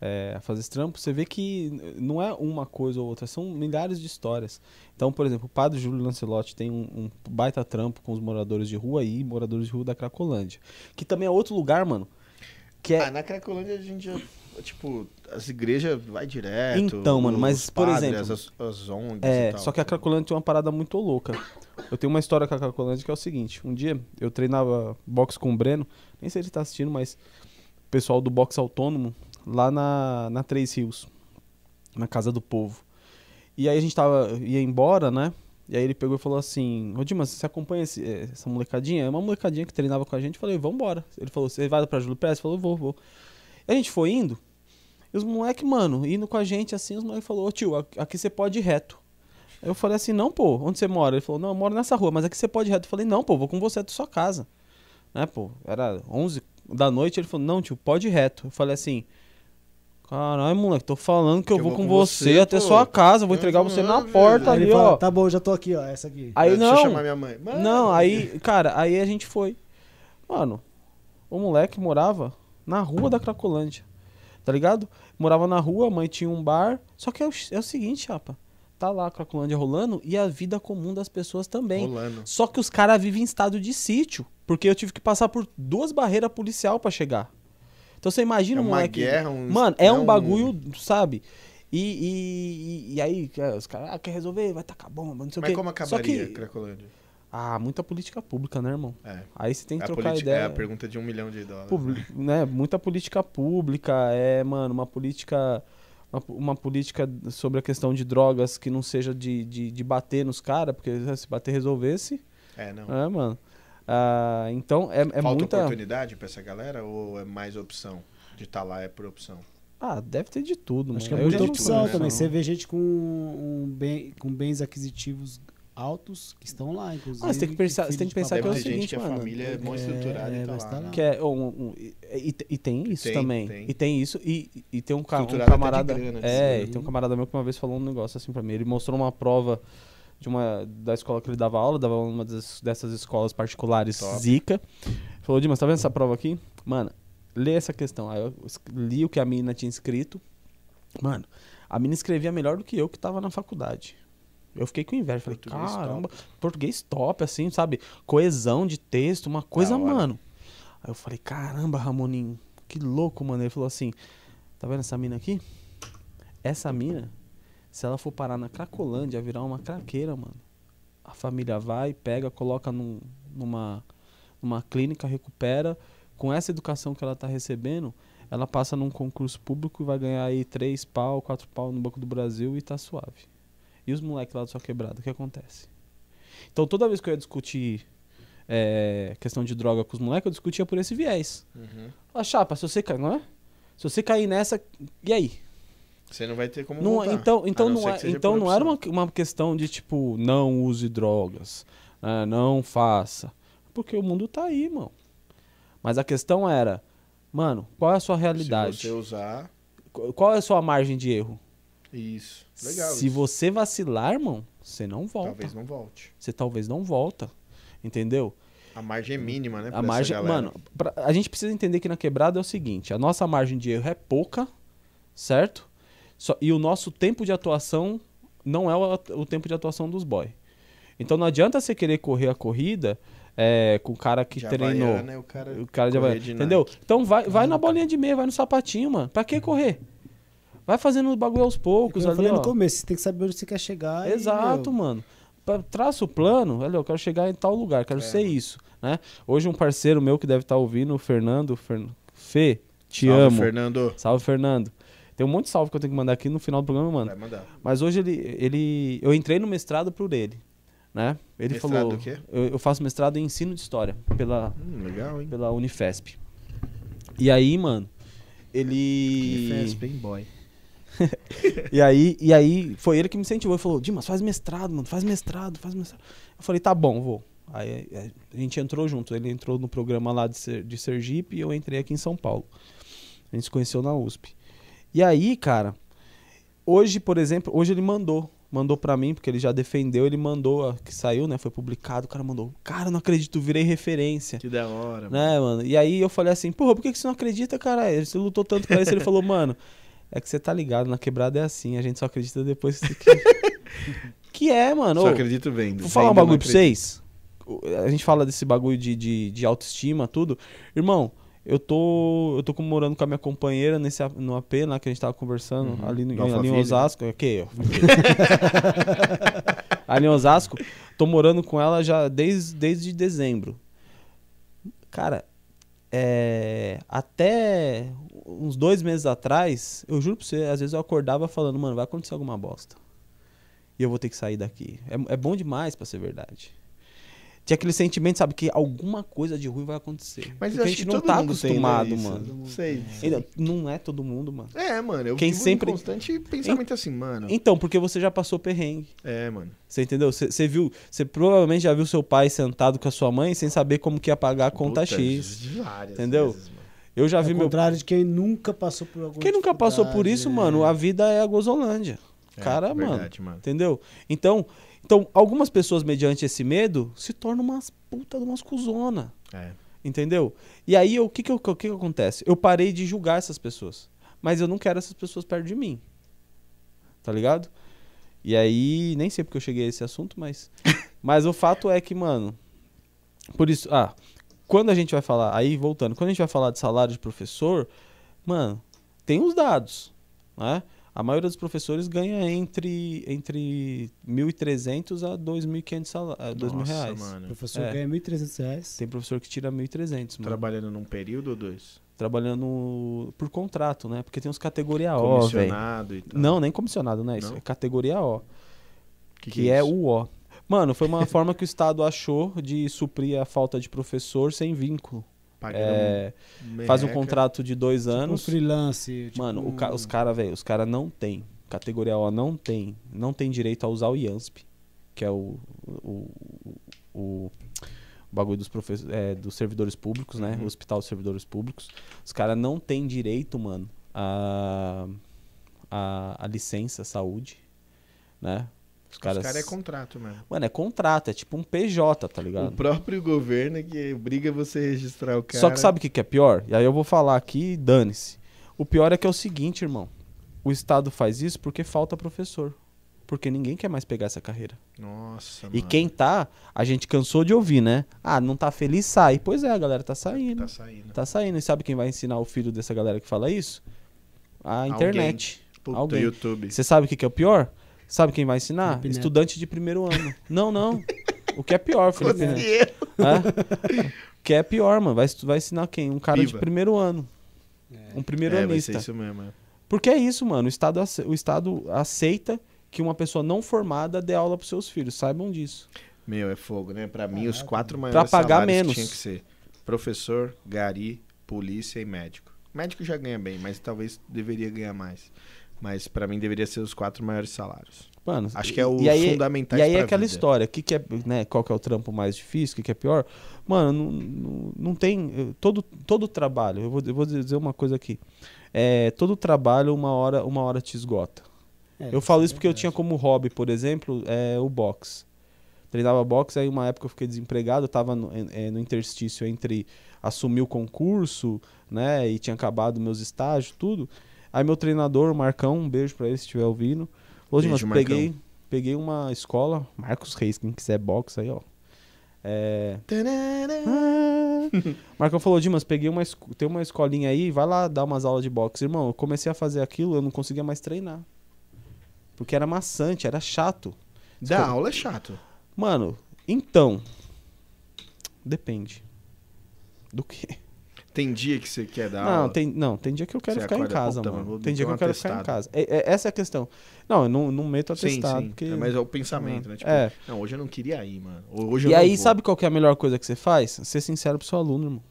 é, a fazer esse trampo, você vê que não é uma coisa ou outra, são milhares de histórias. Então, por exemplo, o padre Júlio Lancelotti tem um, um baita trampo com os moradores de rua e moradores de rua da Cracolândia. Que também é outro lugar, mano, que é... Ah, na Cracolândia a gente já, tipo, as igrejas vai direto. Então, mano, mas, os por padres, exemplo, As, as ONGs É, só que a Cracolândia tem uma parada muito louca. Eu tenho uma história com a Cracolândia que é o seguinte: um dia eu treinava boxe com o Breno, nem sei se ele tá assistindo, mas o pessoal do boxe autônomo lá na, na Três Rios, na Casa do Povo. E aí a gente tava, ia embora, né? E aí ele pegou e falou assim: Ô Dimas, você acompanha esse- eh, essa molecadinha? É uma molecadinha que treinava com a gente. Eu falei: Vambora. Ele falou: Você vai pra Júlio Pérez? Eu falei: Vou, vou. E a gente foi indo. E os moleques, mano, indo com a gente assim, os moleques falaram: Ô tio, aqui- você pode ir reto. Eu falei assim: Não, pô, onde você mora? Ele falou: Não, eu moro nessa rua, mas aqui você pode ir reto. Eu falei: Não, pô, vou com você até sua casa. Né, pô? Era 11 da noite. Ele falou: Não, tio, pode ir reto. Eu falei assim: Caralho, moleque, tô falando que eu, vou, com você, até pô. sua casa, vou entregar você na porta Aí ali, ele fala, ó. tá bom, já tô aqui, ó, essa aqui. Aí Deixa não. eu chamar minha mãe. Mano, Não, aí, cara, aí a gente foi. Mano, o moleque morava na rua da Cracolândia. Tá ligado? Morava na rua, a mãe tinha um bar. Só que é o, é o seguinte, chapa. Tá lá a Cracolândia rolando e a vida comum das pessoas também. Rolando. Só que os caras vivem em estado de sítio. Porque eu tive que passar por duas barreiras policial pra chegar. Então você imagina É um uma moleque. guerra, um- Mano, é é um um- bagulho, sabe? E, e, e- aí, é, os caras, ah, quer resolver? Vai tacar bomba, não sei o Mas quê. como Só acabaria que, a Cracolândia? ah, muita política pública, né, irmão? É. Aí você tem que a trocar ideia. É a pergunta de um milhão de dólares. Publi- né, muita política pública, é, mano, uma política. Uma, uma política sobre a questão de drogas que não seja de, de, de bater nos caras, porque se bater resolvesse, É, não. é, mano. Ah, então é, é Falta muita. oportunidade pra essa galera ou é mais opção? De estar lá é por opção. Ah, deve ter de tudo, Acho que mano. é Eu muita opção também. não. Você vê gente com, um bem, com bens aquisitivos altos que estão lá, inclusive. Ah, você tem que pensar- você tem que pensar que é o papai. gente seguinte, que a mano. família é mó É, estruturada é, e tá lá. né? Que é um, um- e, e- e tem isso Tem, também. tem. E tem isso. E, e tem um, ca- um camarada. grana, é, assim. e tem um camarada meu que uma vez falou um negócio assim pra mim. Ele mostrou uma prova de uma da escola que ele dava aula, dava aula numa das- dessas escolas particulares Top. Zica. Falou, Dimas, tá vendo essa prova aqui? Mano, lê essa questão. Aí eu li o que a menina tinha escrito. Mano, a menina escrevia melhor do que eu que tava na faculdade. Eu fiquei com inveja. Falei, Português caramba, português top, assim, sabe? Coesão de texto, uma coisa, mano. Aí eu falei, caramba, Ramoninho, que louco, mano. Ele falou assim: tá vendo essa mina aqui? Essa mina, se ela for parar na Cracolândia, virar uma craqueira, mano. A família vai, pega, coloca num- numa, numa clínica, recupera. Com essa educação que ela tá recebendo, ela passa num concurso público e vai ganhar aí três pau, quatro pau no Banco do Brasil e tá suave. E os moleques lá da sua quebrada, o que acontece? Então toda vez que eu ia discutir é, questão de droga com os moleques, eu discutia por esse viés. Uhum. Ah, chapa, se você cair, não é? Se você cair nessa, e aí? Você não vai ter como Não, voltar. então, então não, é, então não era uma, uma questão de tipo, não use drogas, né, não faça. Porque o mundo tá aí, irmão. Mas a questão era, mano, qual é a sua realidade? Se você usar, Qu- Qual é a sua margem de erro? isso. Legal Se isso. você vacilar, irmão, você não volta. Talvez não volte. Você talvez não volta. Entendeu? A margem é mínima, né? A margem, mano, pra- a gente precisa entender que na quebrada é o seguinte: a nossa margem de erro é pouca, certo? Só, e o nosso tempo de atuação não é o, o tempo de atuação dos boy. Então não adianta você querer correr a corrida é, com o cara que De treinou. Havaiana, o cara, O cara já vai. Entendeu? Nike. Então vai, vai na bolinha de meia, vai no sapatinho, mano. Pra que correr? Vai fazendo o bagulho aos poucos Como eu ali, falei no começo, você tem que saber onde você quer chegar. e, Exato, meu, mano. Traça o plano, olha, eu quero chegar em tal lugar, quero É, ser mano. isso, né? Hoje um parceiro meu que deve estar ouvindo, o Fernando, Fern... Fê, te Salve, amo. Fernando. Salve, Fernando. Tem um monte de salve que eu tenho que mandar aqui no final do programa, mano. Vai mandar. Mas hoje ele, ele. Eu entrei no mestrado por ele. Né? Ele Mestrado falou. do quê? Eu, eu faço mestrado em ensino de história pela, Hum, legal, hein? pela Unifesp. E aí, mano, ele. bem boy. E aí, e aí foi ele que me incentivou. Ele falou, Dimas, faz mestrado, mano, faz mestrado, faz mestrado. Eu falei, tá bom, vou. Aí a gente entrou junto. Ele entrou no programa lá de, Ser- de Sergipe e eu entrei aqui em São Paulo. A gente se conheceu na USP. E aí, cara, hoje, por exemplo, hoje ele mandou. Mandou pra mim, porque ele já defendeu, ele mandou, a- que saiu, né? Foi publicado, o cara mandou. Cara, não acredito, virei referência. Que da hora, mano. Né, mano? E aí eu falei assim, porra, por que você não acredita, cara? Você lutou tanto pra isso. Ele falou, mano, é que você tá ligado, na quebrada é assim, a gente só acredita depois que. que é, mano. Só Ô, acredito vendo. Vou falar um bagulho pra vocês. A gente fala desse bagulho de, de, de autoestima, tudo. Irmão, eu tô. Eu tô com- morando com a minha companheira nesse, no AP lá que a gente tava conversando, Uhum. ali, no, ali em. Osasco. Aqui, ó. ali em Osasco. Tô morando com ela já desde, desde dezembro. Cara, é, até uns dois meses atrás, eu juro pra você, às vezes eu acordava falando, mano, vai acontecer alguma bosta. E eu vou ter que sair daqui. É, é bom demais pra ser verdade. Tinha aquele sentimento, sabe, que alguma coisa de ruim vai acontecer. Mas Porque a gente que não todo tá acostumado, isso. mano. Não sei. Ainda- Não é todo mundo, mano. É, mano, eu Quem vivo sempre- em constante pensamento assim, mano. Então, porque você já passou perrengue. É, mano. Você entendeu? Você viu, você provavelmente já viu seu pai sentado com a sua mãe sem saber como que ia pagar a conta Puta, X. várias Entendeu? vezes, mano. Eu já Ao vi meu contrário de quem nunca passou por alguma Quem nunca passou por isso, dificuldade, mano, é. a vida é a gozolândia. É, Cara, mano. verdade, mano. Entendeu? Então, então, algumas pessoas, mediante esse medo, se tornam umas puta de umas cuzona. É. Entendeu? E aí, o que que, eu- que que acontece? Eu parei de julgar essas pessoas. Mas eu não quero essas pessoas perto de mim. Tá ligado? E aí, nem sei porque eu cheguei a esse assunto, mas. mas o fato é que, mano. Por isso. Ah, quando a gente vai falar. Aí, voltando. Quando a gente vai falar de salário de professor, mano, tem os dados. Né? A maioria dos professores ganha entre, entre 1.300 a 2.500 sala- a 2 mil Nossa, reais. O mano. professor É. ganha 1.300 reais. Tem professor que tira 1.300, mano. Trabalhando num período ou dois? Trabalhando por contrato, né? Porque tem uns categoria O. Comissionado e tal. Não, nem comissionado, né? Isso Não? é categoria O, que, que, é, o O. Mano, foi uma forma que o Estado achou de suprir a falta de professor sem vínculo. Pagando É, faz um contrato de dois Tipo um anos. freelance. Tipo Mano, um- ca- os caras, velho, os caras não tem. Categoria O não tem. Não tem direito a usar o IANSP, que é o. o, o, o bagulho dos, professores, é, dos servidores públicos, né? Uhum. O Hospital dos Servidores Públicos. Os caras não têm direito, mano, a, a, a licença saúde, né? Os Os caras. caras é contrato mesmo. Mano, é contrato, é tipo um PJ, tá ligado? O próprio governo que obriga você a registrar o cara. Só que sabe o que, que é pior? E aí eu vou falar aqui, dane-se. O pior é que é o seguinte, irmão. O Estado faz isso porque falta professor. Porque ninguém quer mais pegar essa carreira. Nossa, E mano. quem tá, a gente cansou de ouvir, né? Ah, não tá feliz, sai. Pois é, a galera tá saindo. Tá saindo. Tá saindo. E sabe quem vai ensinar o filho dessa galera que fala isso? A internet. Puta, alguém. YouTube. Você sabe o que, que é o pior? Sabe quem vai ensinar? Felipe Neto. Estudante de primeiro ano. Não, não. O que é pior, Felipe Neto. É? Que é pior, mano. Vai, vai ensinar quem? Um cara de primeiro ano. Um primeiro É, vai ser anista. isso mesmo. é. Porque é isso, mano. O Estado, o Estado aceita que uma pessoa não formada dê aula pros seus filhos. Saibam disso. Meu, é fogo, né? Pra mim, os quatro maiores pagar salários menos. tinha que ser professor, gari, polícia e médico. Médico já ganha bem, mas talvez deveria ganhar mais. Mas pra mim deveria ser os quatro maiores salários. Mano, Acho que é o e aí, fundamental E aí é aquela vida. história. Que que é, né, qual que é o trampo mais difícil? O que, que é pior? Mano, não, não, não tem. Todo, todo trabalho, eu vou, eu vou dizer uma coisa aqui. É, todo trabalho, uma hora, uma hora te esgota. É, Eu falo isso é porque eu tinha como hobby, por exemplo, é, o boxe. Treinava boxe, aí uma época eu fiquei desempregado, eu tava no, eh, no interstício entre assumir o concurso, né, e tinha acabado meus estágios, tudo. Aí meu treinador, o Marcão, um beijo pra ele se estiver ouvindo. Hoje, Beijo, mas peguei, peguei uma escola, Marcos Reis, quem quiser boxe aí, ó. É, Marcão falou, Dimas, peguei uma, tem uma escolinha aí, vai lá dar umas aulas de boxe. Irmão, eu comecei a fazer aquilo, eu não conseguia mais treinar. Porque era maçante, era chato. Da aula é chato. Mano, então. Depende. Do que? Tem dia que você quer dar Não, aula? tem, não, tem dia que eu quero Você ficar em casa, puta, mano. Tem dia que eu quero ficar em casa. É- é- essa é a questão. Não, eu não, não meto Sim, atestado. sim. Porque... É, mas é o pensamento, né? Tipo, É. não, hoje eu não queria ir, mano. Hoje eu E aí, vou. sabe qual que é a melhor coisa que você faz? Ser sincero pro seu aluno, irmão.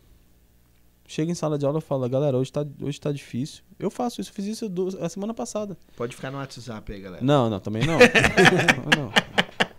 Chega em sala de aula e fala, galera, hoje tá, hoje tá difícil. Eu faço isso, fiz isso do- a semana passada. Pode ficar no WhatsApp aí, galera. Não, não, também não. não, não.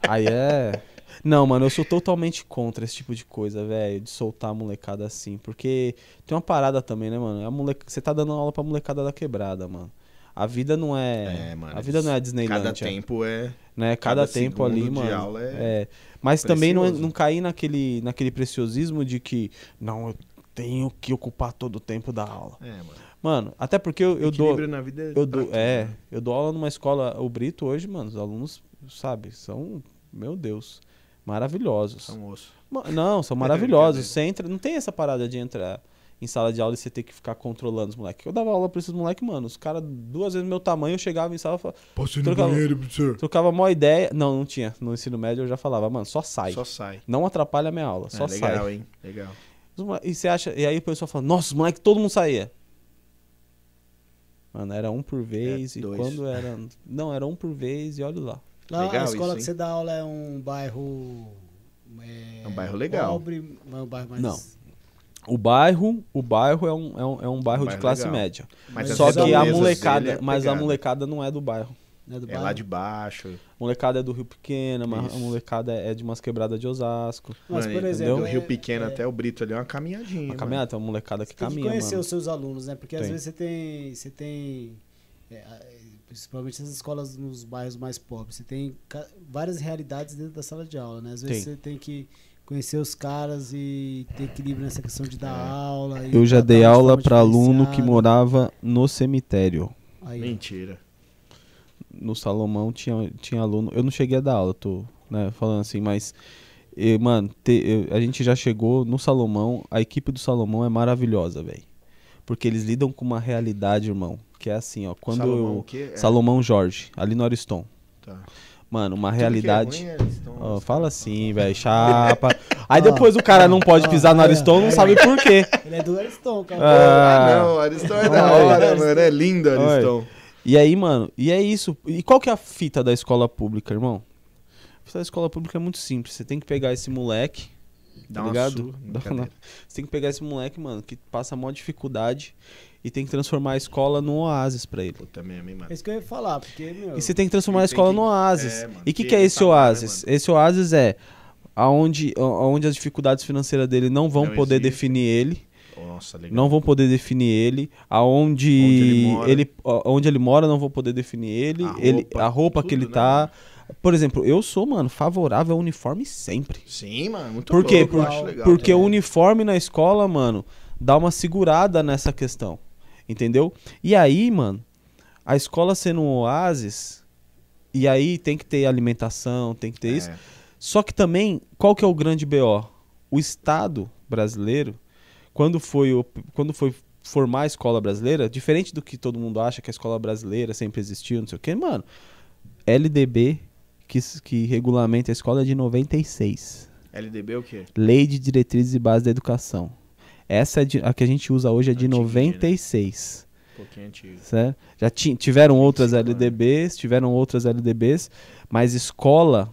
Aí é. Não, mano, eu sou totalmente contra esse tipo de coisa, velho, de soltar a molecada assim. Porque tem uma parada também, né, mano? A moleca... Você tá dando aula pra molecada da quebrada, mano. A vida não é. É, mano, a vida não é a Cada Disneylandia. tempo é. né? Cada, cada tempo ali, mano. aula é é. Mas também não, é- precioso. não cair naquele, naquele preciosismo de que, não, eu tenho que ocupar todo o tempo da aula. É, mano. Mano, até porque eu, eu dou. Na vida Eu pra dou, é, né? eu dou aula numa escola, o Brito hoje, mano, os alunos, sabe, são, meu Deus, maravilhosos. São osso. Ma- Não, são maravilhosos. Você entra, não tem essa parada de entrar em sala de aula e você ter que ficar controlando os moleques. Eu dava aula pra esses moleques, mano, os caras duas vezes do meu tamanho, eu chegava em sala e falava, Posso ir no Trocava- banheiro, professor? trocava mó ideia. Não, não tinha. No ensino médio eu já falava, mano, só sai. Só sai. Não atrapalha a minha aula, só é, legal, sai. hein? Legal. Os mole- E você acha, e aí o pessoal fala, nossa, os moleques, todo mundo saía. Mano, era um por vez É, e dois. quando era. Não, era um por vez e olha lá. Lá, Legal a escola isso, que você dá aula é um bairro. É, É um bairro legal. Pobre, não é um bairro mais. Não. O bairro, o bairro é um, é um, é um bairro de classe legal. média. Mas Mas Só que a molecada, é mas a molecada não é do bairro. É do É bairro? lá de baixo. A molecada é do Rio Pequeno, mas a molecada é de umas quebradas de Osasco. Mas, Mano, por exemplo. do é- Rio Pequeno é- até o Brito ali é uma caminhadinha. Uma mano. caminhada, tem uma molecada que Você tem que caminha, conhecer mano. os seus alunos, né? Porque às Tem. vezes você tem. Você tem. Principalmente essas escolas nos bairros mais pobres, você tem várias realidades dentro da sala de aula, né? Às vezes Tem. você tem que conhecer os caras e ter equilíbrio nessa questão de dar É. aula. e Eu já dei de aula pra aluno que morava no cemitério. Aí, Mentira. no Salomão tinha, tinha aluno. Eu não cheguei a dar aula, tô né, falando assim, mas. eh, mano, te- eu- a gente já chegou no Salomão. A equipe do Salomão é maravilhosa, velho. Porque eles lidam com uma realidade, irmão. Que é assim, ó. Quando Salomão, o eu. quê? É, Salomão Jorge, ali no Ariston. tá. Mano, uma Tudo é realidade. ruim, eles tão- Ó, fala assim, velho, chapa. Aí depois o cara não pode pisar no Ariston, não é. sabe por quê. Ele é do Ariston, cara. Ah. Ah, não, Ariston é da hora, mano. É lindo, Ariston. E aí, mano, e é isso. E qual que é a fita da escola pública, irmão? A fita da escola pública é muito simples. Você tem que pegar esse moleque, Dá tá ligado? surra, Dá uma- Você tem que pegar esse moleque, mano, que passa a maior dificuldade e tem que transformar a escola num oásis pra ele. Puta mesmo, hein, mano. É isso que eu ia falar, porque, meu. E você tem que transformar a Ele escola que- num oásis. é, mano, e o que, que que é ele esse tá né, oásis? esse oásis é aonde, aonde as dificuldades financeiras dele não vão Não poder existe. definir ele. Nossa, legal. Não vão poder definir ele. Aonde ele mora. ele, onde ele mora não vão poder definir ele. A ele, roupa, a roupa que tudo, ele né, tá. Por exemplo, eu sou, mano, favorável ao uniforme sempre. Sim, mano, muito Por quê? Por-. Porque o uniforme na escola, mano, dá uma segurada nessa questão. Entendeu? E aí, mano, a escola sendo um oásis, e aí tem que ter alimentação, tem que ter isso. É. Só que também, qual que é o grande BO? O Estado brasileiro, quando foi, o- quando foi formar a escola brasileira, diferente do que todo mundo acha que a escola brasileira sempre existiu, não sei o quê, mano, LDB, que, que regulamenta a escola é de 96. LDB é o quê? Lei de Diretrizes e Bases da Educação. Essa é de- a que a gente usa hoje é de Antiguinha, né? 96. Um pouquinho antigo. Certo? Já ti- tiveram outras 25 anos. LDBs, tiveram outras LDBs, mas escola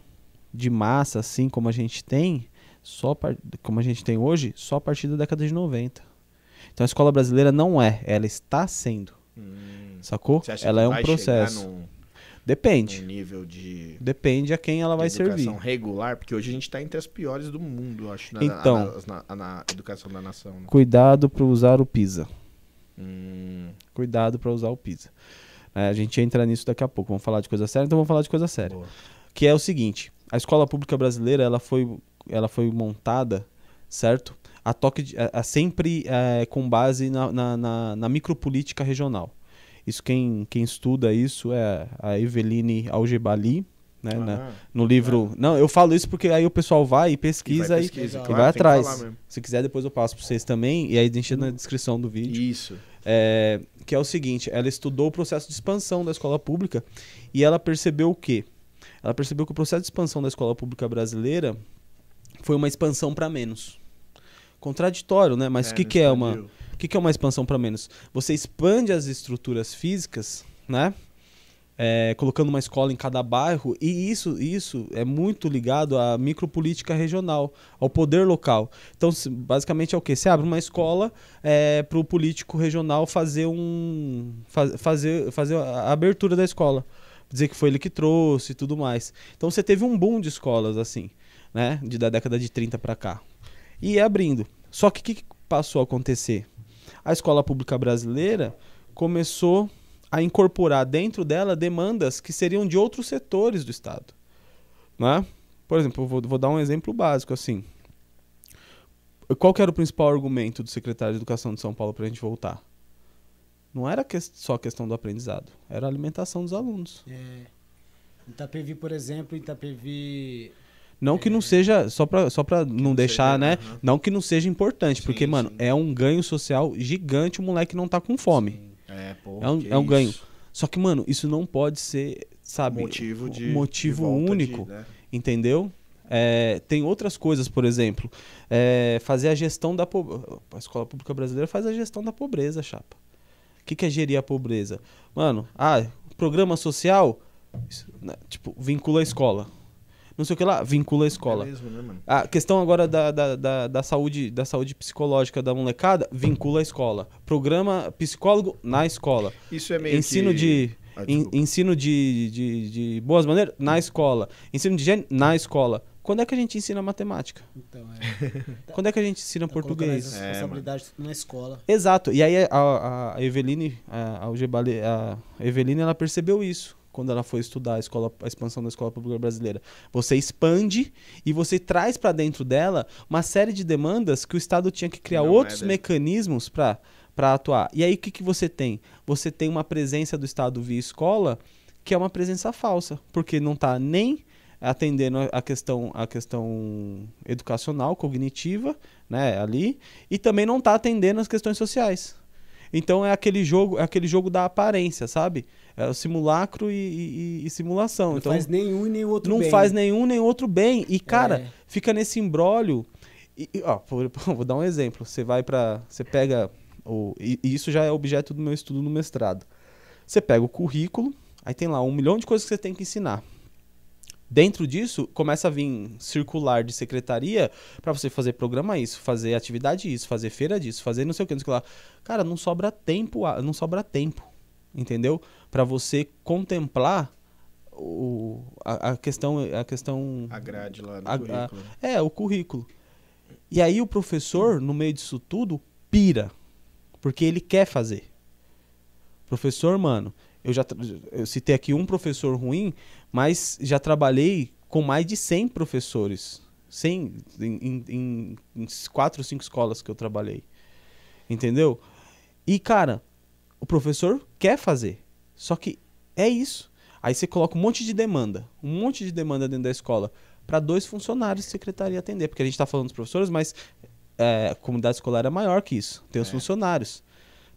de massa, assim como a gente tem, só como a gente tem hoje, só a partir da década de 90. Então a escola brasileira não é, ela está sendo, Hum. sacou? Ela é um processo. num, Depende. nível de, Depende a quem ela vai educação servir. regular? Porque hoje a gente tá entre as piores do mundo, acho, na, Então. na, na- na educação da nação. né? Cuidado para usar o PISA. Hum, Cuidado para usar o PISA. É, a gente entra nisso daqui a pouco. Vamos falar de coisa séria, então vamos falar de coisa séria. boa. que é o seguinte: a escola pública brasileira ela foi, ela foi montada, certo? A toque de- a- a sempre é, com base na, na, na- na micropolítica regional. Isso quem, quem estuda isso é a Eveline Algebali, né, Ah, no livro. Não, eu falo isso porque aí o pessoal vai e e pesquisa vai e, pesquisa, e e claro, vai tem que atrás. Se quiser depois eu passo para vocês também e aí deixa na descrição do vídeo. Isso. É, que é o seguinte, ela estudou o processo de expansão da escola pública e ela percebeu o quê? Ela percebeu que o processo de expansão da escola pública brasileira foi uma expansão para menos. Contraditório, né? Mas o que, não que é uma. expandiu. Que, que é uma expansão para menos? Você expande as estruturas físicas, né? É, colocando uma escola em cada bairro, e isso, isso é muito ligado à micropolítica regional, ao poder local. Então, basicamente é o quê? Você abre uma escola para o político regional fazer um. fa- fazer, fazer a abertura da escola. Dizer que foi ele que trouxe e tudo mais. Então você teve um boom de escolas, assim, né? De, da década de 30 para cá. E abrindo. Só que o que, que passou a acontecer? A escola pública brasileira começou a incorporar dentro dela demandas que seriam de outros setores do Estado. Né? Por exemplo, vou, vou dar um exemplo básico assim. Qual era o principal argumento do secretário de Educação de São Paulo para a gente voltar? Não era que- só a questão do aprendizado, era a alimentação dos alunos. É, Itapevi, por exemplo, em Itapevi. Não que não seja, só pra, só pra não deixar, né? Não que não seja importante, porque, Sim, mano, sim. é um ganho social gigante o moleque não tá com fome. É, pô. É um- é um ganho. Só que, mano, isso não pode ser, sabe, Motivo de. motivo de único, de, né? entendeu? É, tem outras coisas, por exemplo, é, fazer a gestão da pobreza. A escola pública brasileira faz a gestão da pobreza, chapa. O que, que é gerir a pobreza? Mano, ah, programa social, isso, né, tipo, vincula a escola. Não sei o que lá, vincula a escola. É mesmo, né, mano? A questão agora da, da, da, da saúde, da saúde psicológica da molecada, vincula a escola. Programa psicólogo na escola. Isso é meio Ensino que... de. Ah, ensino de, de, de boas maneiras na escola. Ensino de higiene na escola. Quando é que a gente ensina matemática? Então, é. Quando é que a gente ensina tá português? É, responsabilidades tudo na escola. Exato. E aí a, a Eveline, a, a, a Eveline, ela percebeu isso quando ela foi estudar a, escola, a expansão da escola pública brasileira. Você expande e você traz para dentro dela uma série de demandas que o Estado tinha que criar Não é outros dele. mecanismos para para atuar. E aí o que, que você tem? Você tem uma presença do Estado via escola que é uma presença falsa, porque não está nem atendendo a questão, a questão educacional, cognitiva, né, ali, e também não está atendendo as questões sociais. Então é aquele jogo, é aquele jogo da aparência, sabe? É o simulacro e, e- e simulação. Não então faz nenhum nem outro não bem. faz nenhum nem outro bem. E cara, É. fica nesse. E, e, ó, por- vou dar um exemplo. Você vai para, você pega o e, e isso já é objeto do meu estudo no mestrado. Você pega o currículo, aí tem lá um milhão de coisas que você tem que ensinar. Dentro disso, começa a vir circular de secretaria para você fazer programa isso, fazer atividade isso, fazer feira disso, fazer não sei o que, não sei o que lá. Cara, não sobra tempo, a- não sobra tempo, entendeu? Para você contemplar o, a, a questão, a questão A grade lá no A- a- currículo. é, o currículo. E aí o professor, no meio disso tudo, pira. Porque ele quer fazer. Professor, mano, eu já eu citei aqui um professor ruim, mas já trabalhei com mais de 100 professores. 100 em, em, em, em quatro ou cinco escolas que eu trabalhei. Entendeu? E, cara, o professor quer fazer. Só que é isso. Aí você coloca um monte de demanda. Um monte de demanda dentro da escola para dois funcionários de secretaria atender. Porque a gente está falando dos professores, mas é, a comunidade escolar é maior que isso. Tem os É. funcionários.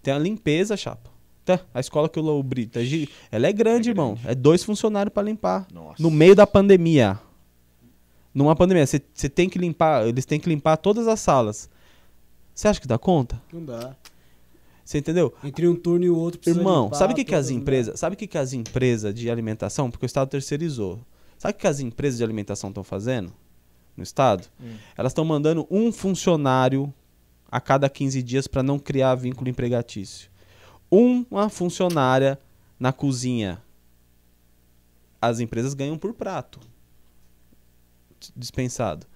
Tem a limpeza, chapa. Tá, a escola que o Brito, é gi- ela é grande, É irmão. grande. É dois funcionários para limpar. Nossa. No meio da pandemia. Numa pandemia, você você tem que limpar, eles têm que limpar todas as salas. Você acha que dá conta? Não dá. Você entendeu? Entre um turno e o outro precisa Irmão, limpar sabe o que, que as dá. empresas, sabe o que, que as empresas de alimentação, porque o Estado terceirizou. Sabe o que as empresas de alimentação estão fazendo no Estado? Hum. Elas estão mandando um funcionário a cada 15 dias para não criar vínculo empregatício. Uma funcionária na cozinha. As empresas ganham por prato. Dispensado.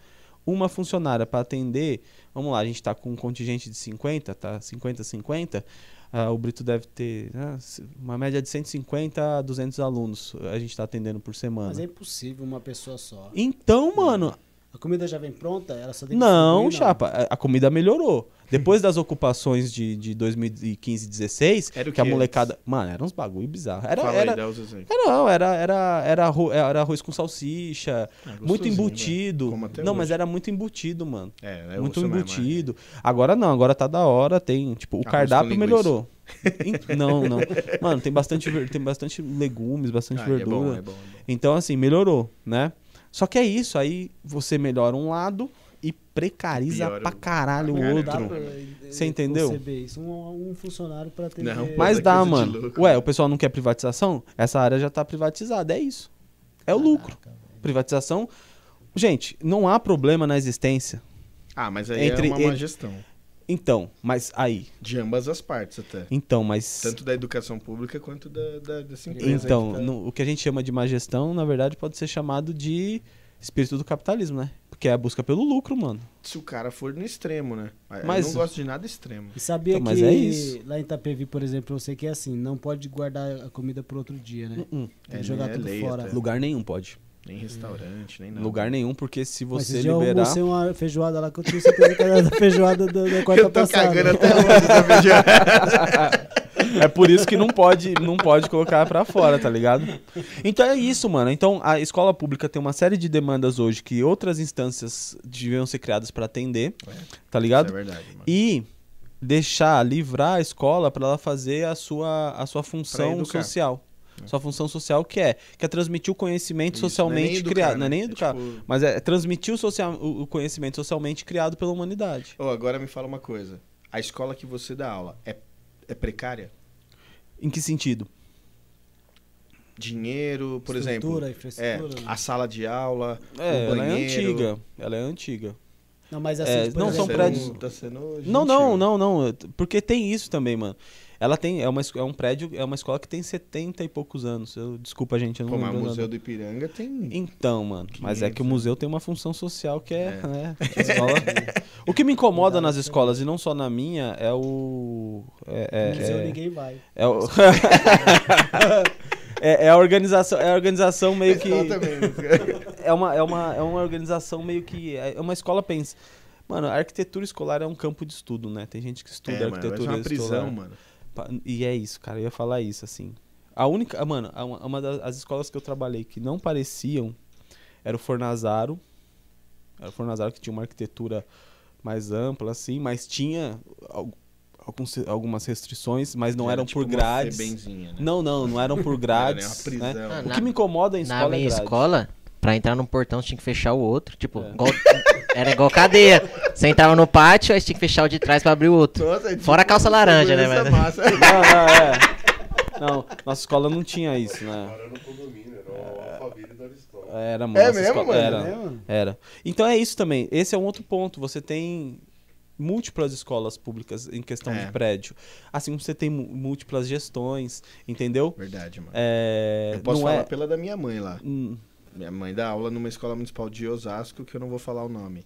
Uma funcionária para atender, vamos lá, a gente está com um contingente de 50, tá? 50, 50. ah, o Brito deve ter né, uma média de 150 a 200 alunos a gente está atendendo por semana. Mas é impossível uma pessoa só. Então, mano, A comida já vem pronta? Ela só tem que não, chapa, a- a comida melhorou. Depois das ocupações de, de 2015 e 16, Era o que a que molecada. Mano, era uns bagulho bizarro. Era, Fala era, aí, dá os exemplos. era, não, era, era, era, arro- era arroz com salsicha, Ah, muito gostosinho, embutido. Não, hoje. mas era muito embutido, mano. É, é muito mesmo, é. embutido. Agora não, agora tá da hora, tem, tipo, o Arroz cardápio melhorou. Não, não. Mano, tem bastante, tem bastante legumes, bastante Ah, é verdura. bom, é bom, é bom. Então, assim, melhorou, né? Só que é isso, aí você melhora um lado e precariza Piora pra caralho o outro. pra, Você entendeu? Um, um funcionário pra ter. Não, Mas Coisa dá, mano. Ué, o pessoal não quer privatização? Essa área já tá privatizada, é isso. É o lucro. Privatização. Gente, não há problema na existência. Ah, mas aí Entre- é uma má entre- gestão. Então, mas aí. De ambas as partes até. Então, mas. Tanto da educação pública quanto da, da, dessa empresa. aí Então, que tá- no- o que a gente chama de má gestão, na verdade, pode ser chamado de espírito do capitalismo, né? Porque é a busca pelo lucro, mano. Se o cara for no extremo, né? Mas... Mas- Eu não gosto de nada extremo. E sabia Então, mas que é isso. lá em Itapevi, por exemplo, eu sei que é assim, não pode guardar a comida pro outro dia, né? Uh-uh. Tem É, que jogar é tudo fora. até. Lugar nenhum pode. Nem restaurante, nem nada. Lugar nenhum, porque se Mas você eu liberar. almocei uma feijoada lá que eu tinha certeza que era da feijoada da, da quarta Eu tô passada. cagando até hoje da feijoada. É por isso que não pode, não pode colocar pra fora, tá ligado? Então é isso, mano. Então a escola pública tem uma série de demandas hoje que outras instâncias deviam ser criadas pra atender, tá Isso ligado? é verdade, mano. E deixar, livrar a escola pra ela fazer a sua, a sua função social. Sua função social que é, que é transmitir o conhecimento Isso, é socialmente nem educar, criado. né? Não é nem É educar, tipo- mas é transmitir o, social, o conhecimento socialmente criado pela humanidade. Ô, agora me fala uma coisa. A escola que você dá aula é, é precária? Em que sentido? Dinheiro, por exemplo. Estrutura, É, infraestrutura. a sala de aula, É, o ela é banheiro. antiga. Ela é antiga. Não, mas assim, É, não, são exemplo, prédios- Tá sendo Não, não, não, não. Porque tem isso também, mano. Ela tem. É, uma, é um prédio, é uma escola que tem 70 e poucos anos. Eu, desculpa, gente, eu não Como é o lembro Museu do Ipiranga tem. Então, mano. Mas é que o 500, museu tem uma função social que é. É. né, a escola- o que me incomoda nas escolas, e não só na minha, é o. É, é- museu é- ninguém vai. é o- é, é a organização, é a organização meio que. Exatamente. é uma, é, uma, é uma organização meio que. É uma escola pensa. Mano, a arquitetura escolar é um campo de estudo, né? Tem gente que estuda É, mano, arquitetura mas é uma prisão, escolar. mano. E é isso, cara. Eu ia falar isso, assim. A única. Mano, uma, uma das as escolas que eu trabalhei que não pareciam era o Fornazaro. Era o Fornazaro que tinha uma arquitetura mais ampla, assim, mas tinha al- alguns, algumas restrições, mas não Era eram tipo por grades. né? Não, não, não eram por era grades. uma né? Ah, O na- que me incomoda em Na escola é minha grade. escola, pra entrar no portão, você tinha que fechar o outro. Tipo, É. igual- era igual cadeia. Você entrava no pátio, aí tinha que fechar o de trás pra abrir o outro. Nossa, é Fora a calça laranja, né, velho? massa. Não, não, é. Não, nossa escola não tinha isso, né? Era no condomínio, era o Alphaville da Aristóteles. Era, mano. É nossa mesmo, escola- mano? Era. É, mano. Era. Então é isso também. Esse é um outro ponto. Você tem múltiplas escolas públicas em questão É. de prédio. Assim como você tem múltiplas gestões, entendeu? Verdade, mano. É, eu posso não falar é... pela da minha mãe lá. Hum, Minha mãe dá aula numa escola municipal de Osasco, que eu não vou falar o nome.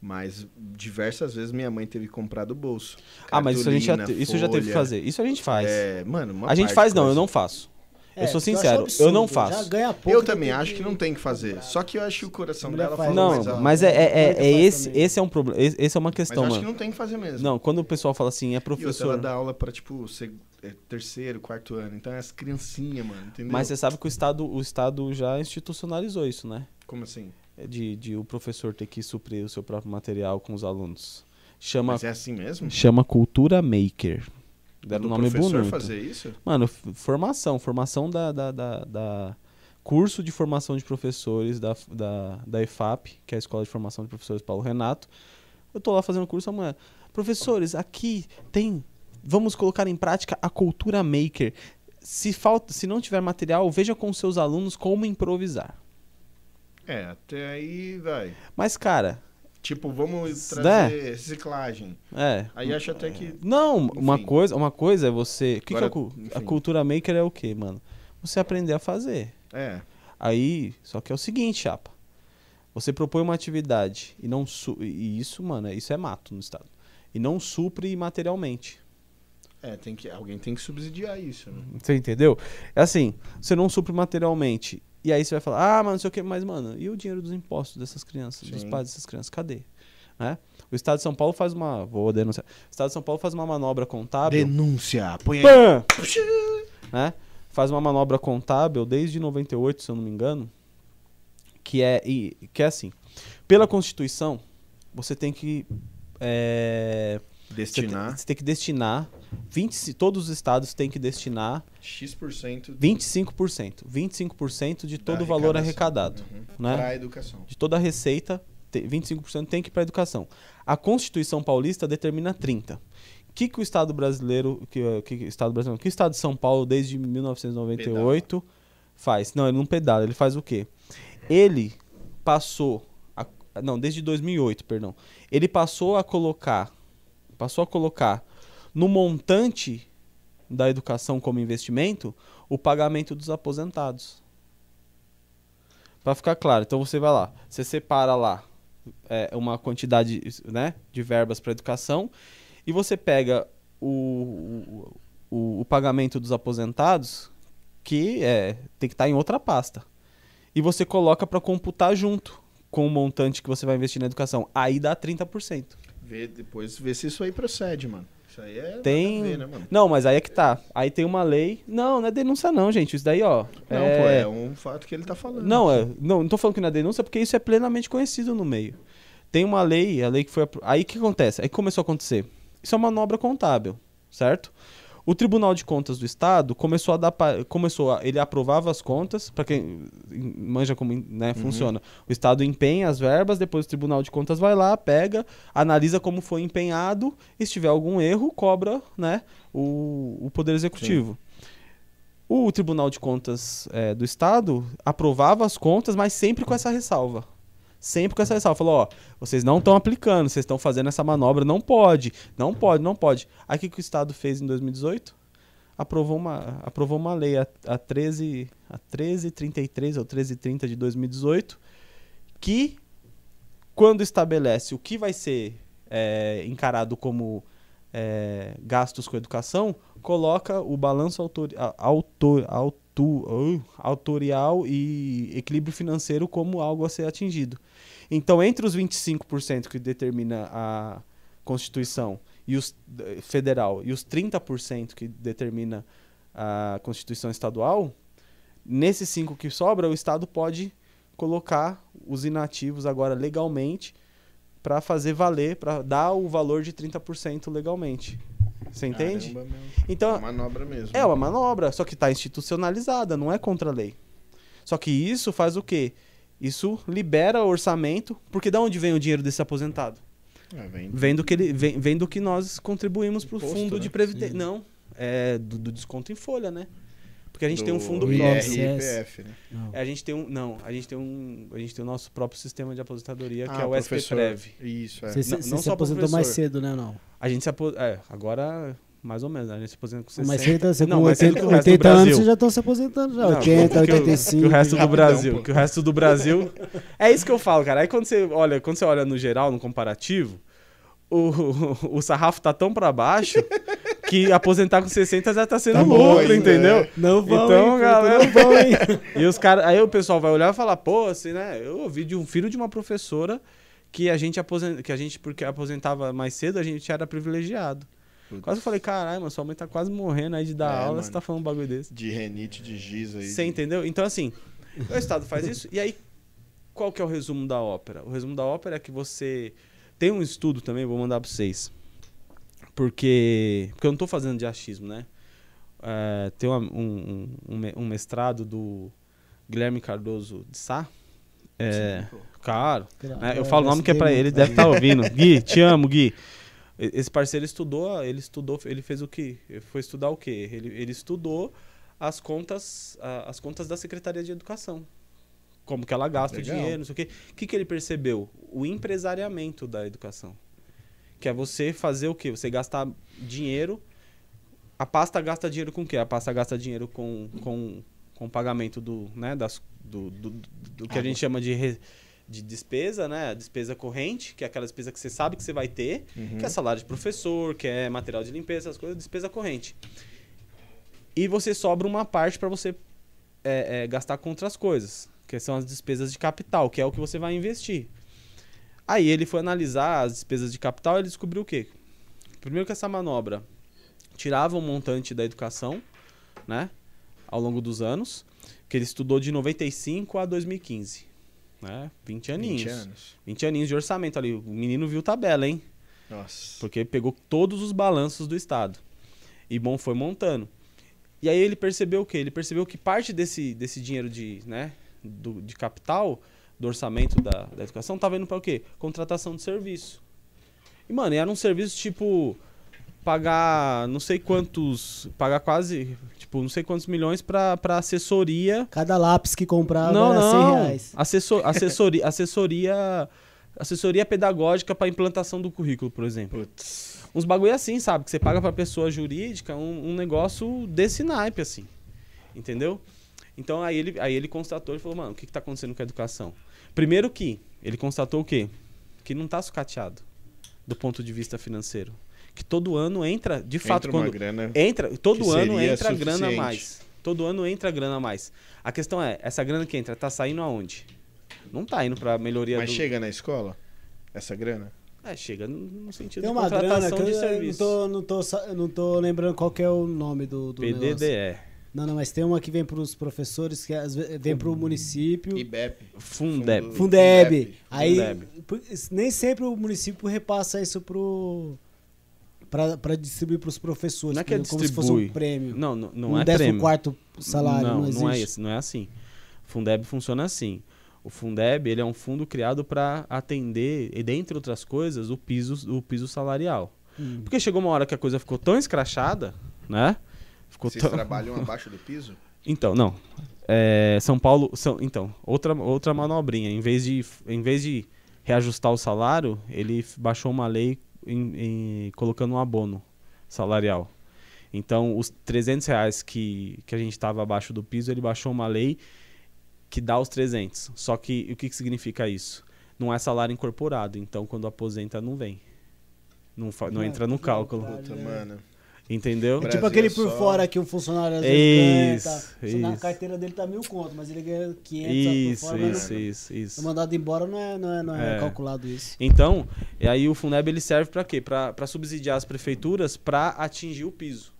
Mas diversas vezes minha mãe teve que comprar do bolso. Ah, mas isso a gente já, te- isso já teve que fazer. Isso a gente faz. É, mano, uma a gente faz não, eu não faço. É, eu sou sincero, eu não absurdo, faço. Já ganha pouco, Eu também acho que não tem que fazer. Só que eu acho que o coração dela faz. Não, alto. mas é, é, é- é esse, também. esse é um problema. Esse, esse é uma Mas questão, eu acho que mano. não tem que fazer mesmo. Não, quando o pessoal fala assim, é E outra, ela professor. dá aula pra, tipo, seg- é, terceiro, quarto ano. Então é as criancinhas, mano, entendeu? Mas você sabe que o Estado, o Estado já institucionalizou isso, né? Como assim? É De, de o professor ter que suprir o seu próprio material com os alunos. Chama, Mas é assim mesmo? chama Cultura Maker. Deram um nome professor bonito. fazer isso? Mano, formação. Formação da, da, da, da- Curso de formação de professores da, da, da EFAP, que é a Escola de Formação de Professores Paulo Renato. Eu tô lá fazendo curso amanhã. Professores, aqui tem. Vamos colocar em prática a cultura maker. Se, falta, se não tiver material, veja com seus alunos como improvisar. É, até aí vai. Mas, cara, Tipo, vamos Né? trazer reciclagem. é. Aí acho até que. Não, uma Enfim. coisa, uma coisa é você. O que, que é Agora, a cu- a enfim. cultura maker é o quê, mano? Você aprender a fazer. É. Aí, só que é o seguinte, chapa. Você propõe uma atividade e não su e isso, mano, isso é mato no estado. E não supre materialmente. É, tem que, alguém tem que subsidiar isso, né? Você entendeu? É assim, você não supre materialmente. E aí você vai falar, ah, mas não sei o que, mas, mano, e o dinheiro dos impostos dessas crianças, dos Sim. pais dessas crianças? Cadê? Né? O Estado de São Paulo faz uma. Vou denunciar. O Estado de São Paulo faz uma manobra contábil. Denúncia. Põe aí. Né? Faz uma manobra contábil desde 98, se eu não me engano, que é, e- que é assim. Pela Constituição, você tem que é, você tem, Destinar você tem que destinar 20, todos os estados têm que destinar X% 25%, 25% de todo o valor arrecadado, Uhum. né? Pra educação. De toda a receita te- 25% tem que ir para educação. A Constituição Paulista determina 30. O que, que o Estado brasileiro, que, eh, que, Estado brasileiro, que o Estado de São Paulo desde 1998 faz? Não, ele não pedala, ele faz o quê? Ele passou, a- não, desde 2008, perdão. Ele passou a colocar, passou a colocar no montante da educação como investimento o pagamento dos aposentados. Para ficar claro, então você vai lá, você separa lá é, uma quantidade né, de verbas para educação e você pega o, o, o pagamento dos aposentados, que é, tem que estar em outra pasta, e você coloca para computar junto com o montante que você vai investir na educação. Aí dá 30%. Vê, depois vê se isso aí procede, mano. Isso aí é. Tem- ver, né? Não, mas aí é que tá. Aí tem uma lei. Não, não é denúncia, não, gente. Isso daí, ó. Não, pô, é um fato que ele tá falando. Não, é, não, não tô falando que não é denúncia, porque isso é plenamente conhecido no meio. Tem uma lei, a lei que foi. Aí o que acontece? Aí começou a acontecer. Isso é uma manobra contábil, certo? O Tribunal de Contas do Estado começou a dar. Começou a, ele aprovava as contas, para quem manja como né, funciona. O Estado empenha as verbas, depois o Tribunal de Contas vai lá, pega, analisa como foi empenhado, e se tiver algum erro, cobra né, o, o Poder Executivo. O Tribunal de Contas eh, do Estado aprovava as contas, mas sempre com essa ressalva. Sempre com essa ressalva. Falou, ó, vocês não estão aplicando, vocês estão fazendo essa manobra, não pode, não pode, não pode. Aí o que, que o Estado fez em 2018? Aprovou uma, aprovou uma lei, a, a, 13, a 1333 ou 1330 de 2018, que quando estabelece o que vai ser eh, encarado como eh, gastos com educação, coloca o balanço autor, a- autor, auto, uh, autorial e equilíbrio financeiro como algo a ser atingido. Então, entre os 25% que determina a Constituição e os eh, federal e os 30% que determina a Constituição estadual, nesses cinco que sobra, o Estado pode colocar os inativos agora legalmente para fazer valer, para dar o valor de 30% legalmente. Você entende? Caramba. Então, É uma manobra mesmo. é uma manobra, só que está institucionalizada, não é contra a lei. Só que isso faz o quê? Isso libera orçamento, porque da onde vem o dinheiro desse aposentado? É, vem Vem do que, ele, vem, vem do que nós contribuímos para o fundo né? de previdência. Não, é do, do desconto em folha, né? Porque a gente tem um do fundo próprio. IPF, né? Não. É, A gente tem um, não, a gente tem um, a gente tem o nosso próprio sistema de aposentadoria, que Ah, é o. SPPrev. Isso, é. Você, se- Não- você não se aposentou mais cedo, né? Não. A gente se aposenta, é, agora mais ou menos, né? a gente se aposenta com 60. Mas você, tá, você Não, com mais cedo 80, que o resto do 80 anos, vocês já estão se aposentando já. Não, 80, que o- 85. Que o resto do Brasil, pô. que o resto do Brasil. É isso que eu falo, cara. Aí quando você olha, quando você olha no geral, no comparativo, o, o sarrafo tá tão pra baixo que aposentar com 60 já tá sendo Tá bom lucro, ainda, entendeu? é. Não vão, Então, hein, galera- Não vão, hein? E os caras, aí o pessoal vai olhar e falar, pô, assim, né? Eu ouvi de um filho de uma professora que a gente aposenta, que a gente porque aposentava mais cedo, a gente era privilegiado. Putz. Quase eu falei, caralho, mas sua mãe tá quase morrendo aí de dar É, aula, mano. você tá falando um bagulho desse. De renite, de giz aí. Você entendeu? Então, assim, o Estado faz isso, e aí, qual que é o resumo da ópera? O resumo da ópera é que você. Tem um estudo também, vou mandar pra vocês. Porque. Porque eu não tô fazendo de achismo, né? É, tem uma- um, um, um me- mestrado do Guilherme Cardoso de Sá. É, Claro. né? Eu falo o nome que é pra ele, ele deve estar ouvindo. Gui, te amo, Gui. Esse parceiro estudou, ele estudou, ele fez o quê? Ele Foi estudar o quê? Ele, ele estudou as contas, as contas da Secretaria de Educação. Como que ela gasta Legal. o dinheiro, não sei o quê. O que, que ele percebeu? O empresariamento da educação. Que é você fazer o quê? Você gastar dinheiro. A pasta gasta dinheiro com o quê? A pasta gasta dinheiro com, com, com o pagamento do, né, das, do, do, do- do que a gente chama de, re- de despesa, né? A despesa corrente, que é aquela despesa que você sabe que você vai ter, Uhum. que é salário de professor, que é material de limpeza, essas coisas, despesa corrente. E você sobra uma parte para você é, é, gastar com outras coisas, que são as despesas de capital, que é o que você vai investir. Aí ele foi analisar as despesas de capital e ele descobriu o quê? Primeiro que essa manobra tirava um montante da educação, né? Ao longo dos anos, que ele estudou de 95 a 2015. Né? 20 aninhos. 20 anos. 20 aninhos de orçamento ali. O menino viu tabela, hein? Nossa. Porque pegou todos os balanços do Estado. E bom, foi montando. E aí ele percebeu o quê? Ele percebeu que parte desse, desse dinheiro de, né, do, de capital do orçamento da, da educação tava indo pra o quê? Contratação de serviço. E, mano, era um serviço tipo. Pagar não sei quantos. Pagar quase. Tipo, não sei quantos milhões pra, pra assessoria. Cada lápis que comprava não, era 100 não. reais. Assessor, assessoria, assessoria. Assessoria pedagógica pra implantação do currículo, por exemplo. Putz. Uns bagulho assim, sabe? Que você paga pra pessoa jurídica um, um negócio desse naipe, assim. Entendeu? Então aí ele, aí ele constatou e falou, mano, o que, que tá acontecendo com a educação? Primeiro que ele constatou o quê? Que não tá sucateado do ponto de vista financeiro. Que todo ano entra, de fato, Entra uma quando. grana. Entra, todo que ano seria entra grana a suficiente. mais. Todo ano entra grana a mais. A questão é, essa grana que entra, tá saindo aonde? Não tá indo pra melhoria Mas do... chega na escola? Essa grana? É, chega no, sentido Tem de uma grana contratação que de eu não, serviço. tô, não, tô, não tô lembrando qual que é o nome do, do negócio. Não, não, mas tem uma que vem pros professores, que às vezes vem pro município. IBEP. Fundeb. Fundeb. Fundeb. Aí, Fundeb. nem sempre o município repassa isso pro. Pra, pra distribuir pros professores. Não é que é como se fosse um prêmio. Não, não, não um é décimo prêmio. quarto salário, não, não, não é esse, não é assim. Fundeb funciona assim. O Fundeb ele é um fundo criado para atender, e dentre outras coisas, o piso, o piso salarial. Hum. Porque chegou uma hora que a coisa ficou tão escrachada, né? Ficou Vocês tão... trabalham abaixo do piso? Então, não. É, São Paulo, são, então, outra, outra manobrinha. Em vez, de, em vez de reajustar o salário, ele baixou uma lei em- em- colocando um abono salarial. Então, os 300 reais que, que a gente estava abaixo do piso, ele baixou uma lei que dá os 300. Só que o que, que significa isso? Não é salário incorporado. Então, quando aposenta, não vem. Não, não entra no cálculo. Puta, É. mano. Entendeu? É tipo aquele é por só- fora que o funcionário às vezes ganha, Isso, tá, Na isso. carteira dele tá mil conto, mas ele ganha 500 Isso, por fora. isso, isso, isso. não- mandado embora não é, não é, não é, É. calculado isso. Então, e aí o Fundeb ele serve para quê? Para subsidiar as prefeituras para atingir o piso.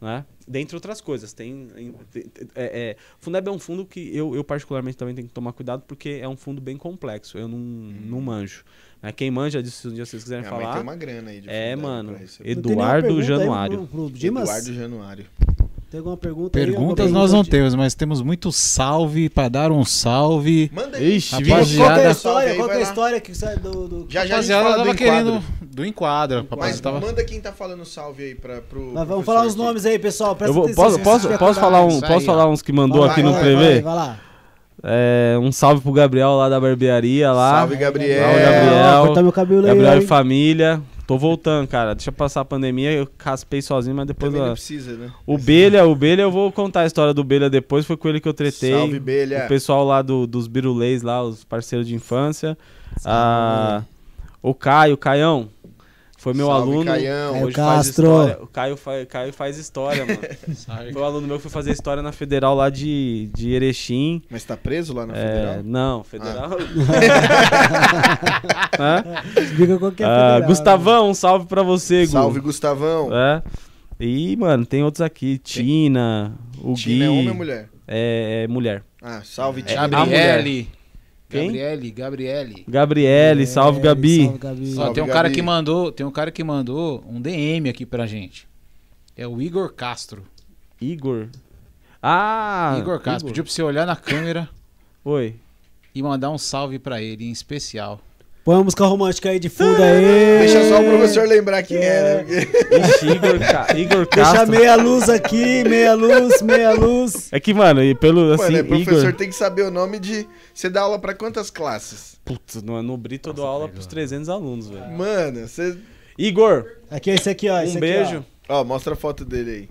Né? Dentre outras coisas. Tem, em- tem- é, é, o Fundeb é um fundo que eu, eu particularmente também tenho que tomar cuidado porque é um fundo bem complexo. Eu não, não manjo. Né? Quem manja disso, se um dia vocês quiserem Minha falar. tem uma grana aí de É, mano. Eduardo aí Januário. Pro, pro Dimas? Eduardo Januário. Tem alguma pergunta aí? Perguntas Alguma nós não temos, mas temos muito salve pra dar um salve. Manda aí. Ixi, Qual que é a Rapaziada. história? Salve Qual que é aí, a história que sai do... do... Já já a gente Rapaziada do tava enquadro. querendo do enquadro. Mas Rapaziada tava... manda quem tá falando salve aí pra, pro. Mas vamos falar os nomes aí, pessoal. Presta Eu vou, atenção, posso, posso, posso, falar um, aí, posso falar uns que mandou Vai, aqui vai, no vai, Prevê? Vai, vai lá. É, um salve pro Gabriel lá da barbearia lá. Salve, Gabriel. Salve, Gabriel. Cortar meu cabelo. Gabriel aí. e família. Tô voltando, cara. Deixa passar a pandemia, eu raspei sozinho, mas depois. Também não precisa, né? O Belha, o Belha, eu vou contar a história do Belha depois, foi com ele que eu tretei. Salve, Belha. O pessoal lá do, dos Birulês, lá, os parceiros de infância. Ah, o Caio, Caião, foi meu Salve, aluno. Caião. Caio Hoje faz Castro. história. O Caio, fa Caio faz história, mano. Foi um aluno meu que foi fazer história na Federal lá de, de Erechim. Mas tá preso lá na É, Federal? não, Federal. Hã? Explica qual que é Ah, federal, né? Gustavão, um salve pra você, Gu. Salve, Gustavão. É. E, mano, tem outros aqui. Tina, o Tina é Gui. homem ou mulher? É, é mulher. Ah, salve, É, Tina. a mulher. Gabriele. Quem? Gabriele, Gabriele. Gabriele, salve, Gabi. Salve, Gabi. Ó, tem um cara Gabi. que mandou, tem um cara que mandou um DM aqui pra gente. É o Igor Castro. Igor. Ah! Igor Castro pediu pra você olhar na câmera Oi. e mandar um salve pra ele em especial. Põe uma música romântica aí de fundo aí. Deixa só o professor lembrar quem é, né? Porque- Ixi, Igor, Ca... Igor Deixa Castro. meia luz aqui, meia luz, meia luz. É que, mano, e pelo assim, Mano, é, professor Igor. tem que saber o nome de. Você dá aula pra quantas classes? Putz, no, no Brito eu dou aula pros 300 alunos, velho. Mano, você. Igor, Aqui, esse aqui, ó. esse um aqui, beijo. Ó, mostra a foto dele aí.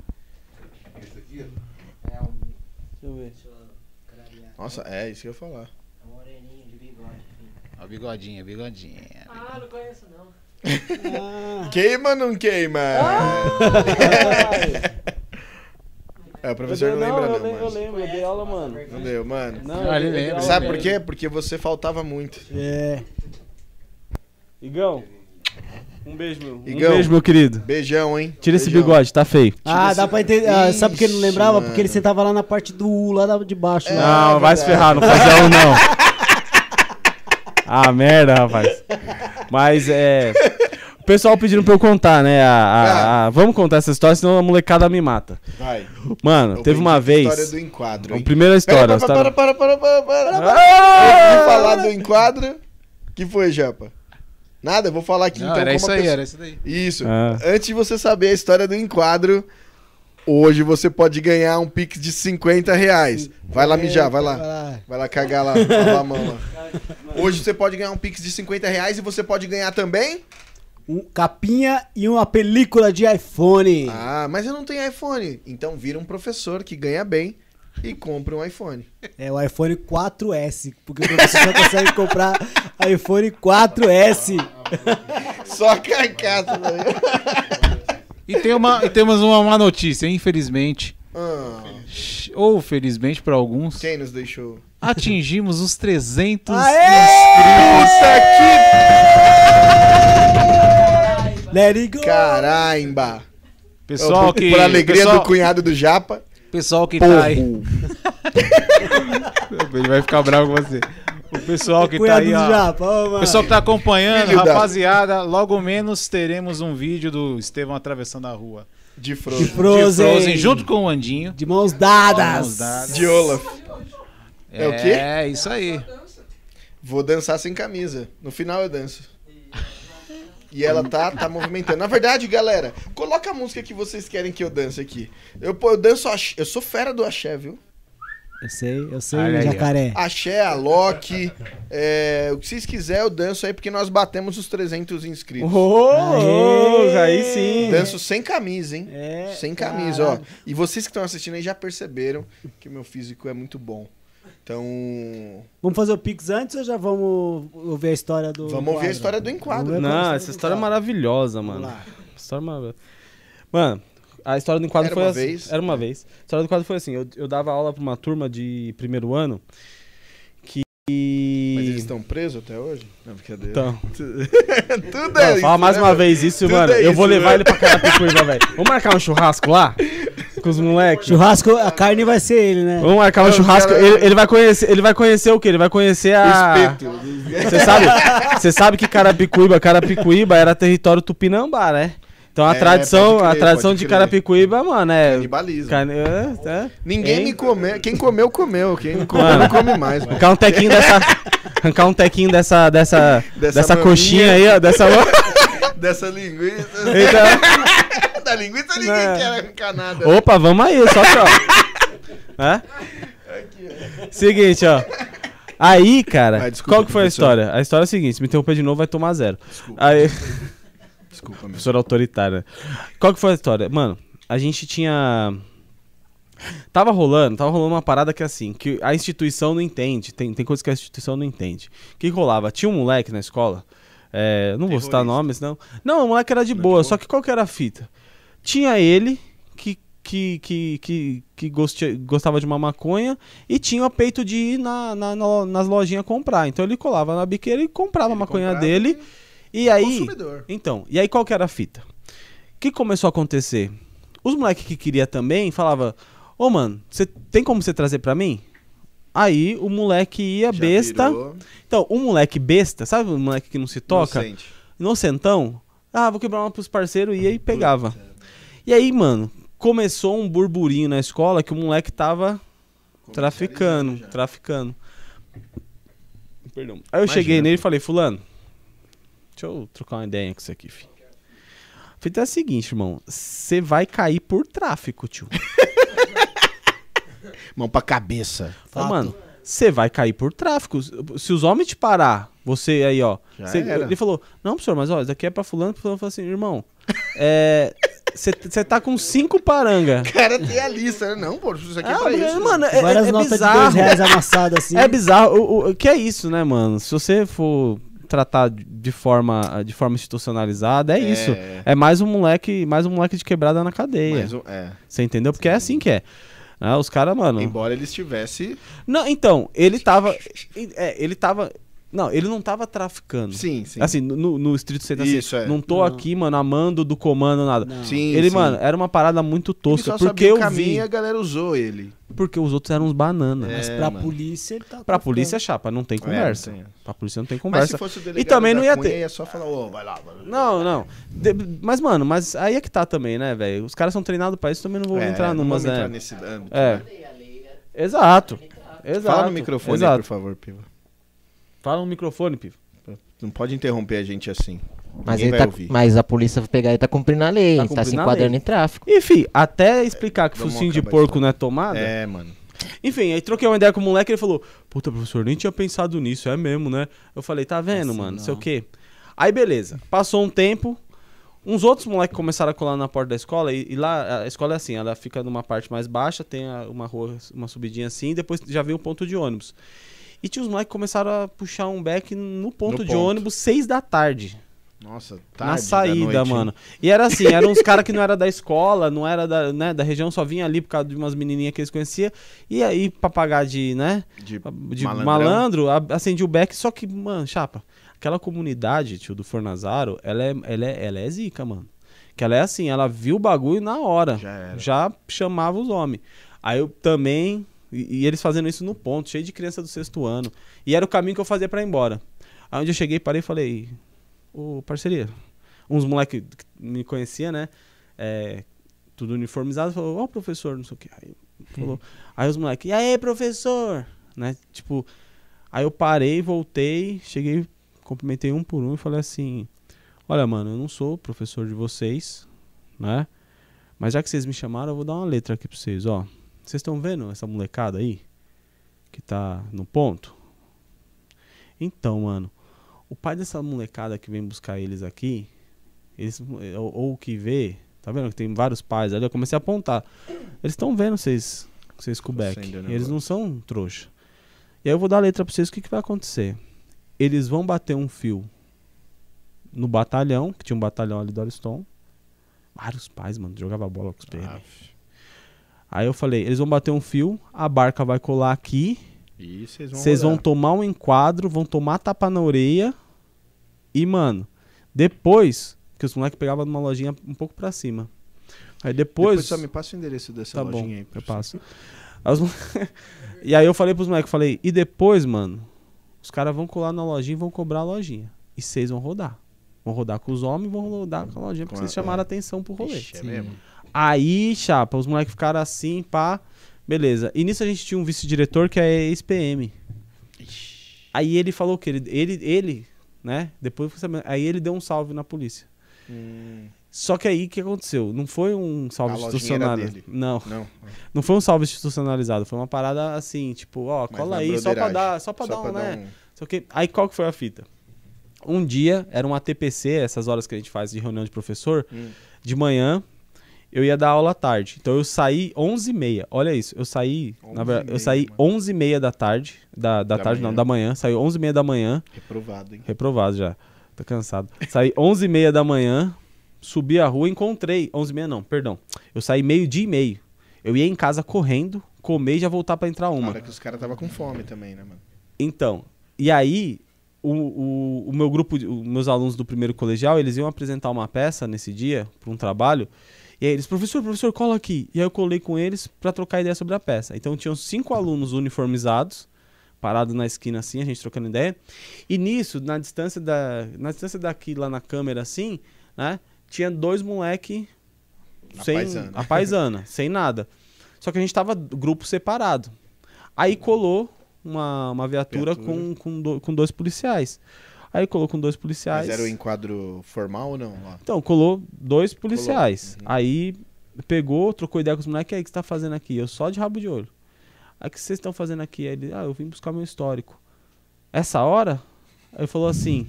Esse aqui, É um. Deixa eu ver. Deixa eu. Nossa, é isso que eu ia falar. É um moreninho de bigode. filho. Ó, bigodinha, bigodinha. Ah, não conheço não. Ah, Queima ou não queima? É, o professor não, lembra, não, eu, lembro, eu lembro, eu dei aula, mano. Não deu, mano. Não, Ah, ele lembra. Sabe por quê? Porque você faltava muito. é. Igão, um beijo, meu. Igão. Um beijo, meu querido. Beijão, hein? Tira esse Beijão. bigode, tá feio. Ah, esse- dá pra entender. Ah, sabe por que ele não lembrava? mano. Porque ele sentava lá na parte do U, lá de baixo. É. lá. Não, vai se ferrar, não fazia um não. Ah, merda, rapaz. Mas é. O pessoal pedindo pra eu contar, né? a- a- a- vamos contar essa história, senão a molecada me mata. Vai. Mano, Eu teve uma a vez. História do enquadro. A hein? primeira história. a Pera, história- para, para, para, para, para, para. Ah! Falar do enquadro. que foi, Japa? Nada, eu vou falar aqui Não, então era como isso a aí, pessoa- era isso daí. Isso. Ah. Antes de você saber a história do enquadro, hoje você pode ganhar um Pix de 50 reais. Vai lá mijar, vai lá. Vai lá cagar lá, lavar a mão lá. Hoje você pode ganhar um Pix de 50 reais e você pode ganhar também. Um capinha e uma película de iPhone. Ah, mas eu não tenho iPhone. Então vira um professor que ganha bem e compra um iPhone. É o iPhone 4S, porque o professor só consegue comprar iPhone 4S. Só a carcaça. Né? E, tem uma, e temos uma má notícia, infelizmente. Ah, Ou felizmente para alguns. quem nos deixou? Atingimos os 300 Aê! Let it go. Caramba! Pessoal por, que. por alegria pessoal, do cunhado do Japa. pessoal que tá aí. Porro. Ele vai ficar bravo com você. O pessoal que tá aí, ó. Japa, mano. pessoal que tá acompanhando, Filho da- rapaziada, logo menos teremos um vídeo do Estevão atravessando a rua. De Frozen. De Frozen. De Frozen junto com o Andinho. De mãos dadas. Mãos dadas. De Olaf. É o quê? É, isso aí. Vou dançar sem camisa. No final eu danço. E ela tá, tá movimentando. Na verdade, galera, coloca a música que vocês querem que eu dance aqui. Eu, pô, eu danço. Eu sou fera do axé, viu? Eu sei, eu sei, Olha aí, ó. jacaré. Axé, Alok. É, o que vocês quiserem, eu danço aí, porque nós batemos os 300 inscritos. Oh, Aê! aí sim. Danço sem camisa, hein? É, Sem camisa, ó. caralho. E vocês que estão assistindo aí já perceberam que o meu físico é muito bom. Então, Vamos fazer o Pix antes ou já vamos ouvir a história do. vamos ouvir a história do enquadro. Não, qual essa história é maravilhosa, Vamos mano. lá. História maravilhosa. Mano, a história do enquadro Era foi uma assim. vez. Era uma vez. A história do enquadro foi assim: eu, eu dava aula pra uma turma de primeiro ano que. Mas eles estão presos até hoje? Não, brincadeira. Então, Tudo é Não, isso, fala mais né, uma mano? vez isso, Tudo mano. é eu vou isso, levar né? ele pra Carapicuíba, velho. Vamos marcar um churrasco lá? Com os moleques? Churrasco, a carne vai ser ele, né? Vamos marcar um churrasco. Ele, ele vai conhecer, ele vai conhecer o quê? Ele vai conhecer a. espeto. Você sabe, você sabe que Carapicuíba, Carapicuíba era território tupinambá, né? Então a É, tradição, crer, a tradição de. Carapicuíba, mano, é Canibalismo. Cane- é, é. Ninguém Hein? me comeu. Quem comeu, comeu. Quem não comeu, não come mais. mano. Arrancar um tequinho dessa. Arrancar um tequinho dessa. Dessa, Dessa dessa, coxinha aí, ó. Dessa. Dessa linguiça. Eita. da linguiça ninguém quer arrancar nada. Opa, vamos aí, só que, ó. É? Seguinte, ó. Aí, cara, desculpa, qual que foi a história? A história é a seguinte, se me interromper de novo vai tomar zero. Aí, Desculpa, meu. professor autoritário. Qual que foi a história? Mano, a gente tinha... Tava rolando, tava rolando uma parada que é assim, que a instituição não entende, tem, tem coisas que a instituição não entende. O que rolava? Tinha um moleque na escola, é, não vou citar nomes, não. Não, o moleque era de boa, só que qual que era a fita? Tinha ele, que, que, que, que, que gostava de uma maconha, e tinha o peito de ir na, na- na- nas lojinhas comprar. Então ele colava na biqueira e comprava a Ele maconha comprava dele, e aí... Consumidor. Então, e aí qual que era a fita? O que começou a acontecer? Os moleques que queria também falava: "Ô, mano, cê, tem como você trazer pra mim?" Aí o moleque ia Já besta. virou Então, o moleque besta, sabe o moleque que não se toca? inocente. Inocentão. Ah, vou quebrar uma pros parceiros ia e pegava. E aí, mano, começou um burburinho na escola que o moleque tava traficando, traficando. Perdão. Aí eu Imagina. cheguei nele e falei, fulano, deixa eu trocar uma ideia com isso aqui, filho. Fita é a seguinte, irmão, você vai cair por tráfico, tio. Mão pra cabeça. Ô, mano, você vai cair por tráfico. Se os homens te parar, você aí, ó. Já cê- ele falou: Não, professor, mas ó, isso aqui é pra fulano. Fulano falou assim: Irmão, é. Você tá com cinco paranga. O cara tem a lista, né? Não, pô, isso aqui é Ah, pra isso. mano, é, Várias é notas de bizarro. dois reais amassadas assim. É bizarro. O, o- o que é isso, né, mano? Se você for tratar de- forma, de forma institucionalizada, é, isso. É mais um moleque, mais um moleque de quebrada na cadeia. O- é. Você entendeu? Porque é assim que é. Ah, os caras, mano. Embora ele estivesse. Não, então, ele tava. É, ele tava. Não, ele não tava traficando. Sim, sim. Assim, no, no estrito senso, assim, Isso, é. não tô Não. aqui, mano, amando do comando, nada. Não. sim, Ele, sim. mano, era uma parada muito Ele tosca. só Porque sabia eu o caminho vi. a galera usou ele. Porque os outros eram uns bananas. É, Mas pra mano. polícia ele tá. Pra polícia, chapa, não tem conversa. É, não tem. Pra polícia não tem Mas conversa. se fosse o delegado E também da não ia Cunha, ter. ia só falar, ô, vai lá. vai lá. Não, não. De- mas, mano, mas aí é que tá também, né, velho? Os caras são treinados pra isso, também não vou É, entrar não numas, vamos entrar né? nesse âmbito. É. Lei, a lei é Exato. Exato. Fala no microfone, aí, Exato. por favor, Piva. Fala no microfone, Pivo. Não pode interromper a gente assim. Mas, Ninguém ele tá, ouvir. mas a polícia vai pegar ele tá cumprindo a lei, Tá tá, se enquadrando em tráfico. Enfim, até explicar que Vamos focinho de porco não é tomada. É, mano. Enfim, aí troquei uma ideia com o moleque e ele falou: Puta, professor, nem tinha pensado nisso, é mesmo, né? Eu falei: Tá vendo, Assim, mano? Não sei o quê. Aí, beleza. Passou um tempo. Uns outros moleques começaram a colar na porta da escola. E, e lá a escola é assim: ela fica numa parte mais baixa, tem a- uma rua, uma subidinha assim, e depois já vem o ponto de ônibus. E tinha os moleques que começaram a puxar um beck no ponto No de ponto. ônibus, seis da tarde. Nossa, na tarde da saída, noite, mano. E era assim, eram uns caras que não era da escola, não era da, né, da região, só vinha ali por causa de umas menininhas que eles conheciam. E aí, pra pagar de, né, De, de malandro, a- acendi o beck, só que, mano, chapa, aquela comunidade, tio, do Fornazaro, ela é, ela é, ela é zica, mano. Que ela é assim, ela viu o bagulho na hora. Já era. Já chamava os homens. Aí eu também. E, e eles fazendo isso no ponto, cheio de criança do sexto ano. E era o caminho que eu fazia pra ir embora. Aí onde eu cheguei, parei e falei: Ô, parceria. Uns moleque que me conhecia, né? É, tudo uniformizado, falou: Ó, professor, não sei o que. Aí, falou, aí os moleques: E aí, professor? Né? Tipo. Aí eu parei, voltei, cheguei, cumprimentei um por um e falei assim: Olha, mano, eu não sou professor de vocês, né? Mas já que vocês me chamaram, eu vou dar uma letra aqui pra vocês, ó. Vocês estão vendo essa molecada aí? Que tá no ponto? Então, mano, o pai dessa molecada que vem buscar eles aqui, eles, ou, ou que vê, tá vendo que tem vários pais ali, eu comecei a apontar. Eles estão vendo vocês, vocês com. Acendendo Eles não são trouxa. E aí eu vou dar a letra pra vocês, o que, que vai acontecer? Eles vão bater um fio no batalhão, que tinha um batalhão ali do Ariston. Vários pais, mano, jogava bola com os PM. Aí eu falei, eles vão bater um fio, a barca vai colar aqui, e vocês vão vocês vão tomar um enquadro, vão tomar tapa na orelha. E, mano, depois, que os moleques pegavam numa lojinha um pouco pra cima. Aí depois. Depois só me passa o endereço dessa tá bom, lojinha aí. eu passo. Mo- e aí eu falei pros moleques, falei, e depois, mano, os caras vão colar na lojinha e vão cobrar a lojinha. E vocês vão rodar. Vão rodar com os homens e vão rodar com a lojinha, porque Com vocês a- chamaram a atenção pro rolê. Ixi, é mesmo? Aí, chapa, os moleques ficaram assim, pá. Beleza. E nisso a gente tinha um vice-diretor que é ex-PM. Aí ele falou que ele, ele, ele né? Depois aí ele deu um salve na polícia. Hum, Só que aí o que aconteceu? Não foi um salve dele. Não, não. não foi um salve institucionalizado, foi uma parada assim, tipo, ó, Mas cola aí só pra dar, só pra Só dar um, pra né? dar um- Só que aí qual que foi a fita? Um dia, era um ATPC, essas horas que a gente faz de reunião de professor, Hum. de manhã, eu ia dar aula à tarde. Então eu saí 11h30. Olha isso, eu saí, na verdade, eu 11h30, saí mano. 11h30 da tarde, da, da, Da tarde não, manhã. da manhã, saí 11h30 da manhã, Reprovado, hein? reprovado já. Tô cansado. Saí 11h30 da manhã, subi a rua, encontrei 11h30 não, perdão. Eu saí meio-dia e meio. Eu ia em casa correndo, comer e já voltar pra entrar Na uma. hora que os caras tava com fome também, né, mano? Então, e aí, o, o, o meu grupo, os meus alunos do primeiro colegial, eles iam apresentar uma peça nesse dia, para um trabalho. E aí eles, professor, professor, cola aqui. E aí eu colei com eles para trocar ideia sobre a peça. Então tinham cinco alunos uniformizados, parados na esquina assim, a gente trocando ideia. E nisso, na distância, da, na distância daqui lá na câmera assim, né, tinha dois moleque A sem paisana. a paisana, sem nada. Só que a gente tava grupo separado. Aí colou uma, uma viatura, Viatura. Com, com, do- com dois policiais. Aí colou com dois policiais. Mas era o enquadro formal ou não? Lá? Então, colou dois policiais. Uhum. Aí pegou, trocou ideia com os moleques. Aí, o que você tá fazendo aqui? Eu só de rabo de olho. Aí, o que vocês estão fazendo aqui? Aí ele, ah, eu vim buscar meu histórico. Essa hora? Aí falou assim.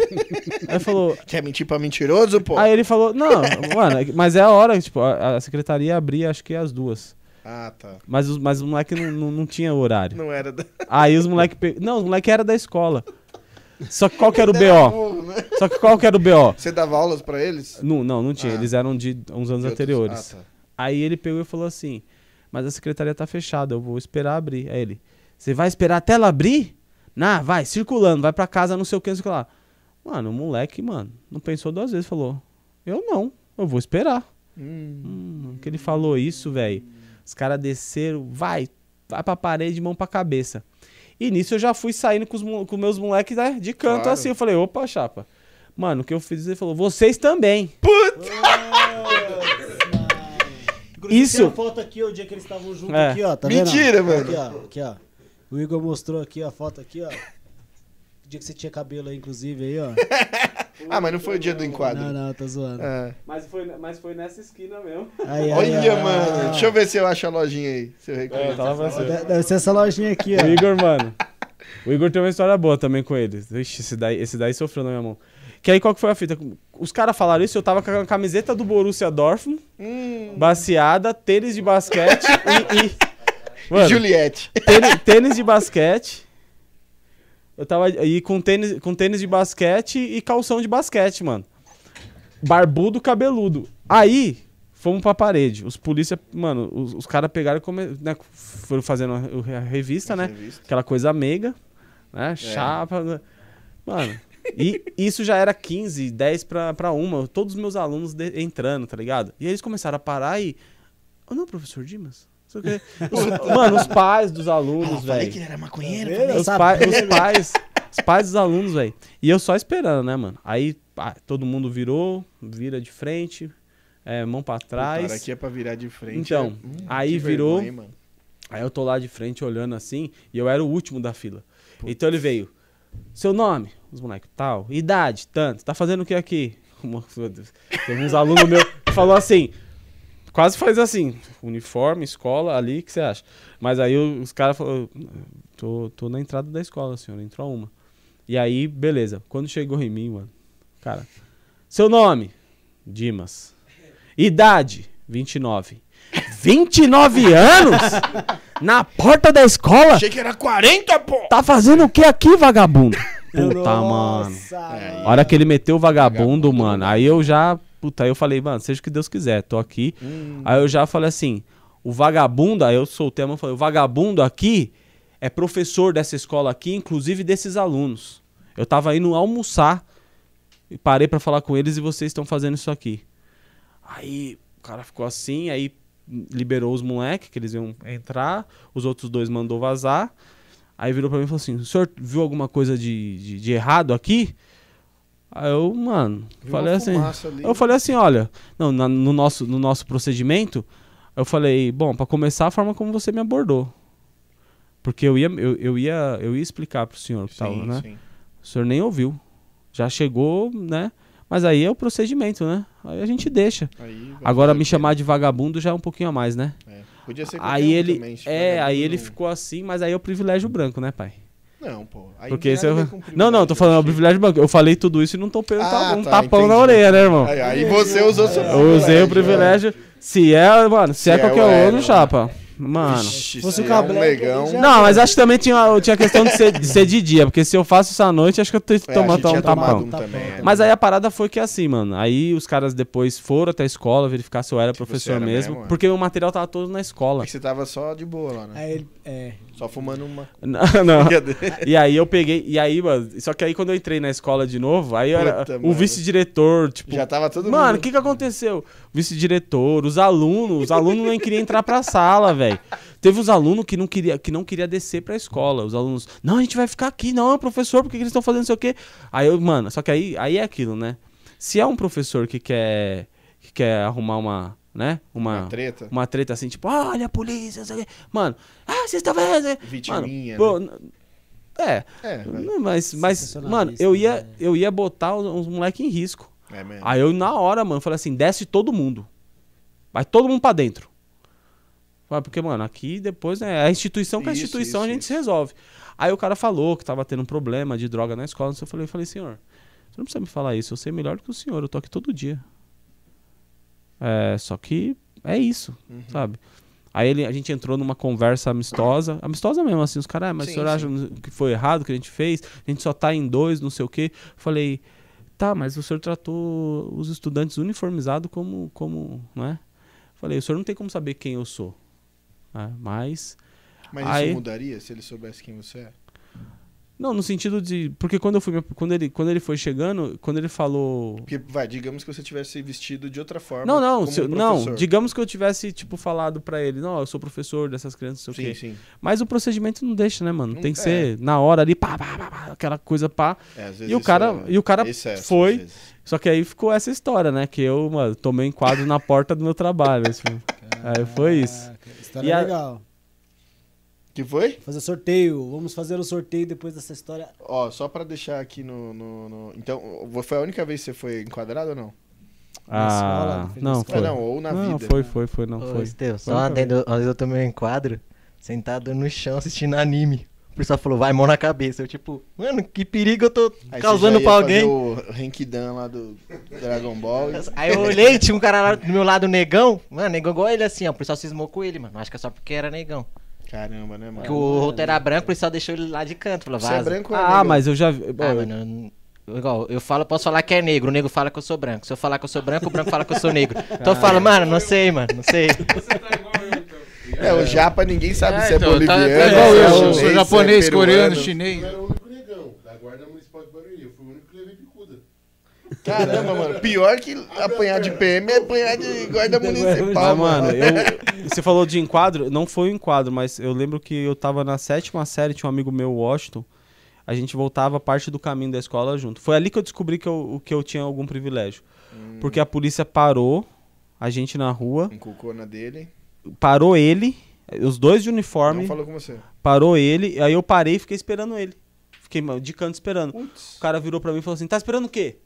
aí falou. Quer mentir pra mentiroso, pô? Aí ele falou, não, mano, é mas é a hora, tipo, a, a secretaria abria acho que às duas. Ah, tá. Mas os, mas os moleques não, não, não tinha horário. Não era da... Aí os moleques. Pe... Não, os moleques eram da escola. Só que qual que era o BO? né? Só que qual que era o BO? Você dava aulas pra eles? Não, não, não tinha. Ah. Eles eram de uns anos De anteriores. Ah, tá. Aí ele pegou e falou assim: Mas a secretaria tá fechada, eu vou esperar abrir. Aí ele: Você vai esperar até ela abrir? nah, vai, circulando, vai pra casa, não sei o que, não sei o que lá. Mano, o moleque, mano, não pensou duas vezes, falou, eu não, eu vou esperar. Hum, que ele falou isso, velho. Os caras desceram, vai, vai pra parede, mão pra cabeça. E nisso eu já fui saindo com os com meus moleques né, de canto Claro. assim. Eu falei, opa, chapa. Mano, o que eu fiz, ele falou, vocês também. Inclusive, Isso. Tem a foto aqui, o dia que eles estavam juntos É. aqui, ó. Tá Mentira, vendo? mano. Aqui, ó. Aqui, ó. O Igor mostrou aqui a foto aqui, ó. O dia que você tinha cabelo aí, inclusive, aí, ó. Ah, mas não foi o dia do enquadro. Não, não, tô zoando. Ah. Mas foi, mas foi nessa esquina mesmo. Aí, aí, Olha, aí, mano. aí, Deixa eu ver se eu acho a lojinha aí. Se eu É, reconheço. tá. Deve deve ser essa lojinha aqui, ó. O Igor, mano. O Igor tem uma história boa também com ele. Ixi, esse daí, esse daí sofreu na minha mão. Que aí qual que foi a fita? Os caras falaram isso, eu tava com a camiseta do Borussia Dortmund, Hum. baseada, tênis de basquete e. e mano, Juliette. tênis, tênis de basquete. Eu tava aí com tênis, com tênis de basquete e calção de basquete, mano. Barbudo, cabeludo. Aí, fomos pra parede. Os polícia, mano, os, os caras pegaram e come, né, foram fazendo a, a revista, né? Revista. Aquela coisa meiga, né? Chapa. né? Mano, e isso já era 15, 10 pra, pra uma. Todos os meus alunos de- entrando, tá ligado? E eles começaram a parar e. Oh, não, professor Dimas? Mano, os pais dos alunos, Falei que velho. ele era maconheiro. Eu Os, pai- os pais. Os pais dos alunos, velho. E eu só esperando, né, mano? Aí pá, todo mundo virou, vira de frente, é, mão pra trás. Cara, aqui é pra virar de frente. Então, Hum, aí virou- vergonha. Aí eu tô lá de frente olhando assim, e eu era o último da fila. Então ele veio. Seu nome? Os moleques, tal. Idade, tanto. Tá fazendo o que aqui? Teve uns alunos meus que falou assim. Quase faz assim, uniforme, escola, ali, o que você acha? Mas aí os caras falaram, tô, tô na entrada da escola, senhor, entrou uma. E aí, beleza. Quando chegou em mim, mano, cara, seu nome? Dimas. Idade? 29. 29 anos? Na porta da escola? Achei que era 40, pô! Tá fazendo o que aqui, vagabundo? Puta, mano. Nossa, É, A hora que ele meteu o vagabundo, Vagabundo, mano, aí eu já. Puta, aí eu falei, mano, seja o que Deus quiser, tô aqui. Hum. Aí eu já falei assim: o vagabundo, aí eu soltei a mão e falei: o vagabundo aqui é professor dessa escola aqui, inclusive desses alunos. Eu tava indo almoçar e parei pra falar com eles e vocês estão fazendo isso aqui. Aí o cara ficou assim, aí liberou os moleques, que eles iam entrar, os outros dois mandou vazar. Aí virou pra mim e falou assim: o senhor viu alguma coisa de, de, de errado aqui? Aí eu, mano, Viu falei assim. ali. Eu falei assim, olha, não, na- no, nosso, no nosso procedimento, eu falei, bom, pra começar a forma como você me abordou. Porque eu ia, eu, eu ia, eu ia explicar pro senhor que Sim, tava, né? sim. O senhor nem ouviu. Já chegou, né? Mas aí é o procedimento, né? Aí a gente deixa. Agora me chamar de vagabundo já é um pouquinho a mais, né? É. Podia ser Aí ele, também, é, aí ele ficou assim, mas aí é o privilégio branco, né, pai? Não, pô. Aí Porque se a eu... Não, não, tô falando é o privilégio branco. Eu falei tudo isso e não tô pegando Ah, um tá, tapão na entendi. orelha, né, irmão? Aí, aí você usou seu Eu usei o privilégio. Se é, mano, se, Se é é qualquer outro, Elo. chapa. Mano. Se o é um negão. Não, mas acho que também tinha, tinha questão de ser, de ser de dia, porque se eu faço isso à noite, acho que eu tenho que É, tomar um tapão. um também. é. Mas aí a parada foi que assim, mano. Aí os caras depois foram até a escola verificar se eu era Tipo, professor você era mesmo, mesmo, é. porque o material tava todo na escola. Aí você tava só de boa lá, né? Aí é. Só fumando uma. Não, não. E aí eu peguei, e aí, mano, só que aí quando eu entrei na escola de novo, aí era o mano. vice-diretor, tipo, Já tava todo Mano, o mundo. que que aconteceu? Vice-diretor, os alunos, os alunos nem queriam entrar pra sala, velho. Teve os alunos que não queria, que não queria descer pra escola. Os alunos, não, a gente vai ficar aqui, não, professor, por que, que eles estão fazendo não sei o quê? Aí eu, mano, só que aí, aí é aquilo, né? Se é um professor que quer que quer arrumar uma, né? Uma Uma treta. uma treta assim, tipo, olha a polícia. Mano, ah, vocês estão vendo? Mano, Vitiminha, pô, né? é, É, mas, mas mano, Sensacionalista, eu ia, né? eu ia botar uns, uns moleque em risco. É mesmo. Aí eu, na hora, mano, falei assim: desce todo mundo. Vai todo mundo pra dentro. Porque, mano, aqui depois né, a instituição com a instituição isso, a gente isso. se resolve. Aí o cara falou que tava tendo um problema de droga na escola. Eu falei, eu falei, senhor, você não precisa me falar isso. Eu sei melhor do que o senhor. Eu tô aqui todo dia. É, só que é isso, Uhum. sabe? Aí ele, a gente entrou numa conversa amistosa, amistosa mesmo, assim, os caras, ah, mas Sim, o senhor acha que foi errado o que a gente fez? A gente só tá em dois, não sei o quê. Falei, tá, mas o senhor tratou os estudantes uniformizados como, como, não é? Falei, o senhor não tem como saber quem eu sou. né? Mas, Mas aí- isso mudaria se ele soubesse quem você é? Não, no sentido de. Porque quando eu fui. me- Quando ele, quando ele foi chegando, quando ele falou. Porque, vai, digamos que você tivesse vestido de outra forma. Não, não, como se não. Digamos que eu tivesse, tipo, falado pra ele, não, eu sou professor dessas crianças, não sei o Sim, quê. sim. Mas o procedimento não deixa, né, mano? Não- Tem que é. ser na hora ali, pá, pá, pá, pá, aquela coisa pá. É, às vezes E o cara- é e o cara excesso, foi-. Só que aí ficou essa história, né? Que eu, mano, tomei um quadro na porta do meu trabalho. assim. Aí foi isso. História E a- legal. Que foi? Fazer sorteio. Vamos fazer o sorteio depois dessa história. Ó, só pra deixar aqui no, no, no- Então, foi a única vez que você foi enquadrado ou não? Na escola, Ah, não, escola. Ah, foi. não, ou na não, vida. foi, foi, foi, não Ô, foi. Esteu, só um uma vez eu tomei um enquadro, sentado no chão assistindo anime. O pessoal falou, vai, mão na cabeça. Eu, tipo, mano, que perigo eu tô Aí causando pra alguém. o Renkidan lá do Dragon Ball. e- Aí eu olhei, tinha um cara lá do meu lado, negão. Mano, negão igual ele assim, ó. O pessoal cismou com ele, mano. Acho que é só porque era negão. Caramba, né, Porque mano? o rosto era branco, o pessoal deixou ele lá de canto. Falou, Você é branco ou é Ah, negro? mas eu já vi. bom, Ah, eu- mano, eu- igual, eu falo, posso falar que é negro, o negro fala que eu sou branco. Se eu falar que eu sou branco, o branco fala que eu sou negro. Então eu falo, mano, não sei, mano, não sei. É, o japa ninguém sabe se é então, tá- boliviano. tá se igual é eu, chinês, sou se é japonês, peruano. coreano, Eu chinês. era o único negão da Guarda Municipal de Barueri. Eu fui o único que levei bicuda. Caramba, mano. Pior que apanhar de PM é apanhar de guarda municipal, Ah, mano, eu, você falou de enquadro, não foi um enquadro, mas eu lembro que eu tava na sétima série, tinha um amigo meu, Washington, a gente voltava parte do caminho da escola junto. Foi ali que eu descobri que eu, que eu tinha algum privilégio. Hum. Porque a polícia parou a gente na rua, Inculcou na dele. parou ele, os dois de uniforme, Não falou com você. parou ele, aí eu parei e fiquei esperando ele. Fiquei de canto esperando. Putz. O cara virou pra mim e falou assim: tá esperando o quê?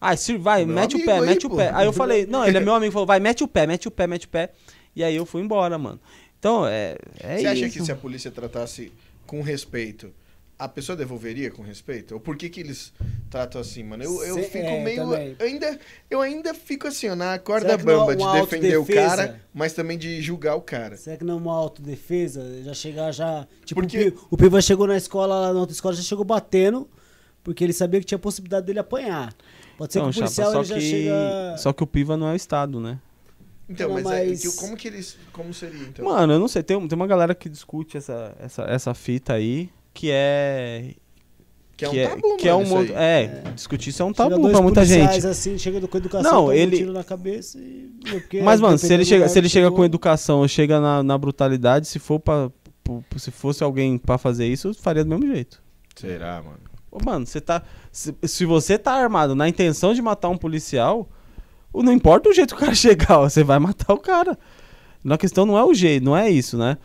Ah, se vai, Meu mete o pé, aí, mete o pô. pé. Aí eu falei, não, ele é meu amigo, falou, vai, mete o pé, mete o pé, mete o pé. E aí eu fui embora, mano. Então, é, é Você acha isso. que se a polícia tratasse com respeito, a pessoa devolveria com respeito? Ou por que que eles tratam assim, mano? Eu, eu Cê- fico é, meio... também. Eu ainda, eu ainda fico assim, ó, na corda é bamba de defender o cara, mas também de julgar o cara. Será que não é uma autodefesa? Já chegar já. Tipo, Porque- o, Pi- o Piva chegou na escola, lá na outra escola, já chegou batendo, porque ele sabia que tinha possibilidade dele apanhar. Pode ser Então, que o chapa, policial só ele já que, chega. só que o Piva não é o Estado, né? Então, Não, mas, é- mas- que- como que eles... Como seria, então? Mano, eu não sei, tem, tem uma galera que discute essa, essa, essa fita aí, que é... que é um tabu, que é mano, um isso monte- aí. É, discutir isso é um Chega tabu dois pra muita gente. assim, chega com educação, Não, ele- um tiro na cabeça e. porque, Mas, mano, se ele chega, se ele que chega com educação ou chega na, na brutalidade, se for para se fosse alguém pra fazer isso, faria do mesmo jeito. Será, mano? Ô, mano, você tá. Se, se você tá armado na intenção de matar um policial, não importa o jeito que o cara chegar, ó, você vai matar o cara. A questão não é o jeito, não é isso, né?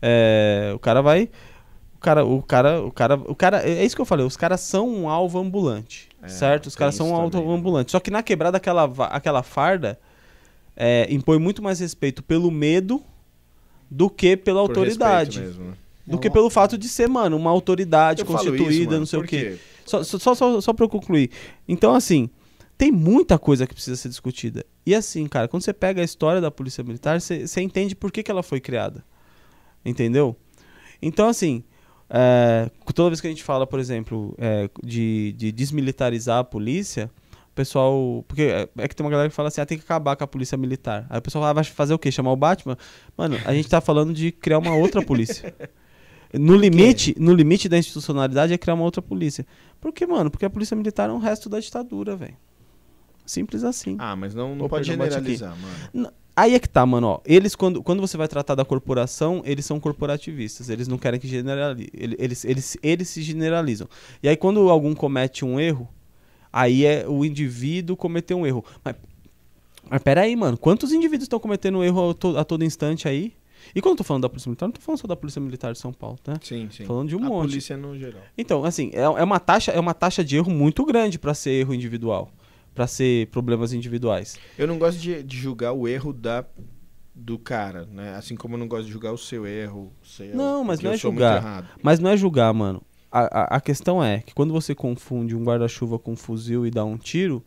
É, o cara vai. O cara, o cara, o cara, o cara, é isso que eu falei, os caras são um alvo ambulante, É, certo? Os caras são um alvo também, né? ambulante. Só que na quebrada aquela, aquela farda é, impõe muito mais respeito pelo medo do que pela Por autoridade. mesmo, né? Do que pelo fato de ser, mano, uma autoridade constituída, isso, mano, não sei o quê. Só, só, só, só, pra eu concluir. Então, assim, tem muita coisa que precisa ser discutida. E assim, cara, quando você pega a história da Polícia Militar, você você entende por que, que ela foi criada. Entendeu? Então, assim, é, toda vez que a gente fala, por exemplo, é, de, de desmilitarizar a polícia, o pessoal. Porque é, é que tem uma galera que fala assim, ah, tem que acabar com a polícia militar. Aí o pessoal fala, ah, vai fazer o quê? Chamar o Batman? Mano, a gente tá falando de criar uma outra polícia. No limite, no limite da institucionalidade é criar uma outra polícia. Por quê, mano? Porque a polícia militar é um resto da ditadura, velho. Simples assim. Ah, mas não, não pode generalizar, mano. N- Aí é que tá, mano, ó. Eles, quando, quando você vai tratar da corporação, eles são corporativistas. Eles não querem que generalize. Eles, eles, eles se generalizam. E aí, quando algum comete um erro, aí é o indivíduo cometeu um erro. Mas, mas peraí, mano. Quantos indivíduos estão cometendo erro a, to- a todo instante aí? E quando eu tô falando da Polícia Militar, não tô falando só da Polícia Militar de São Paulo, tá? Sim, sim. Falando de um a monte. polícia no geral. Então, assim, é, é uma taxa, é uma taxa de erro muito grande pra ser erro individual. Pra ser problemas individuais. Eu não gosto de, de julgar o erro da do cara, né? Assim como eu não gosto de julgar o seu erro. seu, Não, mas não é julgar. Mas não é julgar, mano. A, a, a questão é que quando você confunde um guarda-chuva com um fuzil e dá um tiro,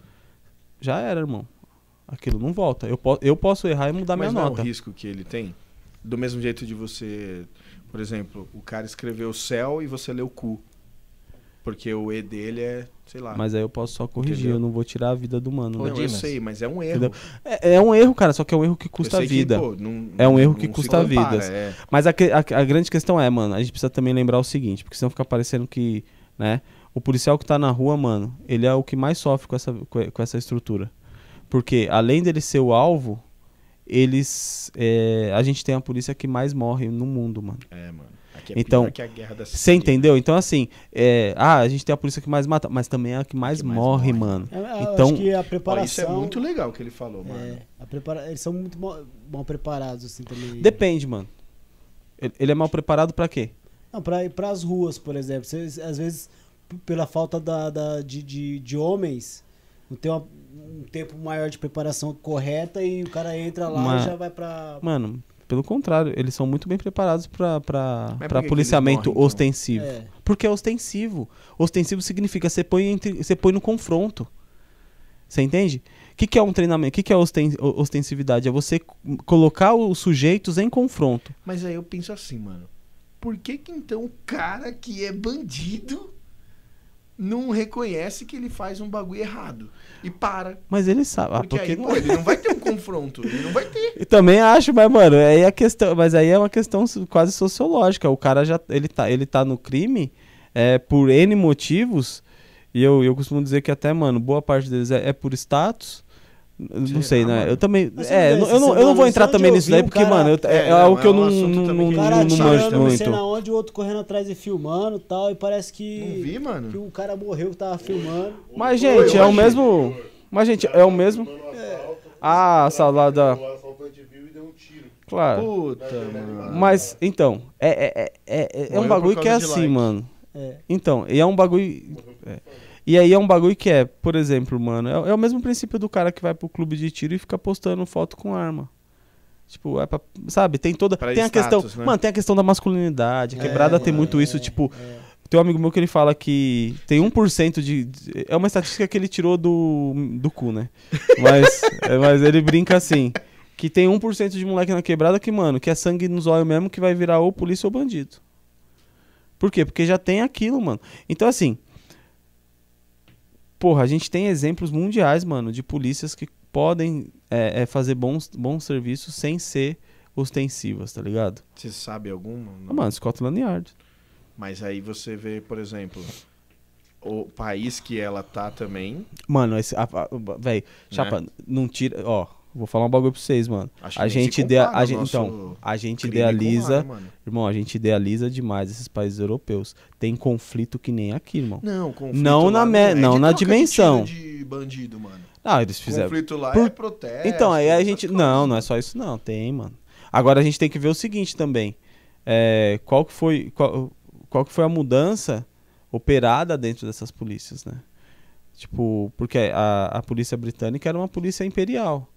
já era, irmão. Aquilo não volta. Eu, po eu posso errar e mudar mas minha não nota. é o risco que ele tem? Do mesmo jeito de você, por exemplo, o cara escreveu céu e você leu cu. Porque o E dele é, sei lá. Mas aí eu posso só corrigir, Entendeu? eu não vou tirar a vida do mano. Né? não, eu sei, mas é um erro. É, é um erro, cara, só que é um erro que custa que, vida. pô, não- É um erro não que custa compara, vidas. é. Mas a, que- a- a grande questão é, mano, a gente precisa também lembrar o seguinte, porque senão fica parecendo que, né, o policial que tá na rua, mano, ele é o que mais sofre com essa, com com essa estrutura. Porque além dele ser o alvo, eles. é, a gente tem a polícia que mais morre no mundo, mano. É, mano. Aqui é Então, pior que a guerra da Você entendeu? Então, assim, é, ah, a gente tem a polícia que mais mata, mas também é a que mais, que mais morre, morre. mano. Eu- eu Então- acho que a Ó, preparação. isso é muito legal o que ele falou, mano. é, a prepara... Eles são muito mal, mal preparados, assim, também. Depende, mano. Ele- Ele é mal preparado pra quê? Não, pra ir pras ruas, por exemplo. Você, às vezes, pela falta da, da- de, de, de homens, não tem uma- um tempo maior de preparação correta e o cara entra lá Mas- e já vai pra. Mano, pelo contrário, eles são muito bem preparados que policiamento morrem, então? ostensivo. É. Porque é ostensivo. Ostensivo significa você põe, entre, você põe no confronto. Você entende? O que, que é um treinamento? O que, que é ostensividade? É você colocar os sujeitos em confronto. Mas aí eu penso assim, mano. Por que que então o cara que é bandido não reconhece que ele faz um bagulho errado? E para. Mas ele sabe. Ah, Porque, porque aí, não pô, ele não vai ter um confronto. Ele não vai ter. Eu também acho, mas, mano, aí a questão. Mas aí é uma questão quase sociológica. O cara já. Ele tá, ele tá no crime é, por N motivos. E eu, eu costumo dizer que até, mano, boa parte deles é, é por status. Não Será, sei, né? mano? Eu também. Mas É, eu, não- eu não, não vou entrar também nisso daí, um porque, cara- mano, eu- é, É, é algo não, que eu é um não, não, também não, que O a cara não, não manjo não sei muito. na onde, o outro correndo atrás e filmando e tal. E parece que. Não vi, Que mano. o cara morreu que tava filmando. Mas, gente, é o mesmo. Mas, gente, é o mesmo. Ah, salada. E um. Claro. Puta, mano. Mas, então, é, é, é, é, é um bagulho que é assim, mano. É. Então, e é um bagulho. É. E aí é um bagulho que é, por exemplo, mano, é, é o mesmo princípio do cara que vai pro clube de tiro e fica postando foto com arma. Tipo, é pra, sabe, tem toda. Pra tem a status, questão. né? Mano, tem a questão da masculinidade. A É, quebrada tem muito é, isso, tipo. é. Tem um amigo meu que ele fala que tem 1% de. de- É uma estatística que ele tirou do, do cu, né? Mas, é, mas ele brinca assim: que tem 1% de moleque na quebrada que, mano, que é sangue nos olhos mesmo, que vai virar ou polícia ou bandido. Por quê? Porque já tem aquilo, mano. Então, assim. Porra, a gente tem exemplos mundiais, mano, de polícias que podem é, é, fazer bons, bons serviços sem ser ostensivas, tá ligado? Você sabe alguma? Ah, Mano, Scotland Yard. Mas aí você vê, por exemplo, o país que ela tá também. Mano, esse. a- a- o- Véi, chapa, não tira. Ó, vou falar um bagulho pra vocês, mano. A gente, idea, a gente então, a gente lá, idealiza, né, irmão, a gente idealiza demais esses países europeus. Tem conflito que nem aqui, irmão. Não, conflito Não na me- é não de na troca de dimensão. de bandido, mano. Ah, eles fizeram. Conflito lá Por- é protesto. Então, aí a gente. Não, não é só isso, não. Tem, mano. Agora a gente tem que ver o seguinte também. É, qual que foi. Qual, qual que foi a mudança operada dentro dessas polícias, né? Tipo, porque a, a polícia britânica era uma polícia imperial.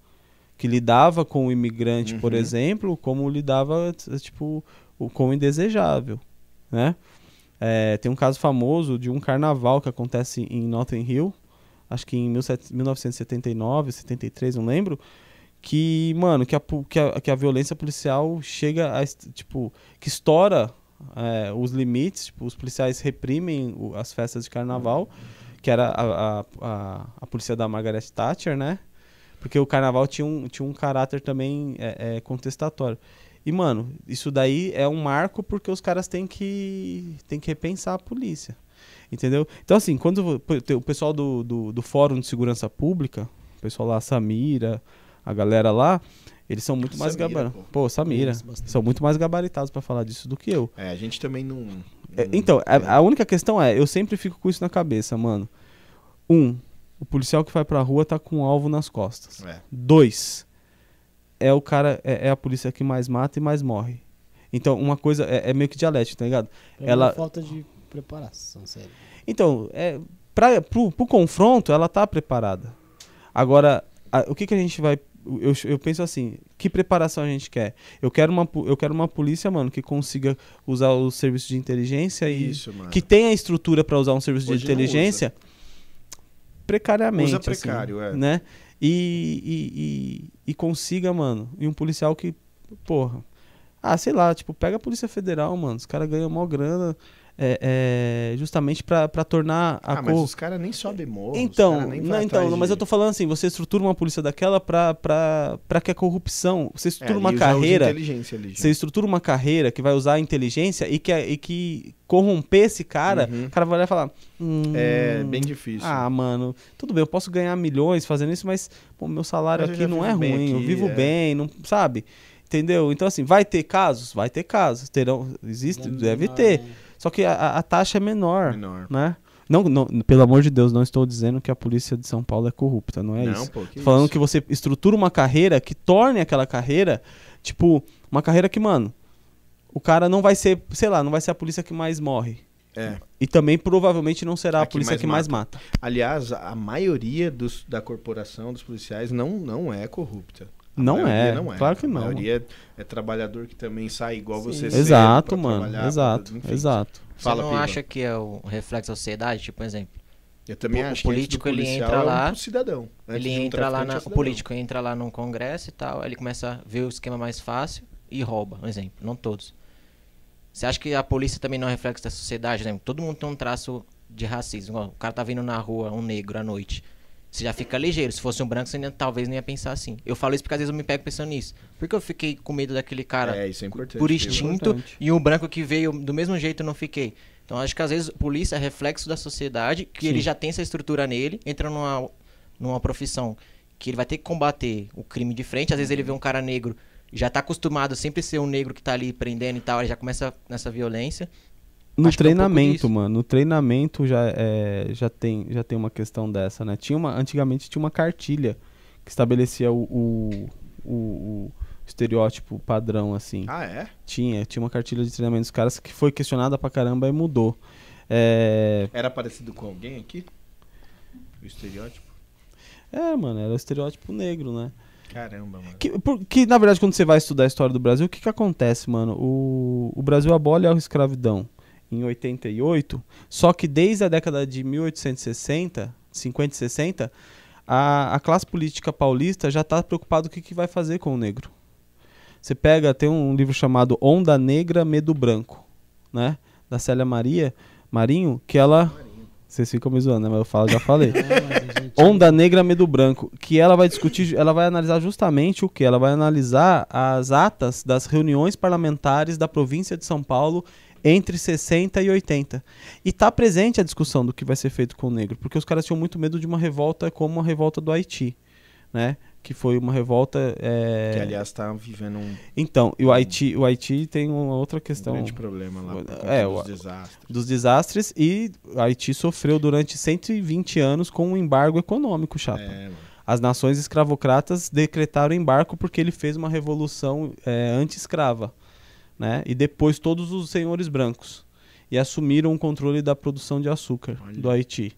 Que lidava com o imigrante, por Uhum. exemplo, como lidava, tipo, com o indesejável, né? É, tem um caso famoso de um carnaval que acontece em Notting Hill, acho que em 17 1979, 73, não lembro, que, mano, que a, que a, que a violência policial chega a, tipo, que estoura é, os limites, tipo, os policiais reprimem o- as festas de carnaval, que era a, a, a, a polícia da Margaret Thatcher, né? Porque o carnaval tinha um, tinha um caráter também é, é, contestatório. E, mano, isso daí é um marco porque os caras têm que, têm que repensar a polícia. Entendeu? Então, assim, quando o pessoal do, do, do Fórum de Segurança Pública, o pessoal lá, Samira, a galera lá, eles são muito mais gabaritados. pô. Samira. São muito mais gabaritados pra falar disso do que eu. É, a gente também não. É, não- então, a, a única questão é, eu sempre fico com isso na cabeça, mano. Um, o policial que vai pra rua tá com um alvo nas costas. É. Dois, é o cara, é, é a polícia que mais mata e mais morre. Então, uma coisa é, é meio que dialético, tá ligado? Pra Ela- é falta de preparação, sério. Então, é, pra, pro, pro confronto, ela tá preparada. Agora, a- o que, que a gente vai. Eu, eu penso assim, que preparação a gente quer? Eu quero, uma, eu quero uma polícia, mano, que consiga usar o serviço de inteligência e. Isso, mano. Que tenha estrutura pra usar um serviço Hoje de não inteligência precariamente. Usa precário, assim, é. Né? E, e, e, e consiga, mano, e um policial que, porra. Ah, sei lá, tipo, pega a Polícia Federal, mano. Os caras ganham mó grana. É, é, justamente pra tornar a Ah, mas cor- os caras nem sobem morro. então, não, então não, mas eu tô falando assim, você estrutura uma polícia daquela pra que a corrupção. Você É, estrutura ali uma carreira. inteligência ali. Você estrutura uma carreira que vai usar a inteligência e que, e que corromper esse cara, Uhum. o cara vai olhar e falar. Hum, É bem difícil. Ah, mano, tudo bem, eu posso ganhar milhões fazendo isso, mas pô, meu salário Mas eu aqui não é ruim, eu aqui, vivo é. bem, não, sabe? Entendeu? Então, assim, vai ter casos? Vai ter casos. Terão, existe, deve Não, ter. né? Só que a, a- taxa é menor, Menor. né? Não, não, pelo amor de Deus, não estou dizendo que a polícia de São Paulo é corrupta, não é não, isso. pô, que falando isso. que você estrutura uma carreira que torne aquela carreira, tipo, uma carreira que, mano, o cara não vai ser, sei lá, não vai ser a polícia que mais morre. É. E também provavelmente não será a, A polícia mais que mais mata. Aliás, a maioria dos, da corporação dos policiais não, não é corrupta. A Não é, não é. claro que A não. maioria é, é trabalhador que também sai igual Sim. você Exato, mano. Exato, enfim. exato. Você Fala, não Piva. acha que é o reflexo da sociedade? Tipo, um exemplo. Eu também O acho que político, do ele entra é um lá, cidadão. Antes ele um entra lá na, é o político entra lá num congresso e tal, aí ele começa a ver o esquema mais fácil e rouba, um exemplo, não todos. Você acha que a polícia também não é reflexo da sociedade, né? Todo mundo tem um traço de racismo. O cara tá vindo na rua, um negro à noite. Você já fica ligeiro. Se fosse um branco, você ainda, talvez não ia pensar assim. Eu falo isso porque às vezes eu me pego pensando nisso. Por que eu fiquei com medo daquele cara É, isso é importante. por instinto Importante. e um branco que veio do mesmo jeito eu não fiquei. Então acho que às vezes polícia é reflexo da sociedade, que ele Sim. já tem essa estrutura nele, entra numa, numa profissão que ele vai ter que combater o crime de frente. Às vezes ele vê um cara negro, já tá acostumado a sempre ser um negro que tá ali prendendo e tal, ele já começa nessa violência. No Acho que é um treinamento, mano. No treinamento já, é, já, tem, já tem uma questão dessa, né? Tinha uma, antigamente tinha uma cartilha que estabelecia o, o, o- o estereótipo padrão, assim. Ah, é? Tinha, tinha uma cartilha de treinamento dos caras que foi questionada pra caramba e mudou. É, Era parecido com alguém aqui? O estereótipo? é, mano, era o estereótipo negro, né? Caramba, mano. Que, por- que, na verdade, quando você vai estudar a história do Brasil, o que, que acontece, mano? O, o Brasil abole a escravidão em 88, só que desde a década de 1860, 50 e 60, a, a classe política paulista já está preocupada com o que, que vai fazer com o negro. Você pega, tem um livro chamado Onda Negra, Medo Branco, né? Da Célia Maria Marinho, que ela... Vocês ficam me zoando, né? Mas eu falo, já falei. É, gente- Onda Negra Medo Branco, que ela vai discutir, ela vai analisar justamente o que? Ela vai analisar as atas das reuniões parlamentares da província de São Paulo entre 60 e 80. E tá presente a discussão do que vai ser feito com o negro, porque os caras tinham muito medo de uma revolta como a revolta do Haiti, né? Que foi uma revolta. é, Que, aliás, tá vivendo um, Então, e o Haiti, o Haiti tem uma outra questão grande problema lá. É, dos o- desastres. dos desastres e o Haiti sofreu durante 120 anos com um embargo econômico, chapa. É, mano. As nações escravocratas decretaram embargo porque ele fez uma revolução é, anti-escrava. Né? E depois todos os senhores brancos. E assumiram o controle da produção de açúcar Olha. do Haiti.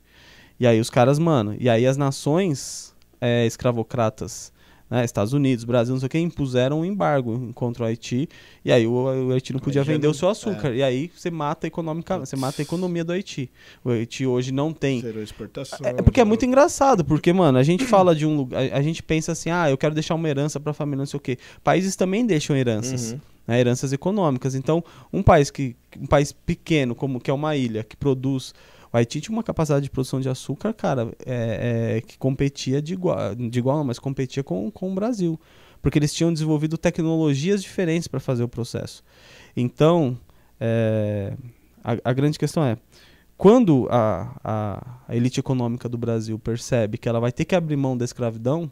E aí os caras, mano, e aí as nações é, escravocratas, né, Estados Unidos, Brasil, não sei o que, impuseram um embargo contra o Haiti. E aí o, o Haiti não podia vender o seu açúcar. E aí você mata economicamente, você mata a economia do Haiti. O Haiti hoje não tem Zerou exportação. é é porque é muito engraçado, porque, mano, a gente fala de um lugar. A, a gente pensa assim, ah, eu quero deixar uma herança pra família, não sei o quê. Países também deixam heranças, Uhum. Né, heranças econômicas. Então, um país que. Um país pequeno, como que é uma ilha, que produz. O Haiti tinha uma capacidade de produção de açúcar, cara, é, é, que competia de igual. De igual, não, mas competia com, com o Brasil. Porque eles tinham desenvolvido tecnologias diferentes para fazer o processo. Então, é, a, a grande questão é quando a, a, a elite econômica do Brasil percebe que ela vai ter que abrir mão da escravidão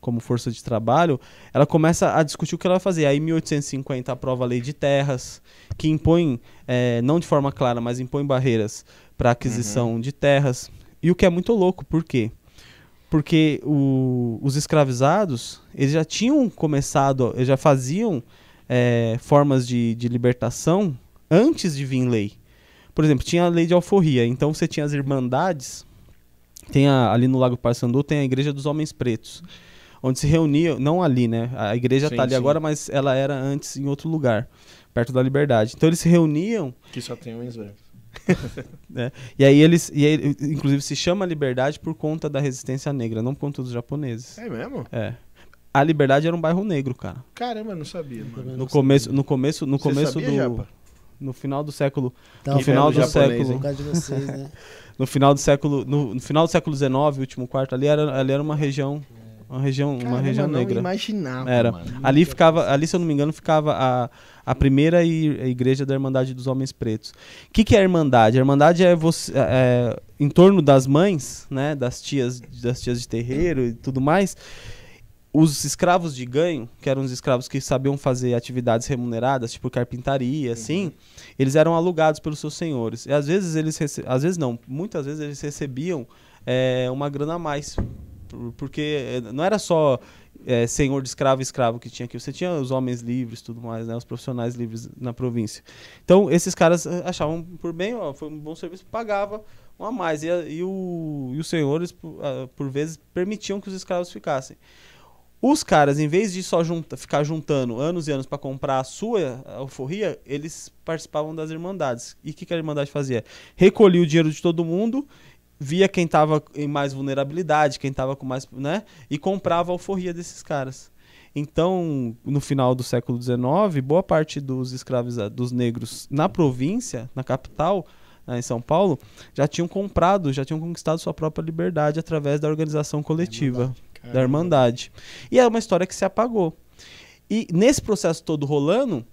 como força de trabalho, ela começa a discutir o que ela vai fazer. Aí, em 1850, aprova a lei de terras, que impõe, eh, não de forma clara, mas impõe barreiras para aquisição de terras. E o que é muito louco, por quê? Porque o- os escravizados, eles já tinham começado, eles já faziam eh, formas de, de libertação antes de vir lei. Por exemplo, tinha a lei de alforria, então você tinha as irmandades, tem a- ali no Lago Paissandu tem a Igreja dos Homens Pretos, onde se reuniam, não ali, né? A igreja Sim, está ali sim. agora, mas ela era antes em outro lugar, perto da Liberdade. Então eles se reuniam Que só tem homens brancos. e aí eles, e aí, inclusive se chama Liberdade por conta da resistência negra, não por conta dos japoneses. É mesmo? É. A Liberdade era um bairro negro, cara. Caramba, eu não sabia, mano. No começo, no começo, no Você começo sabia, do Japa? no final do século Então, no final do século vocês, né? no final do século no, no final do século XIX, último quarto ali era ali era uma região uma região uma Caramba, região não negra. imaginava, Era. mano. Ali ficava, ali se eu não me engano, ficava a, a primeira igreja da Irmandade dos Homens Pretos. O que, que é a Irmandade? A Irmandade é você é, em torno das mães, né, das tias, das tias de terreiro e tudo mais. Os escravos de ganho, que eram os escravos que sabiam fazer atividades remuneradas, tipo carpintaria, assim, eles eram alugados pelos seus senhores. E às vezes eles, às vezes não, muitas vezes eles recebiam é, uma grana a mais, porque eh, não era só é, senhor de escravo e escravo que tinha aqui. Você tinha os homens livres, tudo mais, né? Os profissionais livres na província. Então, esses caras eh, achavam por bem, ó, foi um bom serviço, pagava um a mais. E, e o- e os senhores, por, ah, por vezes, permitiam que os escravos ficassem. Os caras, em vez de só junta, ficar juntando anos e anos para comprar a sua alforria, eles participavam das irmandades. E o que, que a irmandade fazia? Recolhia o dinheiro de todo mundo, via quem estava em mais vulnerabilidade, quem estava com mais, né? E comprava a alforria desses caras. Então, no final do século XIX, boa parte dos escravizados, dos negros na província, na capital, né, em São Paulo, já tinham comprado, já tinham conquistado sua própria liberdade através da organização coletiva, da Irmandade. E é uma história que se apagou. E nesse processo todo rolando,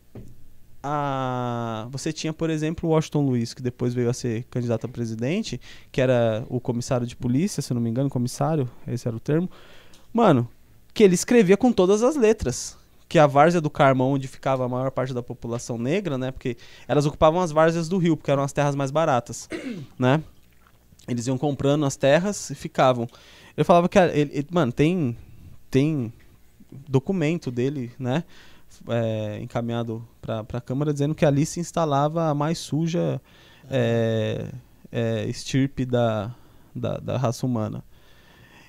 a... você tinha, por exemplo, o Washington Luiz, que depois veio a ser candidato a presidente, que era o comissário de polícia, se eu não me engano, comissário, esse era o termo. Mano, que ele escrevia com todas as letras. Que a várzea do Carmo, onde ficava a maior parte da população negra, né? Porque elas ocupavam as várzeas do rio, porque eram as terras mais baratas, né? Eles iam comprando as terras e ficavam. Ele falava que, ele, ele- mano, tem, tem documento dele, né? É, encaminhado para a Câmara dizendo que ali se instalava a mais suja é, é, estirpe da, da, da raça humana.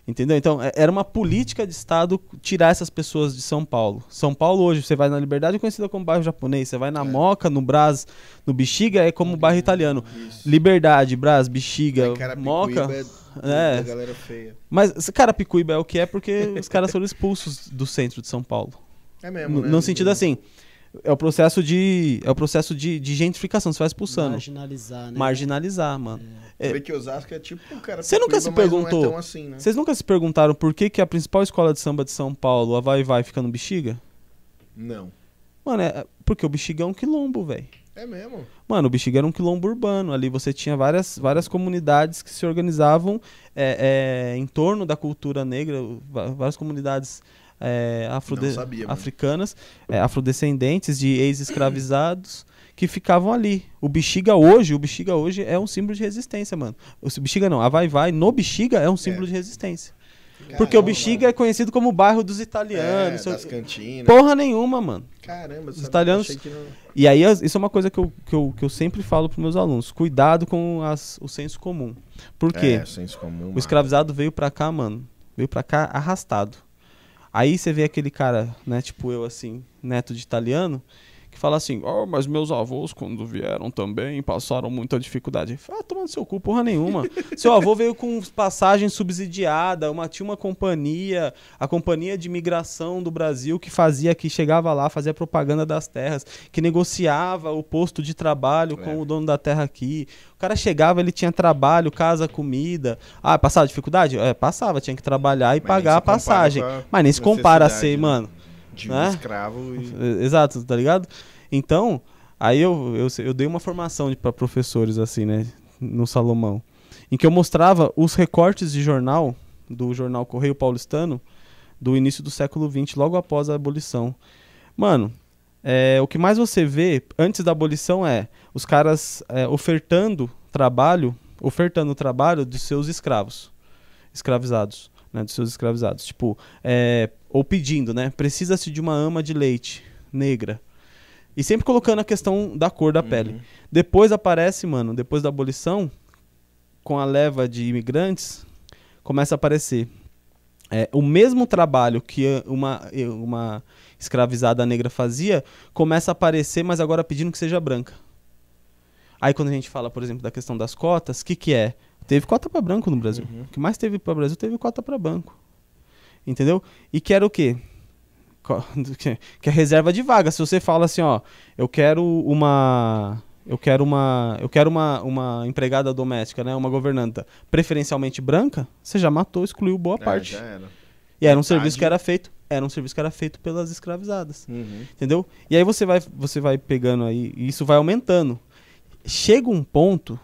Entendeu? Então, é- era uma política de Estado tirar essas pessoas de São Paulo. São Paulo hoje, você vai na Liberdade, é conhecida como bairro japonês. Você vai na É. Moca, no Brás, no Bexiga, é como bairro italiano. Liberdade, Brás, Bexiga, Moca. É. Mas, cara, Picuíba é o que é porque os caras foram expulsos do centro de São Paulo. É mesmo, No, né? no sentido assim, é o processo de é o processo de, de gentrificação, você vai expulsando, Marginalizar, né? marginalizar, mano. Você vê que Osasco é tipo um cara. Você nunca se não perguntou- É assim, né? Vocês nunca se perguntaram por que, que a principal escola de samba de São Paulo, a Vai Vai, fica no Bexiga? Não. Mano, é porque o Bexiga é um quilombo, velho. É mesmo. Mano, o Bexiga era um quilombo urbano. Ali você tinha várias, várias comunidades que se organizavam é, é, em torno da cultura negra, várias comunidades é, sabia, mano. africanas, é, afrodescendentes de ex-escravizados que ficavam ali. O Bexiga hoje, o Bexiga hoje é um símbolo de resistência, mano. O Bexiga não, a Vai Vai no Bexiga é um símbolo de resistência. Porque o Caramba, Bexiga é conhecido como o bairro dos É, italianos. o das quê. cantinas. Porra nenhuma, mano. Caramba, Os italianos- não- E aí, isso é uma coisa que eu, que eu, que eu sempre falo para meus alunos: cuidado com as, o senso comum. Por quê? É, senso comum. o escravizado veio pra cá, mano. Veio pra cá arrastado. Aí você vê aquele cara, né, tipo eu, assim, neto de italiano, que fala assim: Oh, mas meus avós, quando vieram também, passaram muita dificuldade. Ah, tomando seu cu, porra nenhuma. Seu avô veio com passagem subsidiada, uma, tinha uma companhia, a Companhia de Migração do Brasil, que fazia, que chegava lá, fazia propaganda das terras, que negociava o posto de trabalho É. com o dono da terra aqui. O cara chegava, ele tinha trabalho, casa, comida. Ah, passava dificuldade? É, passava, tinha que trabalhar e Mas pagar a passagem. Mas nem se compara a ser, né? mano. De um né? escravo e. Exato, tá ligado? Então, aí eu, eu, eu dei uma formação para professores, assim, né, no Salomão, em que eu mostrava os recortes de jornal, do jornal Correio Paulistano, do início do século XX, logo após a abolição. Mano, é, o que mais você vê antes da abolição é os caras é, ofertando trabalho, ofertando trabalho dos seus escravos, escravizados, né, dos seus escravizados. Tipo, é, ou pedindo, né? Precisa-se de uma ama de leite negra. E sempre colocando a questão da cor da pele. Depois aparece, mano, depois da abolição, com a leva de imigrantes, começa a aparecer é, o mesmo trabalho que uma, uma escravizada negra fazia, começa a aparecer, mas agora pedindo que seja branca. Aí quando a gente fala, por exemplo, da questão das cotas, o que, que é? Teve cota para branco no Brasil. O que mais teve para Brasil teve cota para branco. Entendeu? E que era o quê? Que é reserva de vaga. Se você fala assim, ó, eu quero uma. Eu quero uma. Eu quero uma, uma empregada doméstica, né? Uma governanta preferencialmente branca, você já matou, excluiu boa É, parte. era. E era um Metade. serviço que era feito. Era um serviço que era feito pelas escravizadas. Uhum. Entendeu? E aí você vai, você vai pegando aí, e isso vai aumentando. Chega um ponto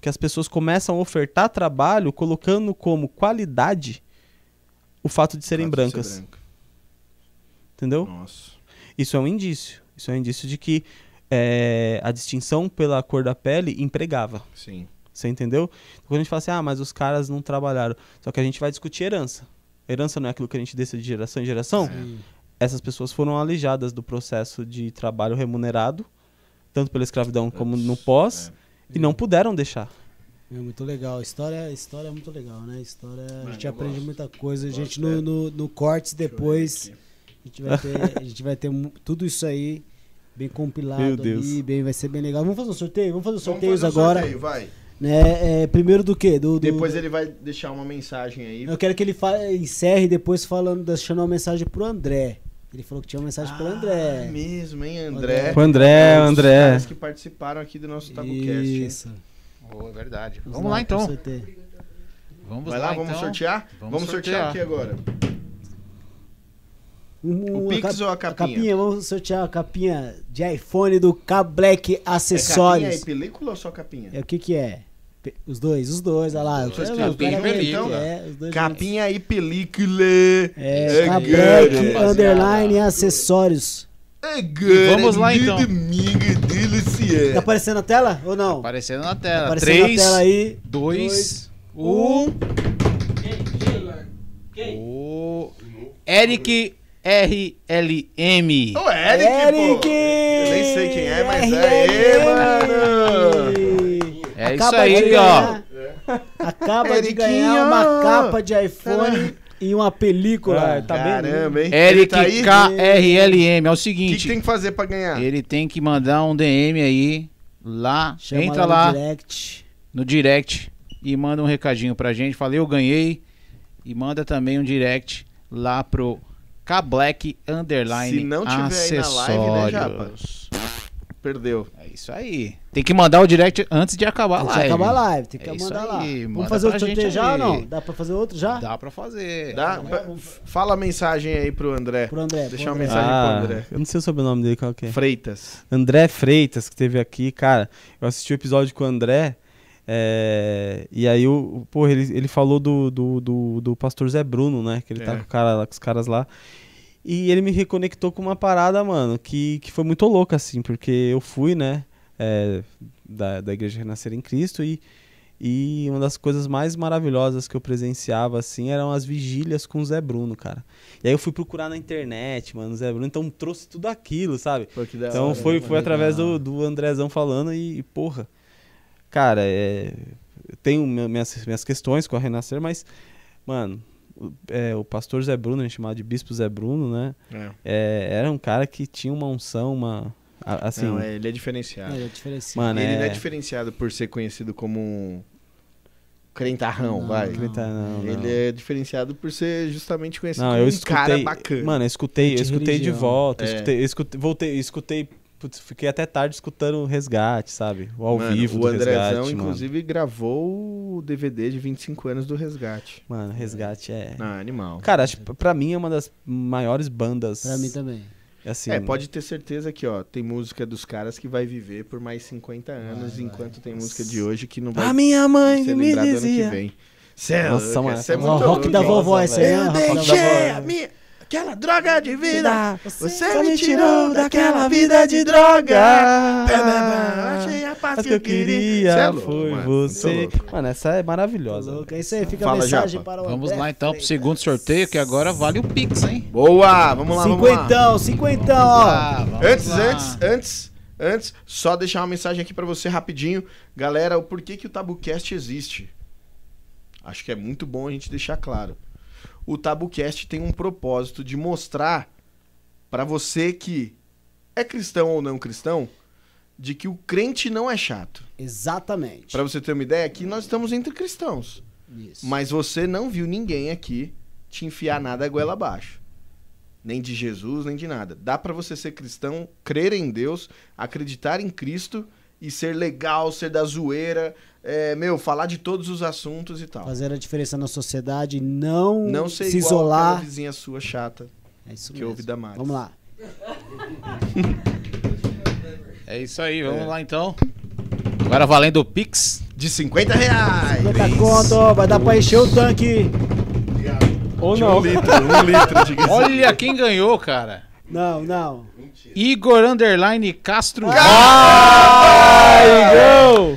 que as pessoas começam a ofertar trabalho colocando como qualidade o fato de serem Fato de brancas. ser branca. Entendeu? Nossa. Isso é um indício. Isso é um indício de que é, a distinção pela cor da pele empregava. Sim. Você entendeu? Então, quando a gente fala assim, ah, mas os caras não trabalharam. Só que a gente vai discutir herança. Herança não é aquilo que a gente deixa de geração em geração? Sim. Essas pessoas foram alijadas do processo de trabalho remunerado, tanto pela escravidão como no pós, e não puderam deixar. É muito legal. História, história é muito legal, né? História, a Mano, gente eu aprende gosto. muita coisa. A gente Gosto, no, é. no, no Cortes depois, eu a gente vai ter, a gente vai ter tudo isso aí bem compilado Meu Deus. ali, bem, vai ser bem legal. Vamos fazer um sorteio? Vamos fazer os Vamos sorteios fazer o agora. sorteio, vai. Né? É, primeiro do quê? Do, do- Depois ele vai deixar uma mensagem aí. Eu quero que ele fa- encerre depois falando, deixando uma mensagem pro André. Ele falou que tinha uma mensagem pro Ah, André. mesmo, hein, André? O André, É um o dos André. caras que participaram aqui do nosso Tabucast. hein? Isso. Oh, é verdade. Vamos Vamos lá pro então. sorteio. Vamos Vai lá, vamos então. sortear? Vamos Vamos, sortear. sortear. aqui agora. Um- O Pix ou a capinha? Vamos sortear a capinha de iPhone do K-Black Acessórios. É capinha e película ou só capinha? É o que que é? Os dois, os dois, olha lá. Eu Dois, capinha e película. É, os dois Capinha e película. É, É grande. Underline Acessórios. É grande. Vamos lá, então. Domingo de Tá Luciano. aparecendo na tela ou não? Aparecendo na Tá tela. aparecendo 3, na tela aí. 2, um. 1. O Eric RLM. Ô, Eric, Eric! pô. Eu nem sei quem é, mas é ele, mano. É isso Acaba de aí, ó. ganhar- Acaba de Eriquinho! ganhar uma capa de iPhone e uma película. Ah, tá bem, Caramba, hein? Eric tá? KRLM. É o O que, seguinte, que tem que fazer pra ganhar? ele tem que mandar um DM aí lá, Chama entra lá no direct. no direct e manda um recadinho pra gente. Falei, eu ganhei. E manda também um direct lá pro K-Black Underline Se não tiver aí na live, né, Japa? Acessórios. Perdeu. É isso aí. Tem que mandar o direct antes de acabar a Antes de live. acabar a live, tem que É mandar lá. aí, Vamos manda fazer pra outro sorteio já ou não? Dá pra fazer outro já? Dá pra fazer. Dá? Fala a mensagem aí pro André. Pro André. Deixa pro uma André. mensagem Ah, pro André. eu não sei o sobrenome dele, qual que é. Freitas. André Freitas, que teve aqui, cara. Eu assisti o episódio com o André. é, e aí, o, pô, ele, ele falou do, do, do, do pastor Zé Bruno, né? Que ele tá É. com, o cara, lá- com os caras lá. E ele me reconectou com uma parada, mano, que, que foi muito louca, assim, porque eu fui, né? É, da, da Igreja Renascer em Cristo e, e uma das coisas mais maravilhosas que eu presenciava, assim, eram as vigílias com o Zé Bruno, cara. E aí eu fui procurar na internet, mano, o Zé Bruno, então trouxe tudo aquilo, sabe? Pô, Então hora. foi, foi através do, do Andrezão falando e, e, porra, cara, é, eu tenho mi- minhas, minhas questões com a Renascer, mas, mano, o, é, o pastor Zé Bruno, a gente chamava de Bispo Zé Bruno, né? É. É, era um cara que tinha uma unção, uma. A- Assim, Não, é, ele é diferenciado. É, é diferenciado. mano, ele é. não é diferenciado por ser conhecido como um crentarrão, Não, vai. não. Não, não. Ele é diferenciado por ser justamente conhecido Não, como eu um escutei. cara bacana. Mano, eu escutei, eu escutei de volta. É. escutei, escutei, voltei, escutei. putz, fiquei até tarde escutando o resgate, sabe? O ao Mano, vivo o do Andrezão, resgate. mano. inclusive, gravou o DVD de 25 anos do Resgate. Mano, resgate é. Não, animal. Cara, acho, que pra mim é uma das maiores bandas. Pra mim também. Assim, é, pode ter certeza que, ó, tem música dos caras que vai viver por mais 50 anos, Vai, enquanto tem música de hoje que não vai A minha mãe ser me lembrada ano que dizia. vem. Cê é Nossa, mano, essa é essa muito o rock da vovó esse aí? Eu deixei a minha, aquela droga de vida. Você, Você me tirou daquela vida de droga. Achei a paz Mas que eu queria. Cê é louco, foi mano, você. louco. Mano, essa é maravilhosa. É isso aí, fica Fala, a mensagem Japa. para o Vamos André lá então pro segundo sorteio, que agora vale o Pix, hein? Boa, vamos lá, vamos lá. Cinquentão, cinquentão, ó. Ah, Antes, lá. antes, antes, antes, só deixar uma mensagem aqui pra você rapidinho. Galera, o porquê que o TabuCast existe? Acho que é muito bom a gente deixar claro. O TabuCast tem um propósito de mostrar pra você que é cristão ou não cristão, de que o crente não é chato. Exatamente. Pra você ter uma ideia, aqui nós estamos entre cristãos. Isso. Mas você não viu ninguém aqui te enfiar nada a goela abaixo. nem de Jesus, nem de nada. Dá pra você ser cristão, crer em Deus, acreditar em Cristo e ser legal, ser da zoeira, é, meu, falar de todos os assuntos e tal. Fazer a diferença na sociedade, não, Não ser se igual isolar. vizinha sua chata É isso que mesmo. ouve da Mari. Vamos lá. É isso aí, vamos lá então. Agora valendo o Pix. De 50 reais! 50 conto, vai dar pra encher o tanque. Ou De não. um litro, um litro, diga Olha quem ganhou, cara. Não, não. Igor Underline Castro.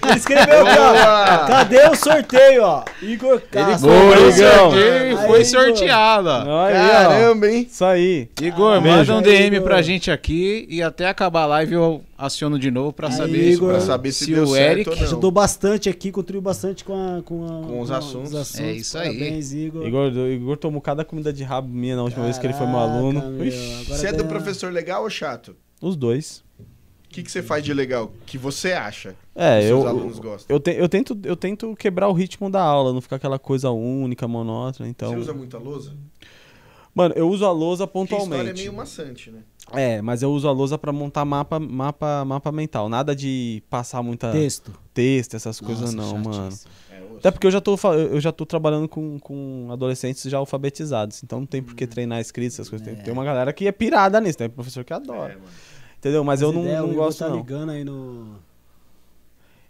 Ele escreveu aqui, ó. Cadê o sorteio, ó? Igor Castro. Boa, Foi sorteio, Aí, foi Igor. sorteado. Aí. Caramba, hein? Isso aí. Igor, Ah, manda um DM Igor. pra gente aqui e até acabar a live eu aciono de novo pra Aí, saber, Igor. Pra saber se, se deu o certo Eric ou não. Ajudou bastante aqui, contribuiu bastante com, a, com, a- Com os assuntos. É isso aí. Parabéns, Igor. Igor, o Igor tomou cada comida de rabo minha na última vez que ele foi meu Caraca, aluno. Você é do deu- professor legal ou chato? os dois. O que, que você faz de legal? Que você acha? É, que eu, seus alunos gostam? eu, te- eu tento, eu tento quebrar o ritmo da aula, não ficar aquela coisa única, monótona. Então, Você usa muita lousa? mano, eu uso a lousa Porque história é pontualmente. meio maçante, né? É, mas eu uso a lousa pra montar mapa, mapa, mapa mental. Nada de passar muita Texto. texto, essas coisas Nossa, não, mano. chatice. É, osso. Até porque eu já tô, eu já tô trabalhando com, com adolescentes já alfabetizados, então não tem por que treinar escrita, essas coisas. Tem, tem uma galera que é pirada nisso, tem professor que adora. É, mano. Entendeu? Mas eu As não, não Igor gosto tá não. ligando aí no...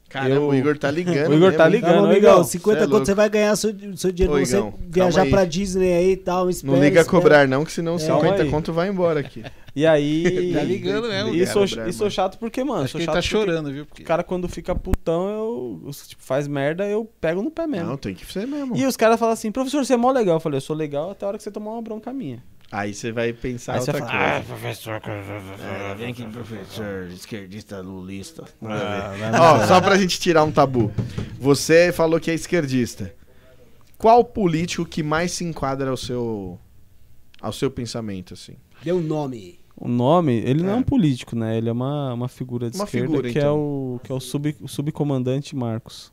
Caramba, Eu- o Igor tá ligando. O Igor tá ligando. Tá bom, ô, amigão, Igão, 50 cê é quanto você vai ganhar seu, seu dinheiro Ô, pra você Igão, viajar pra Disney aí e tal. Espera, Não liga a espera. cobrar, não, que senão É. 50 Calma aí. conto vai embora aqui. E aí. Tá ligando mesmo, E sou, e sou chato porque, mano, Acho sou que ele chato tá chorando, viu? Porque... O cara, quando fica putão, eu. eu, Tipo, faz merda, eu pego no pé mesmo. Não, tem que ser mesmo. E os caras falam assim, professor, você é mó legal. Eu falei, eu sou legal até a hora que você tomar uma bronca minha. Aí você vai pensar Aí você outra fala, coisa. professor. É, vem aqui, professor, esquerdista, lulista. Ah, Ó, só pra gente tirar um tabu. Você falou que é esquerdista. Qual político que mais se enquadra ao seu ao seu pensamento, assim? Deu um nome. O nome, ele não é É. um político, né? Ele é uma, uma figura de Uma esquerda figura, que, é então. o, que é o, sub, o subcomandante Marcos.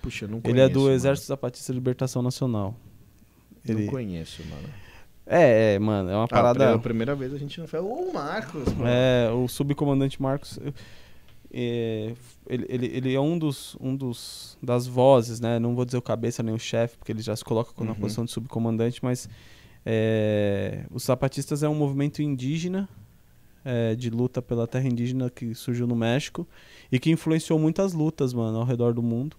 Puxa, eu não ele conheço. é do mano. Exército Zapatista de Libertação Nacional. Ele... Não conheço, mano. É, é, mano, é uma Ah, parada. pela primeira vez a gente não fala. Ô, Marcos, mano. É, o subcomandante Marcos. é, ele, ele, ele é um dos, um dos das vozes, né? Não vou dizer o cabeça nem o chefe, porque ele já se coloca na Uhum. posição de subcomandante, mas é, os zapatistas é um movimento indígena é, de luta pela terra indígena que surgiu no México e que influenciou muitas lutas, mano, ao redor do mundo.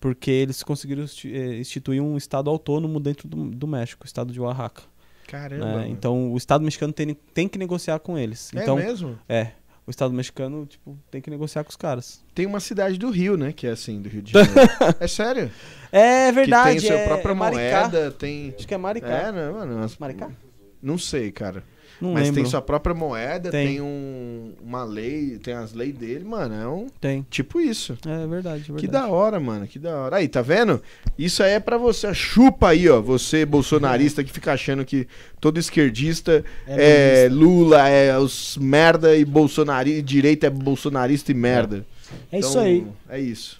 Porque eles conseguiram eh, instituir um estado autônomo dentro do, do México, o estado de Oaxaca. Caramba. né? Então o estado mexicano tem, tem que negociar com eles. é então, mesmo? é, o Estado mexicano, tipo, tem que negociar com os caras. Tem uma cidade do Rio, né? Que é assim, do Rio de Janeiro. é sério? É verdade, que tem sua é, própria é moeda, tem. Acho que é Maricá. É, não, mano. Maricá? Não sei, cara. Não Mas lembro. tem sua própria moeda, tem, Tem. um, uma lei, tem as leis dele, mano. É um Tem. tipo isso. É verdade, é verdade. Que da hora, mano. Que da hora. Aí, tá vendo? Isso aí é pra você. Chupa aí, ó. Você, bolsonarista, que fica achando que todo esquerdista É é, Lula, é os merda e bolsonarista, direita é bolsonarista e merda. É isso Então, aí. É isso.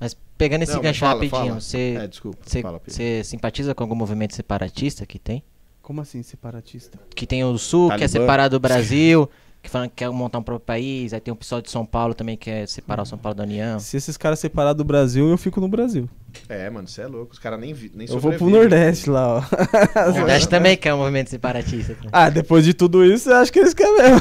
Mas pegando esse Não, gancho fala, rapidinho, fala. você É, desculpa. você- Fala, você simpatiza com algum movimento separatista que tem? Como assim, separatista? Que tem o Sul, que é Talibã. separado do Brasil, que falam que quer montar um próprio país, aí tem o pessoal de São Paulo também que quer separar o São Paulo da União. Se esses caras separar do Brasil, eu fico no Brasil. É, mano, você é louco. Os caras nem, nem Eu vou pro. Nordeste lá, ó. O Nordeste também quer um movimento separatista. Ah, depois de tudo isso, eu acho que eles querem mesmo.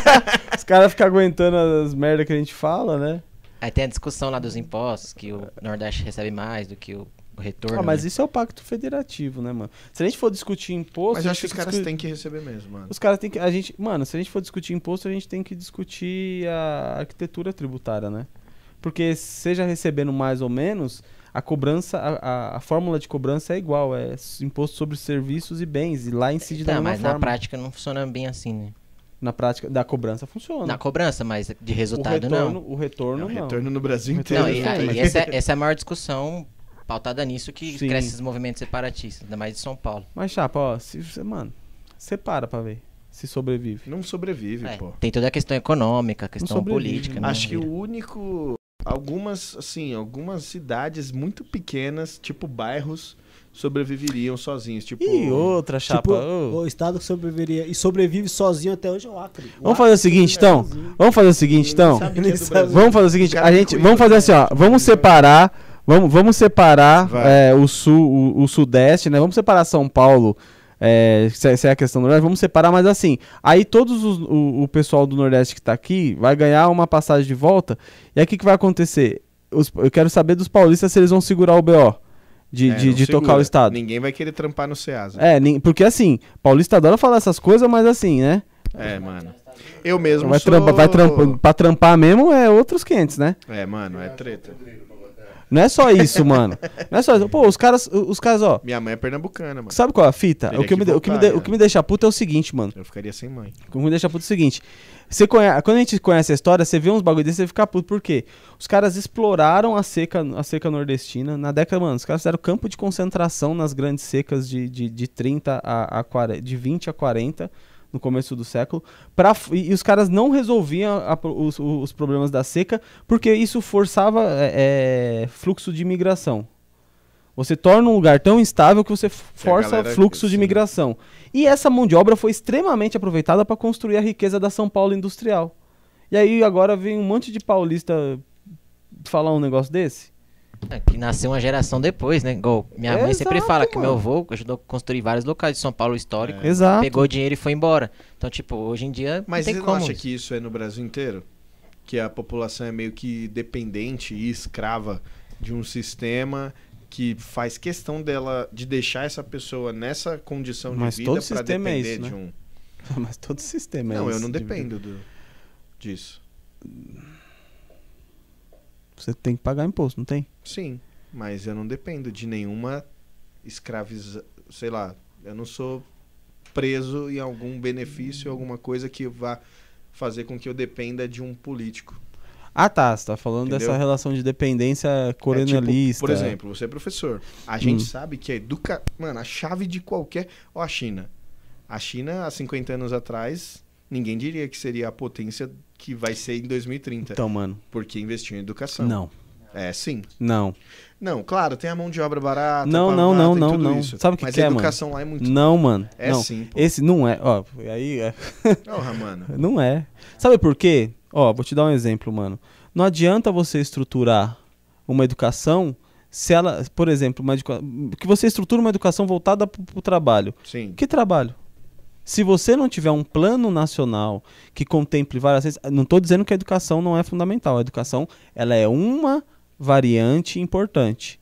Os caras ficam aguentando as merdas que a gente fala, né? Aí tem a discussão lá dos impostos, que o Nordeste recebe mais do que o, o retorno. Ah, mas né? isso é o pacto federativo, né, mano? Se a gente for discutir imposto. Mas eu acho que os caras discu- têm que receber mesmo, mano. Os caras têm que. A gente, mano, se a gente for discutir imposto, a gente tem que discutir a arquitetura tributária, né? Porque seja recebendo mais ou menos, a cobrança, a, a, a fórmula de cobrança é igual, é imposto sobre serviços e bens. E lá incide da Tá, mesma mas forma. na prática não funciona bem assim, né? Na prática, da cobrança funciona. Na cobrança, mas de o resultado retorno, não. o retorno É, o não. retorno no Brasil O inteiro. Não, e, aí, essa, é, essa é a maior discussão pautada nisso que Sim. cresce esses movimentos separatistas, ainda mais de São Paulo. Mas, chapa, ó, se, você- mano, separa pra ver se sobrevive. Não sobrevive, É, pô. tem toda a questão econômica, a questão política. né? né? Acho que o único. Algumas, assim, algumas cidades muito pequenas, tipo bairros, sobreviveriam sozinhos. Tipo, E outra, chapa. Tipo, ô. o estado que sobreviveria e sobrevive sozinho até hoje é o Acre. O Vamos fazer o Acre seguinte, é então. Vamos fazer o seguinte, então. sabe Ele que é do sabe. Brasil. Vamos fazer o seguinte, a gente, vamos fazer assim, ó, vamos separar, vamos, vamos separar é, o sul, o, o sudeste, né? Vamos separar São Paulo, é, se, é- se é a questão do Nordeste, vamos separar, mas assim, aí todos os, o, o pessoal do Nordeste que tá aqui vai ganhar uma passagem de volta, e aí o que, que vai acontecer? Os- eu quero saber dos paulistas se eles vão segurar o BO de, É, de, de tocar o estado. Ninguém vai querer trampar no Ceasa. É, porque assim, paulista adora falar essas coisas, mas assim, né? É, mano. Eu mesmo Vai, sou... trampa, vai trampa, pra trampar mesmo é outros 500, né? É, mano, é treta. Não é só isso, mano. Não é só isso. Pô, os caras, os caras, ó. Minha mãe é pernambucana, mano. Sabe qual é a fita? O que, que me, o, que me de- né? o que me deixa puto é o seguinte, mano. Eu ficaria sem mãe. O que me deixa puto é o seguinte. Você conhece, quando a gente conhece a história, você vê uns bagulho desse, você fica puto. Por quê? Os caras exploraram a seca, a seca nordestina. Na década, mano, os caras fizeram campo de concentração nas grandes secas de, de, de 30 a, a 40, de 20 a 40 no começo do século. Pra, e, e os caras não resolviam a os, os problemas da seca porque isso forçava é, é, fluxo de imigração. Você torna um lugar tão instável que você Que força galera- fluxo de sim. imigração. E essa mão de obra foi extremamente aproveitada para construir a riqueza da São Paulo industrial. E aí agora vem um monte de paulista falar um negócio desse? É, que nasceu uma geração depois, né? Igual minha mãe sempre fala que meu avô ajudou a construir vários locais de São Paulo histórico. Exato. Pegou dinheiro e foi embora. Então, tipo, hoje em dia Mas não você não acha que isso é no Brasil inteiro? Que a população é meio que dependente e escrava de um sistema que faz questão dela de deixar essa pessoa nessa condição Mas de vida todo pra sistema é depender isso, de né? um. Mas todo sistema é Não, eu esse não de- dependo do, disso. Você tem que pagar imposto, não tem? Sim, mas eu não dependo de nenhuma escraviza, sei lá, eu não sou preso em algum benefício, alguma coisa que vá fazer com que eu dependa de um político. Ah, tá. Você tá falando Entendeu? dessa relação de dependência É tipo, colonialista. por exemplo, você é professor. A gente Hum. sabe que a educa... Mano, a chave de qualquer. Ó, a China. A China, há 50 anos atrás, ninguém diria que seria a potência que vai ser em 2030. Então, mano. Porque investiu em educação. Não. É, sim. Não. Não, claro, tem a mão de obra barata. Não, não, não, não, não. isso. Sabe o que Mas que a é, mano? educação lá é muito. Não, mano. É não. sim, pô. Esse não é. Ó, aí é. Porra, mano. Não é. Sabe por quê? Ó, vou te dar um exemplo, mano. Não adianta você estruturar uma educação se ela, por exemplo, uma educa... que você estrutura uma educação voltada pro, pro trabalho. Sim. Que trabalho? Se você não tiver um plano nacional que contemple várias não estou dizendo que a educação não é fundamental. A educação, ela é uma variante importante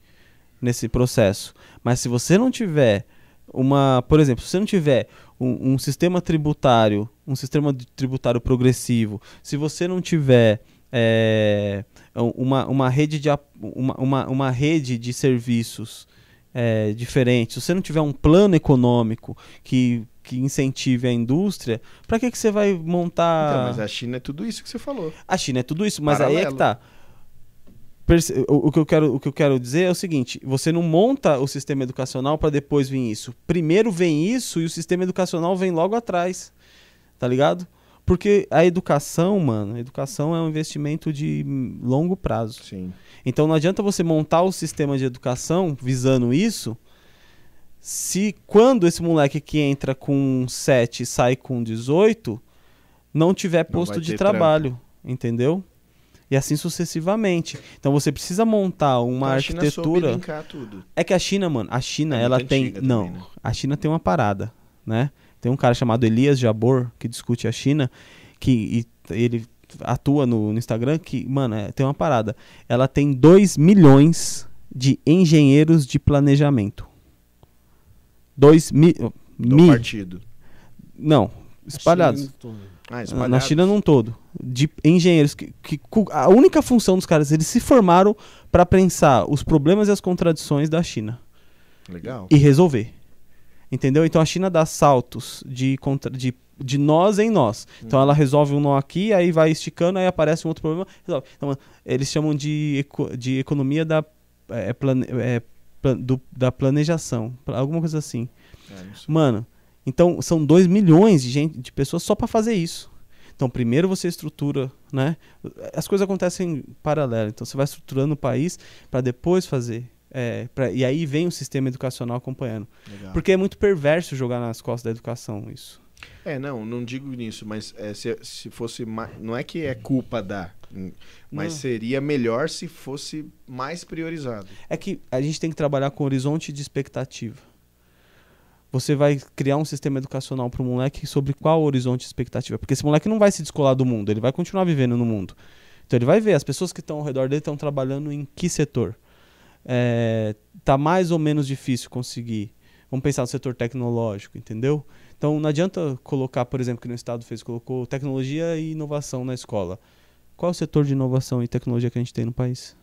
nesse processo. Mas se você não tiver uma, por exemplo, se você não tiver um, um sistema tributário, um sistema tributário progressivo, se você não tiver é, uma, uma rede de uma, uma, uma rede de serviços é, diferentes, se você não tiver um plano econômico que, que incentive a indústria, para que, que você vai montar Então, mas a China é tudo isso que você falou. a China é tudo isso, mas aí é que Paralelo. tá. O, que eu quero, o que eu quero dizer é o seguinte: você não monta o sistema educacional para depois vir isso. Primeiro vem isso e o sistema educacional vem logo atrás. Tá ligado? Porque a educação, mano, a educação é um investimento de longo prazo. Sim. Então não adianta você montar o sistema de educação visando isso, se quando esse moleque que entra com 7 e sai com 18, não tiver Não posto vai de trabalho, entendeu? E assim sucessivamente. Então você precisa montar uma Então, a China arquitetura. linkar tudo. É que a China, mano, a China, É ela tem. Não, também, né? a China tem uma parada, né? Tem um cara chamado Elias Jabor, que discute a China, que ele atua no, no Instagram, que, mano, é, tem uma parada. Ela tem 2 milhões de engenheiros de planejamento. 2 mi, Do mi- partido. Não, espalhados. China todo. Ah, Na. China num todo. De engenheiros que, que a única função dos caras, eles se formaram para pensar os problemas e as contradições da China Legal. e resolver. Entendeu? Então a China dá saltos de, contra, de, de nós em nós. Então ela resolve um nó aqui, aí vai esticando, aí aparece um outro problema. Resolve. Então, eles chamam de, eco- de economia da, é, plane- é, do- da planejação. Alguma coisa assim. É. Mano, então são 2 milhões de, gente, de pessoas só para fazer isso. Então, primeiro você estrutura, né? As coisas acontecem em paralelo. Então, você vai estruturando o país para depois fazer É, pra- e aí vem o sistema educacional acompanhando. Legal. Porque é muito perverso jogar nas costas da educação isso. É, não, não digo nisso, mas é, se, se fosse. Não é que é culpa da. Hum, Mas Não. seria melhor se fosse mais priorizado. É que a gente tem que trabalhar com horizonte de expectativa. Você vai criar um sistema educacional para o moleque sobre qual horizonte de expectativa. Porque esse moleque não vai se descolar do mundo, ele vai continuar vivendo no mundo. Então ele vai ver, as pessoas que estão ao redor dele estão trabalhando em que setor. É, tá mais ou menos difícil conseguir. Vamos pensar no setor tecnológico, entendeu? Então não adianta colocar, por exemplo, que no Estado fez, colocou tecnologia e inovação na escola. Qual é o setor de inovação e tecnologia que a gente tem no país?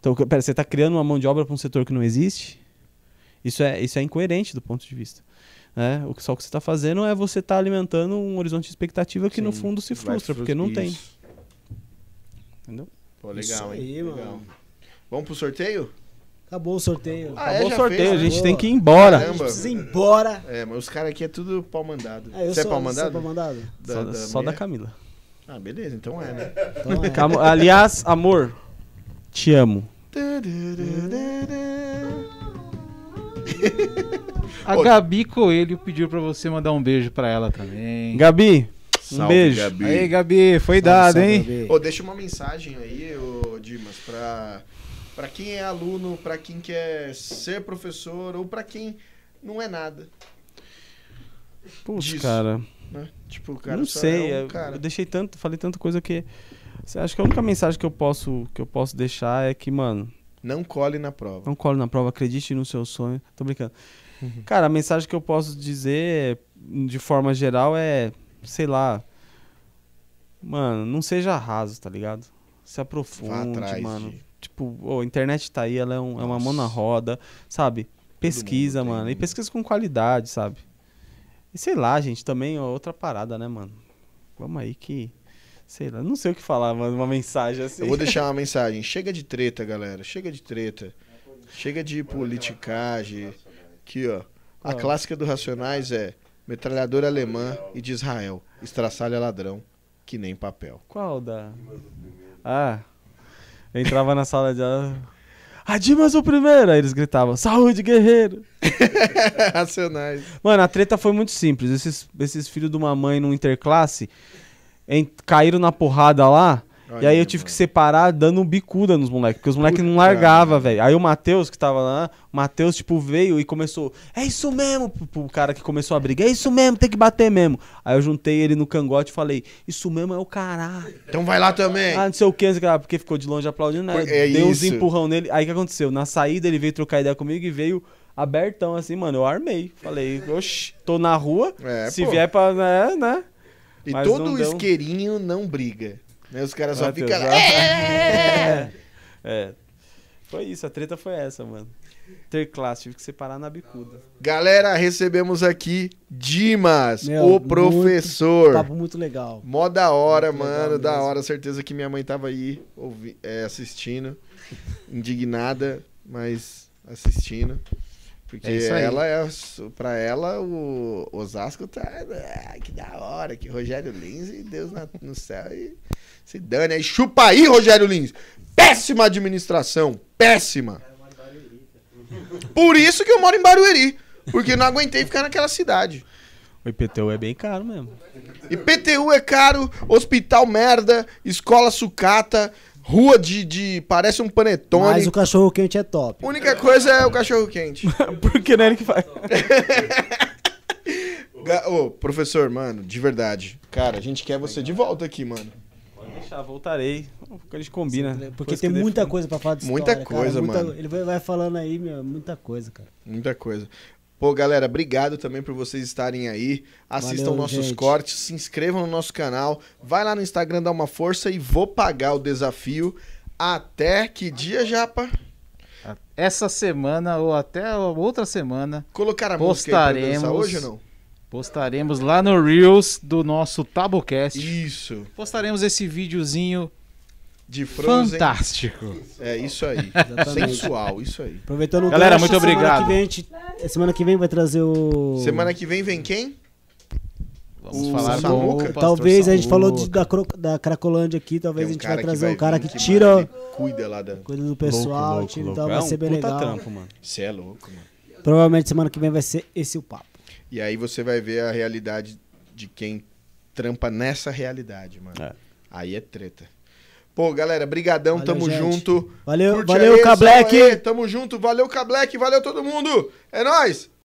Então, pera, você está criando uma mão de obra para um setor que não existe? Isso é, isso é incoerente do ponto de vista. Né? O que só o que você está fazendo é você estar alimentando um horizonte de expectativa que no Sim, fundo se frustra, frus- porque não tem. Isso. Entendeu? Pô, Isso legal, hein? aí, legal. mano. Vamos pro sorteio? Acabou o sorteio. Ah, é? Acabou o já sorteio, fez, a né? gente Boa. tem que ir embora. A gente Caramba. precisa ir embora. É, mas os caras aqui é tudo pau mandado. É, eu Você é sou- pau é mandado? pau mandado? Da- só da só da? Camila. Ah, beleza, então é, né? Então, é. Cam- Aliás, amor, te amo. A Ô. Gabi Coelho pediu pra você mandar um beijo pra ela também. Gabi, um Salve, beijo. Gabi. Aí, Gabi, foi Salve, dado, salve, hein? Gabi. Ô, deixa uma mensagem aí, ô Dimas, pra, pra quem é aluno, pra quem quer ser professor ou pra quem não é nada, Putz, Disso. cara. Né? Tipo, o cara não sei, é um eu- cara. eu deixei tanto, falei tanta coisa que você acha que a única mensagem que eu posso que eu posso deixar é que, mano, Não cole na prova. não cole na prova, acredite no seu sonho. Tô brincando. Uhum. Cara, a mensagem que eu posso dizer de forma geral é, sei lá, mano, não seja raso, tá ligado? Se aprofunde, atrás mano. de- Tipo, ô, a internet tá aí, ela é, um- é uma mão na roda, sabe? Pesquisa, mano. E pesquisa com qualidade, sabe? E sei lá, gente, também ó, outra parada, né, mano? Vamos aí que. Sei lá, não sei o que falar, mano. Uma mensagem assim. Eu vou deixar uma mensagem. Chega de treta, galera. Chega de treta. Chega de politicagem. Aqui, ó. A clássica do Racionais é metralhadora alemã e de Israel. Estraçalha ladrão, que nem papel. Qual da. Ah. Eu entrava na sala de aula. A Dimas o primeiro! Aí eles gritavam, saúde, guerreiro! Racionais. Mano, a treta foi muito simples. Esses, esses filhos de uma mãe no interclasse en- caíram na porrada lá. E aí eu tive que separar dando um bicuda nos moleques, porque os moleques não merda. velho. Aí o Matheus, que tava lá, o Matheus, tipo, veio e começou, é isso mesmo, pro, cara que começou a briga, é isso mesmo, tem que bater mesmo. Aí eu juntei ele no cangote e falei, isso mesmo é o caralho. Então vai lá também. Ah, não sei o que, porque ficou de longe aplaudindo, né? É Deu uns empurrão nele. Aí o que aconteceu? Na saída ele veio trocar ideia comigo e veio abertão assim, mano. Eu armei. Falei, oxi, tô na rua. É, se pô. vier pra. Né, né? E mas todo não deu. isqueirinho não briga. Os caras só ficam. É! É. Foi isso, a treta foi essa, mano. Ter classe, tive que separar na bicuda. Galera, recebemos aqui Dimas, Meu, o muito professor. Papo muito legal. Mó da hora, Muito mano, da mesmo. hora. Certeza que minha mãe tava aí ouvi- é, assistindo, indignada, mas assistindo. Porque É ela é, pra ela, o Osasco tá. ah, que da hora, que Rogério Lins e Deus na- no céu e se dane aí. Chupa aí, Rogério Lins! Péssima administração, péssima! Por isso que eu moro em Barueri, porque não aguentei ficar naquela cidade. O IPTU é bem caro mesmo. IPTU é caro, hospital merda, escola sucata, rua de. de parece um panetone. Mas o cachorro quente é top. Única coisa é o cachorro quente. Porque não é ele que faz. Ô, professor, mano, de verdade. Cara, a gente quer você de volta aqui, mano. Deixar, voltarei. A gente combina. Porque Depois tem muita define. coisa pra falar de Muita história, cara, coisa, muita- mano. Ele vai, falando aí, meu, muita coisa, cara. Muita coisa. Pô, galera, obrigado também por vocês estarem aí. Assistam Valeu, nossos gente. cortes, se inscrevam no nosso canal. Vai lá no Instagram dar uma força e vou pagar o desafio. Até que dia, Japa? Essa semana ou até outra semana Colocar a música aí pra dançar Postaremos. hoje ou não? Postaremos lá no Reels do nosso Tabocast. Isso. Postaremos esse videozinho De Frozen. fantástico. É isso aí. Exatamente. Sensual, isso aí. Aproveitando o Galera, gancho, muito semana obrigado. Que vem a gente- semana que vem vai trazer o. Semana que vem vem quem? Vamos O falar Samuca. com Talvez a gente falou de- Samuca. da, da Cracolândia aqui, talvez Tem a um gente vai trazer vai um cara que tira, cuida lá da. cuida do pessoal, louco, tira, louco, então louco. vai é ser um bem puta legal. trampo, mano. Você é louco, mano. Provavelmente semana que vem vai ser esse o papo. E aí você vai ver a realidade de quem trampa nessa realidade, mano. É. Aí é treta. Pô, galera, brigadão, Valeu, tamo gente. junto. Valeu, Curte valeu, aí, Tamo junto, valeu, K-Black, valeu todo mundo. É nóis!